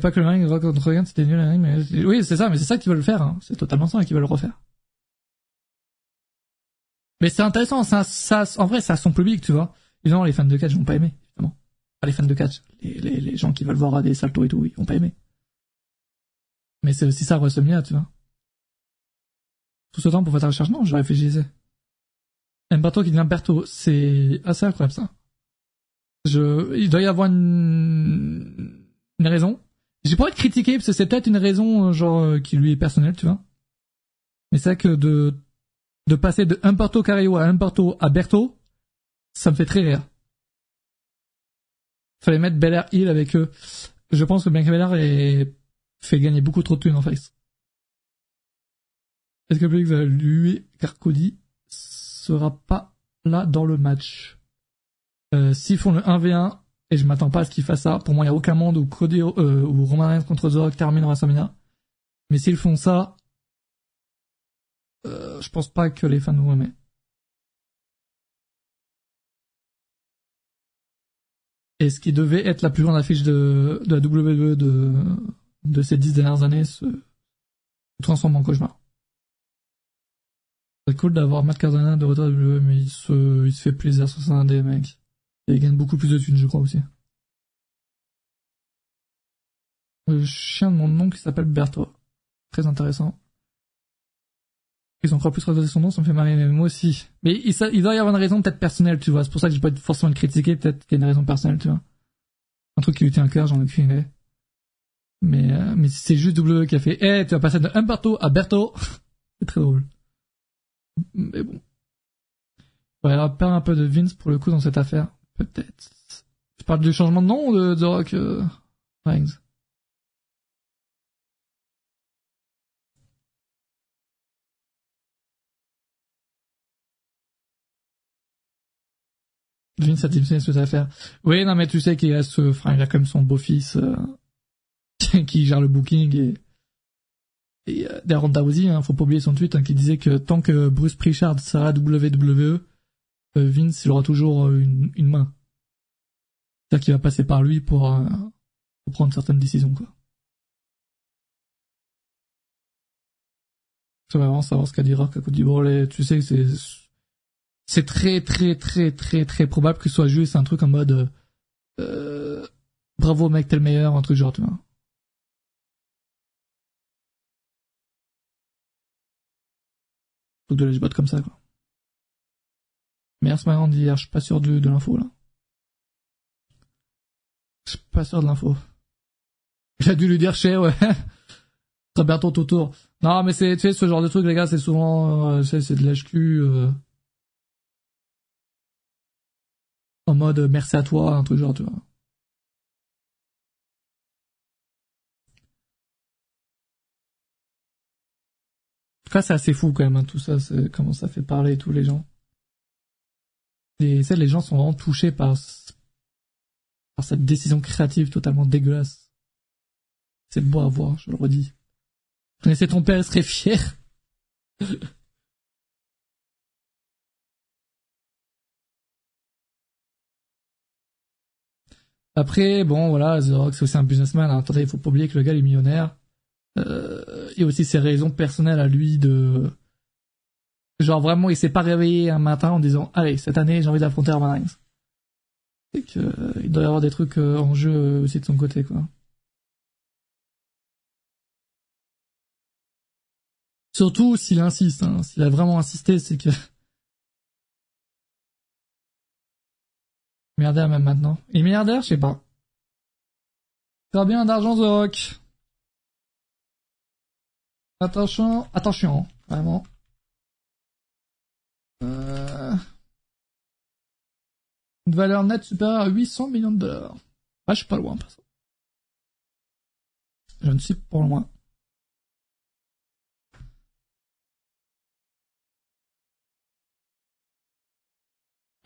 Pas que le ring Rock contre Hogan, c'était nul, ring, mais oui, c'est ça, mais c'est ça qu'ils veulent faire, hein. C'est totalement ça qu'ils veulent refaire. Mais c'est intéressant, ça, ça, en vrai, ça a son public, tu vois. Évidemment, les fans de catch vont pas aimer, évidemment. Pas les fans de catch. Les, les, les gens qui veulent voir des saltos et tout, ils vont pas aimer. Mais c'est aussi ça, WrestleMania, tu vois. Tout ce temps pour faire ta recherche, non, je réfléchissais. Mberto qui devient Berto, c'est assez incroyable, ça. Je, il doit y avoir une, une raison. J'ai pas de critiquer parce que c'est peut-être une raison euh, genre euh, qui lui est personnelle, tu vois. Mais c'est vrai que de de passer de Humberto Carrillo à Humberto à Berto, ça me fait très rire. Fallait mettre Belair Hill avec eux. Je pense que Bianca Belair est... fait gagner beaucoup trop de thunes en face. Est-ce que public va lui car Cody sera pas là dans le match? Euh, S'ils font le 1v1, et je m'attends pas à ce qu'il fasse ça. Pour moi, il n'y a aucun monde où Cody euh, ou Roman Reigns contre The Rock termine WrestleMania. Mais s'ils font ça, euh, je pense pas que les fans vont aimer. Et ce qui devait être la plus grande affiche de, de la WWE de, de ces dix dernières années se, transforme en cauchemar. C'est cool d'avoir Matt Cardona de retour à WWE, mais il se, il se fait plaisir sur un des mecs. Et il gagne beaucoup plus de thunes, je crois aussi. Le chien de mon oncle qui s'appelle Berto. Très intéressant. Ils ont encore plus rajouté son nom, ça me fait marrer, mais moi aussi. Mais il, doit y avoir une raison peut-être personnelle, tu vois. C'est pour ça que j'ai pas forcément le critiquer, peut-être qu'il y a une raison personnelle, tu vois. Un truc qui lui tient à cœur, j'en ai aucune. Mais, euh, mais c'est juste W qui a fait, eh, tu vas passer de Humberto à Berto. [laughs] c'est très drôle. Mais bon. Ouais, alors, perd un peu de Vince pour le coup dans cette affaire. Peut-être. Tu parles du changement de nom de The Rock euh, Reigns Vince a dit cette affaire. Oui, non, mais tu sais qu'il a ce, enfin, il a comme son beau-fils, euh, [laughs] qui gère le booking et, et euh, Darren Dawsey, hein, faut pas oublier son tweet, hein, qui disait que tant que Bruce Prichard sera WWE, euh, Vince, il aura toujours euh, une, une main. C'est-à-dire qu'il va passer par lui pour, euh, pour prendre certaines décisions, quoi. Ça va vraiment savoir ce qu'a dit Rock à Bon, tu sais, c'est, c'est très, très, très, très, très probable que ce soit juste un truc en mode, euh, bravo mec, t'es le meilleur, un truc genre, tu vois. Truc de la comme ça, quoi. Merci Marianne d'hier, je suis pas sûr de, de l'info, là. Je suis pas sûr de l'info. J'ai dû lui dire chez, ouais. [laughs] Très bientôt tout tour. Non, mais c'est, tu sais, ce genre de truc, les gars, c'est souvent, euh, c'est, de l'HQ, euh... En mode, merci à toi, un truc genre, tu vois. En tout cas, c'est assez fou quand même, hein, tout ça, c'est comment ça fait parler tous les gens. Et les gens sont vraiment touchés par, par cette décision créative totalement dégueulasse. C'est beau à voir, je le redis. Connaissez ton père, serait fier. [laughs] Après, bon, voilà, The Rock, c'est aussi un businessman. Hein. Attendez, il faut pas oublier que le gars il est millionnaire. Euh, a aussi ses raisons personnelles à lui de... Genre vraiment, il s'est pas réveillé un matin en disant « Allez, cette année, j'ai envie d'affronter Roman Reigns ». C'est que, euh, il doit y avoir des trucs euh, en jeu euh, aussi de son côté, quoi. Surtout s'il insiste, hein. s'il a vraiment insisté, c'est que... [laughs] Milliardaire même maintenant. Il est milliardaire, je sais pas. Faire bien d'argent The Rock. Attention, attention, vraiment. Euh... Une valeur nette supérieure à 800 millions de dollars. Ah, je suis pas loin. Je ne suis pas loin.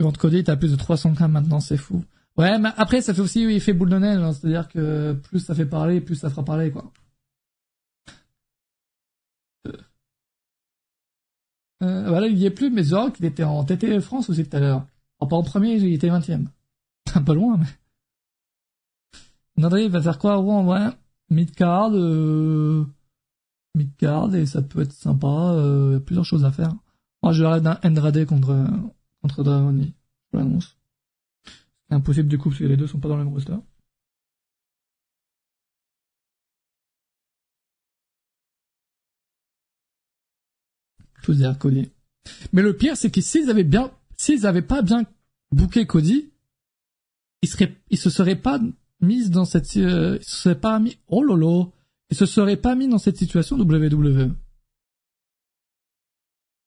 Quand Cody t'as plus de 300 k maintenant, c'est fou. Ouais, mais après, ça fait aussi effet boule de neige, hein. c'est-à-dire que plus ça fait parler, plus ça fera parler, quoi. Euh, euh voilà, il y est plus, mais Zork, il était en TT France aussi tout à l'heure. En pas en premier, il était 20 e Un peu loin, mais... Nadri va faire quoi? En vrai Midcard, euh... Midcard, et ça peut être sympa, euh... plusieurs choses à faire. Moi, je vais d'un Andrade contre contre Dragoni. Je l'annonce. C'est impossible du coup parce que les deux sont pas dans le même roster. Dire Cody. Mais le pire, c'est que s'ils avaient bien, s'ils avaient pas bien booké Cody, ils seraient, ils se seraient pas mis dans cette, euh, ils se seraient pas mis, oh lolo, ils se seraient pas mis dans cette situation WWE.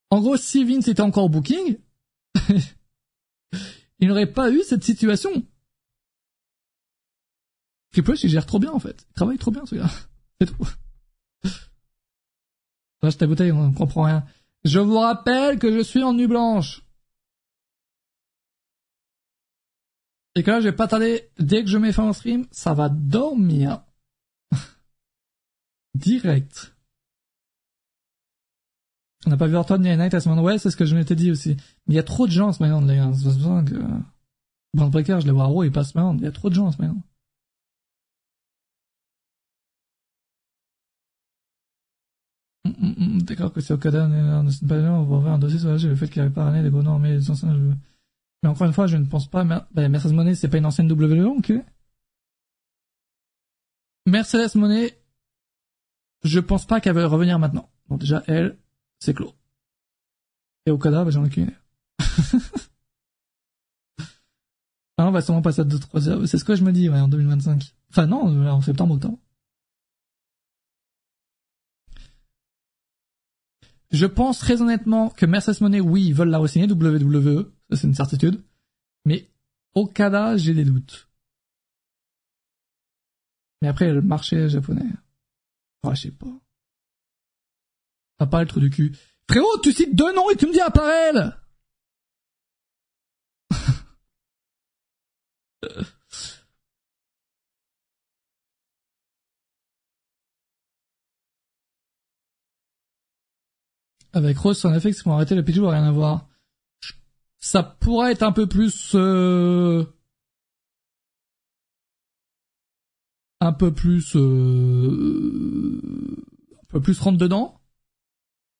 En gros, si Vince était encore booking, [laughs] il n'aurait pas eu cette situation. Triple H, il gère trop bien, en fait. Il travaille trop bien, ce gars. [laughs] C'est tout. Lâche ta bouteille, on comprend rien. Je vous rappelle que je suis en nuit blanche. Et que là, je vais pas tarder, dès que je mets fin au stream, ça va dormir. [laughs] Direct. On n'a pas vu Orton ni Night à ce moment Ouais, c'est ce que je m'étais dit aussi. Mais il y a trop de gens en ce moment, les gars. C'est besoin que... Breaker, je les vois à Raw, il passe maintenant. Il y a trop de gens en ce moment. D'accord que c'est Okada, on va ouvrir un dossier sur le fait qu'il avait pas ramené des bonhommes mais les anciens. Mais encore une fois, je ne pense pas, Mercedes Monet, c'est pas une ancienne WWE, ok? Mercedes Monet, je pense pas qu'elle va revenir maintenant. Donc déjà, elle, c'est clos. Et Okada, bah, j'en ai qu'une. ah, on va sûrement passer à 2-3 heures. C'est ce que je me dis, ouais, en 2025. Enfin, non, en septembre, octobre. Je pense très honnêtement que Mercedes Monet, oui, ils veulent la re-signer WWE, ça c'est une certitude. Mais Okada, j'ai des doutes. Mais après, le marché japonais. Oh, je sais pas. À part le trou du cul. Frérot, tu cites deux noms et tu me dis appareil [laughs] Avec Rose, en effet, c'est pour arrêter le pitch, rien à voir. Ça pourrait être un peu plus... Euh... Un peu plus... Euh... Un peu plus rentre dedans.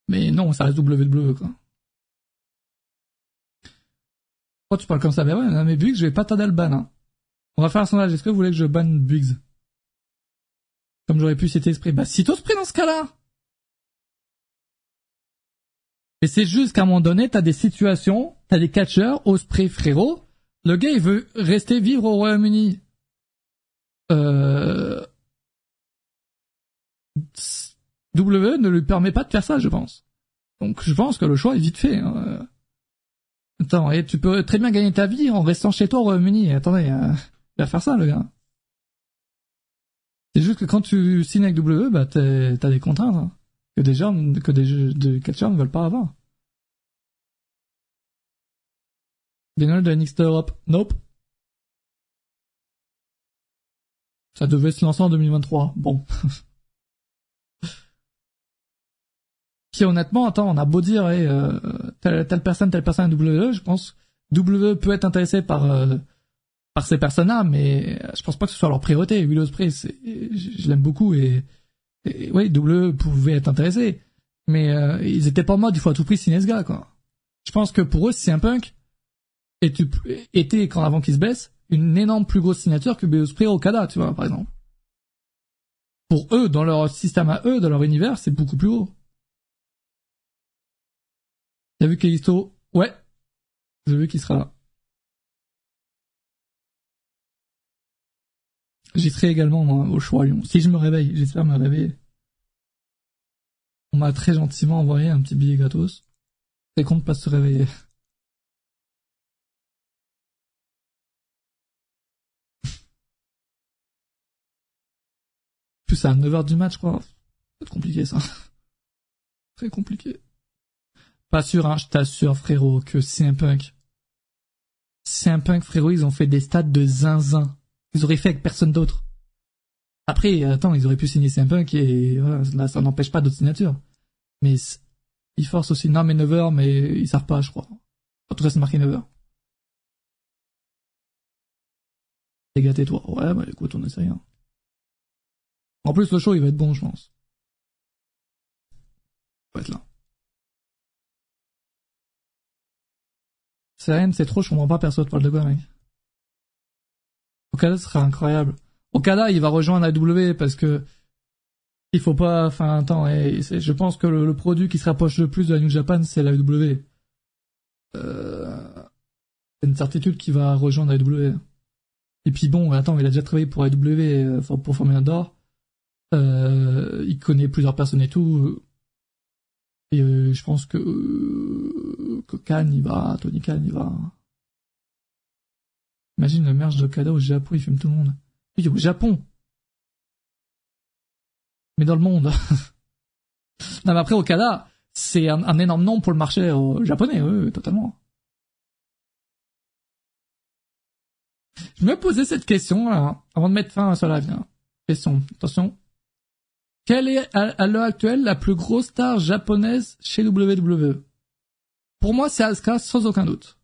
Mais non, ça reste WWE, quoi. Pourquoi tu parles comme ça? Mais ouais, mais Biggs, je vais pas tarder à le ban, hein. On va faire un sondage. Est-ce que vous voulez que je banne Biggs? Comme j'aurais pu citer esprit. Bah, cite Osprey dans ce cas-là! Mais c'est juste qu'à un moment donné, t'as des situations, t'as des catcheurs, Osprey frérot, le gars il veut rester vivre au Royaume-Uni. Euh... Ne lui permet pas de faire ça, je pense. Donc je pense que le choix est vite fait. Hein. Attends, et tu peux très bien gagner ta vie en restant chez toi au Royaume-Uni. Attendez, euh, il faire ça, le gars. C'est juste que quand tu signes avec W, bah t'as des contraintes hein, que des gens, que des, des catcheurs ne veulent pas avoir. Bénol de NXT Europe, nope. Ça devait se lancer en 2023. Bon. [laughs] qui honnêtement, attends, on a beau dire euh, telle, personne, telle personne WWE, je pense W peut être intéressé par euh, par ces personnes-là, mais je pense pas que ce soit leur priorité. Will Ospreay, c'est, je, je l'aime beaucoup et, et oui, W pouvait être intéressé, mais euh, ils étaient pas en mode il faut à tout prix signer ce gars quoi. Je pense que pour eux, c'est un punk était quand avant qu'il se blesse une énorme plus grosse signature que au Okada, tu vois par exemple. Pour eux, dans leur système à eux, dans leur univers, c'est beaucoup plus haut. T'as vu Kalisto Ouais. J'ai vu qu'il sera là. J'y serai également moi, au choix à Lyon. Si je me réveille, j'espère me réveiller. On m'a très gentiment envoyé un petit billet gratos. C'est con de pas se réveiller. [laughs] Plus à 9h du match, je crois. C'est compliqué ça. [laughs] Très compliqué. Pas sûr, hein, je t'assure, frérot, que c'est un punk. C'est un punk, frérot, ils ont fait des stats de zinzin. Ils auraient fait avec personne d'autre. Après, attends, ils auraient pu signer Punk et voilà, là, ça n'empêche pas d'autres signatures. Mais ils forcent aussi, non mais 9h, mais ils savent pas, je crois. En tout cas, c'est marqué 9h. Et gâté toi. Ouais, bah écoute, on essaie rien. En plus, le show, il va être bon, je pense. Il va être là. C'est c'est trop, je comprends pas perso, de parler de quoi, mec. Okada sera incroyable. Okada, il va rejoindre AW parce que il faut pas, enfin, attends, et je pense que le, produit qui se rapproche le plus de la New Japan, c'est la AW. Euh, c'est une certitude qu'il va rejoindre AW. Et puis bon, attends, il a déjà travaillé pour AW, euh, pour Formula d'Or. Euh, il connaît plusieurs personnes et tout. Et euh, je pense que, que Khan, il va, Tony Khan, il va, Imagine le merge d'Okada au Japon, il fume tout le monde. Oui, au Japon. Mais dans le monde. [laughs] non, mais après, Okada, c'est un, énorme nom pour le marché euh, japonais, oui, totalement. Je me posais cette question, avant de mettre fin à cela, bien. Question, attention. Quelle est, à, l'heure actuelle, la plus grosse star japonaise chez WWE? Pour moi, c'est Asuka, sans aucun doute.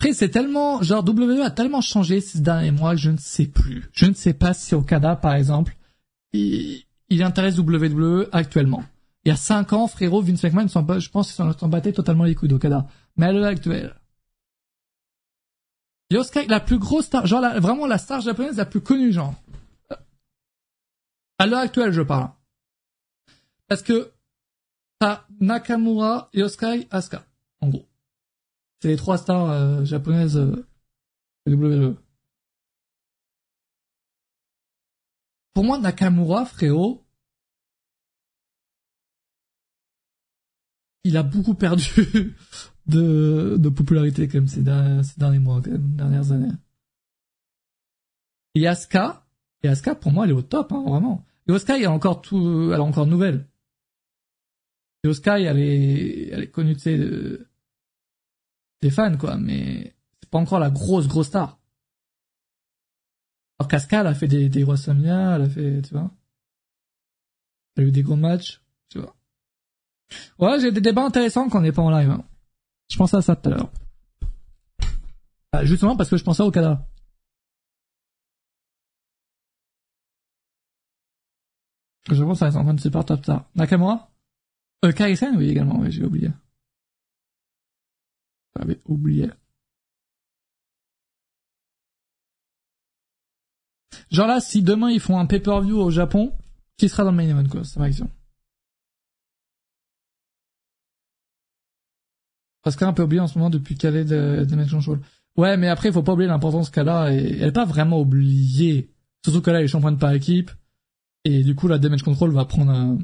Après, c'est tellement, genre, WWE a tellement changé ces derniers mois je ne sais plus. Je ne sais pas si Okada, par exemple, il, intéresse WWE actuellement. Il y a cinq ans, frérot, Vince McMahon, je pense qu'il s'en battait totalement les couilles d'Okada. Mais à l'heure actuelle, Yosuke, la plus grosse star, genre vraiment la star japonaise la plus connue, genre. À l'heure actuelle, je parle. Parce que t'as Nakamura, Yosuke, Asuka, en gros. C'est les trois stars euh, japonaises euh, WWE. Pour moi, Nakamura, frérot, il a beaucoup perdu [laughs] de, de popularité quand même ces derniers, mois, quand dernières années. Et Asuka, et pour moi, elle est au top, hein, vraiment. Et Asuka, elle a encore tout, elle a encore de nouvelles. Et Asuka, elle est, elle est connue, tu sais, de, des fans, quoi, mais c'est pas encore la grosse, grosse star. Alors Casca, elle a fait des, des WrestleMania, elle a fait, tu vois. Elle a eu des gros matchs, tu vois. Ouais, j'ai des débats intéressants quand on n'est pas en live. Hein. Je pensais à ça tout à l'heure. Bah, justement parce que je pensais au Canada. Je pense à 150 super top star. Nakamura? Euh, Kaisen, oui, également, oui, j'ai oublié. J'avais oublié. Genre là, si demain ils font un pay-per-view au Japon, qui sera dans le main event, quoi, c'est ma question. Parce qu'elle a un peu oublié en ce moment depuis qu'elle est de, de Control. Ouais, mais après, il faut pas oublier l'importance qu'elle a, et elle est pas vraiment oubliée. Surtout qu'elle est championne par équipe, et du coup, la Damage Control va prendre un...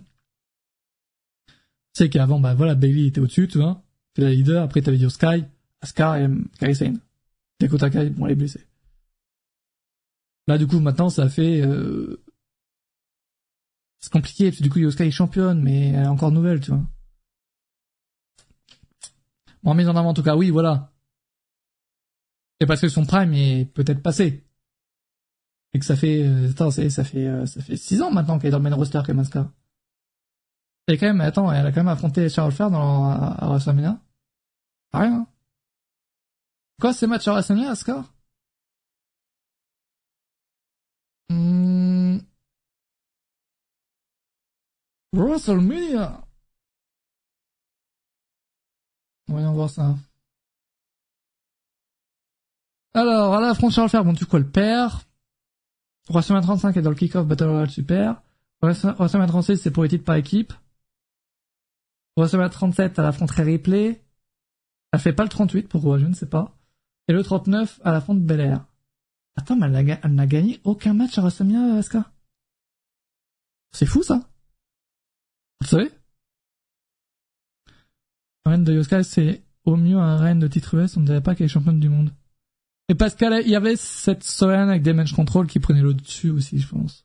Sais qu'avant, bah voilà, Bailey était au-dessus, tu vois c'est la leader. Après, t'avais dit Sky, Asuka et Kairi Sane. Dakota Kai, bon, elle est blessée. Là, du coup, maintenant, ça fait... Euh... C'est compliqué, parce que du coup, Yosuke est championne, mais elle est encore nouvelle, tu vois. Bon, mise en avant, en tout cas, oui, voilà. Et parce que son prime est peut-être passé. Et que ça fait... Euh, attends, ça fait, euh, ça fait 6 ans maintenant qu'elle est dans le main roster, comme Asuka. Et quand même, attends, elle a quand même affronté Charles Flair dans, à, à. Rien. Quoi, ces matchs à WrestleMania, Asuka Hmm. WrestleMania Voyons voir ça. Alors, à la affronte Charles Flair, bon, du coup, elle perd. WrestleMania 35 est dans le kick-off Battle Royale Super. WrestleMania 36, c'est pour les titres par équipe. WrestleMania 37, elle affronterait Ripley. Elle fait pas le 38, pourquoi, je ne sais pas. Et le 39, elle affronte Belair. Attends, mais elle n'a ga- elle n'a gagné aucun match à WrestleMania, Asuka. C'est fou, ça. Vous savez? Le règne de Yoska, c'est au mieux un règne de titre US, on ne dirait pas qu'elle est championne du monde. Et parce qu'il y avait cette Solane avec Damage Control qui prenait le dessus aussi, je pense.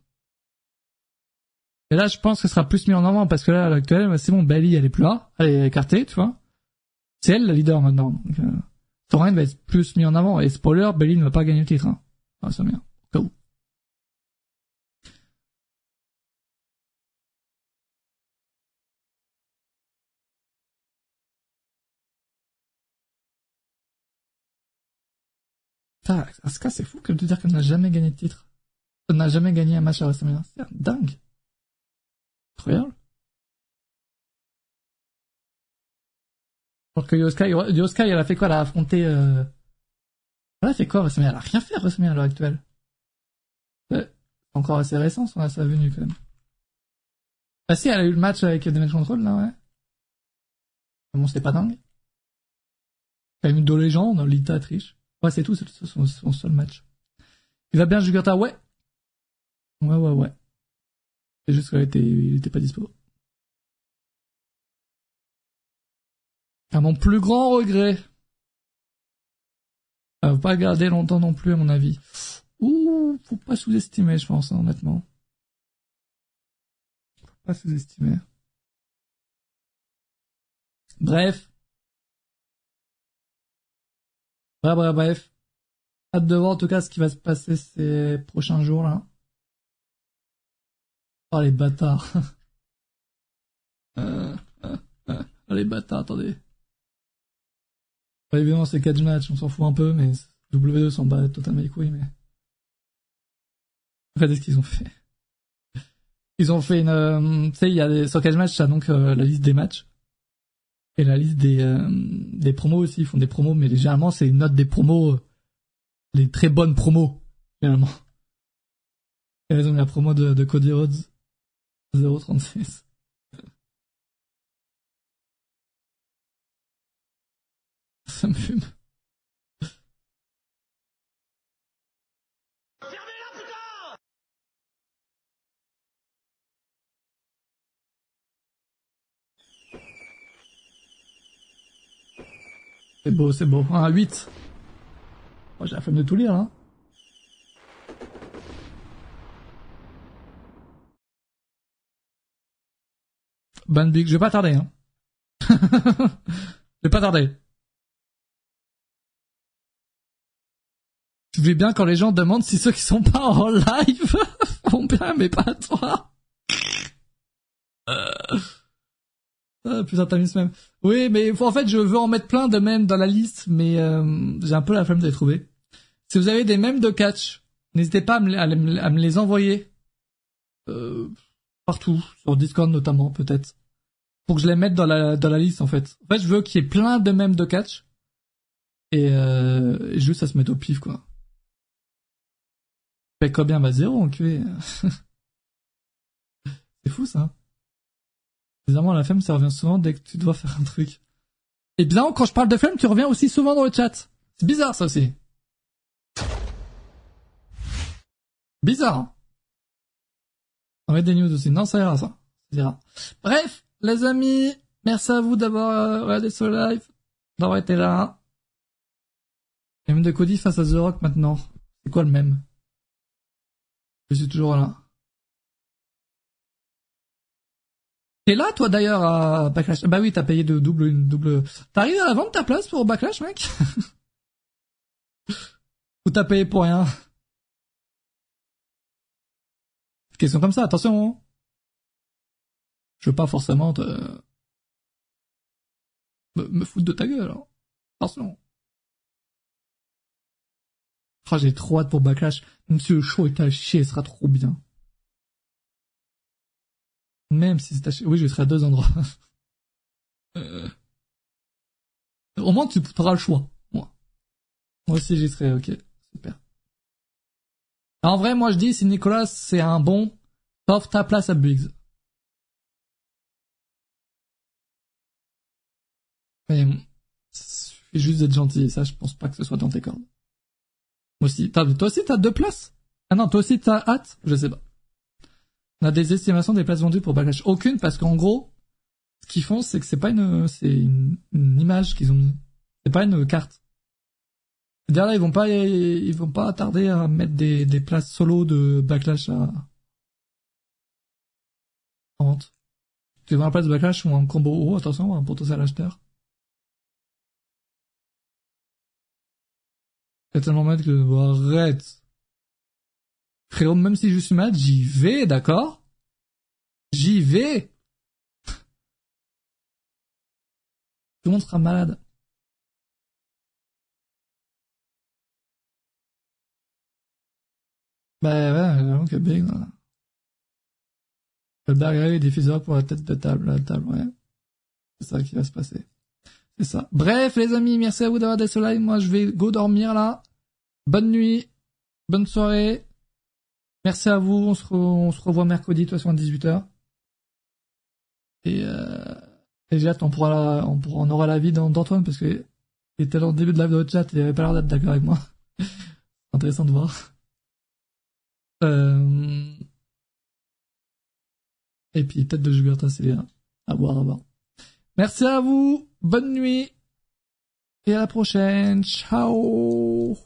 Et là, je pense que ce sera plus mis en avant parce que là, à l'actuel, bah, c'est bon, Bailey, elle est plus là, elle est écartée, tu vois. C'est elle la leader maintenant. Donc, euh, règne va être plus mis en avant. Et spoiler, Bailey ne va pas gagner le titre. Hein. Ah, bien. Au cas où. Putain, Asuka, c'est fou que de dire qu'elle n'a jamais gagné de titre. Elle n'a jamais gagné un match à WrestleMania. C'est dingue. Incroyable. Alors que Yoska, Yoska, elle a fait quoi Elle a affronté... Euh... Elle a fait quoi WrestleMania Elle a rien fait WrestleMania à l'heure actuelle. Ouais. C'est encore assez récent son sa venue quand même. Ah si, elle a eu le match avec Damage Control là, ouais. Bon, c'était pas dingue. A eu deux légendes, Lita triche. Ouais, c'est tout, c'est son, son seul match. Il va bien, Jugurta, ouais. Ouais, ouais, ouais. C'est juste qu'il était, il était pas dispo. À mon plus grand regret. Faut pas garder longtemps non plus, à mon avis. Ouh, faut pas sous-estimer, je pense, hein, honnêtement. Faut pas sous-estimer. Bref. Bref, bref, bref. Hâte de voir en tout cas ce qui va se passer ces prochains jours là. Oh les bâtards. [laughs] euh, euh, [laughs] euh, les bâtards, attendez. Évidemment c'est 4 matchs, on s'en fout un peu, mais W2 s'en bat totalement les couilles, mais... Regardez ce qu'ils ont fait. Ils ont fait une... euh, tu sais, il y a des... Sur 4 matchs, t'as donc euh, la liste des matchs. Et la liste des, euh, des promos aussi, ils font des promos, mais généralement c'est une note des promos, euh, les très bonnes promos, généralement. Et ils ont mis la promo de, de Cody Rhodes, 036. Ça me fume. C'est beau, c'est beau. Un 8. Moi, j'ai la flemme de tout lire, hein. Ban Big, je vais pas tarder, hein. [laughs] je vais pas tarder. Je vais bien quand les gens demandent si ceux qui sont pas en live [laughs] vont bien, mais pas toi. Euh... Ah, putain, ce même. Oui, mais en fait, je veux en mettre plein de mèmes dans la liste, mais euh, j'ai un peu la flemme de les trouver. Si vous avez des mèmes de catch, n'hésitez pas à me, les- envoyer. Euh, partout, sur Discord notamment, peut-être. Pour que je les mette dans la, dans la liste, en fait. En fait, je veux qu'il y ait plein de mèmes de catch. Et, euh, et juste, ça se mette au pif, quoi. Fait combien Bah zéro, enculé. [laughs] C'est fou, ça. Bizarrement, la flemme, ça revient souvent dès que tu dois faire un truc. Et bizarrement, quand je parle de flemme, tu reviens aussi souvent dans le chat. C'est bizarre, ça aussi. Bizarre. hein. On met des news aussi. Non, ça ira, ça. Ça ira. Bref, les amis, merci à vous d'avoir euh, regardé ce live, d'avoir été là. Et même de Cody face à The Rock maintenant. C'est quoi le même? Je suis toujours là. T'es là, toi, d'ailleurs, à Backlash? Bah oui, t'as payé de double, une double... T'arrives à vendre ta place pour Backlash, mec? [laughs] Ou t'as payé pour rien? Question comme ça, attention. hein. Je veux pas forcément te... me, foutre de ta gueule. Hein. Attention. J'ai trop hâte pour Backlash. Si le show est à chier, ce sera trop bien. Même si c'est à chier. Oui, je serai à deux endroits. [laughs] euh... Au moins, tu auras le choix. Moi. Moi aussi, j'y serai. Ok. Super. En vrai, moi, je dis, si Nicolas, c'est un bon, sauf ta place à Biggs. Mais, suffit juste d'être gentil, et ça, je pense pas que ce soit dans tes cordes. Aussi, toi aussi, t'as deux places? Ah non, toi aussi, t'as hâte? Je sais pas. On a des estimations des places vendues pour Backlash. Aucune, parce qu'en gros, ce qu'ils font, c'est que c'est pas une, c'est une, image qu'ils ont mis. C'est pas une carte. D'ailleurs là, ils vont pas, ils vont pas tarder à mettre des, des places solo de Backlash à, en vente. Tu veux la place de Backlash ou un combo haut, attention, un potentiel acheteur. C'est tellement mal que, bon, arrête. Frérot, même si je suis malade, j'y vais, d'accord? J'y vais! Tout le monde sera malade. Bah ouais, j'avoue que Big, voilà. Le est diffuseur pour la tête de table, la table, ouais. C'est ça qui va se passer. Bref, les amis, merci à vous d'avoir des ce Moi, je vais go dormir, là. Bonne nuit. Bonne soirée. Merci à vous. On se, revoit mercredi, de toute façon, à 18h. Et, euh, et on pourra, on pourra, on aura l'avis d'Antoine parce que il était dans le début de live de chat, il avait pas l'air d'être d'accord avec moi. [laughs] Intéressant de voir. Euh... Et puis peut-être de Jugurta, c'est à voir, à voir. Merci à vous, bonne nuit, et à la prochaine, ciao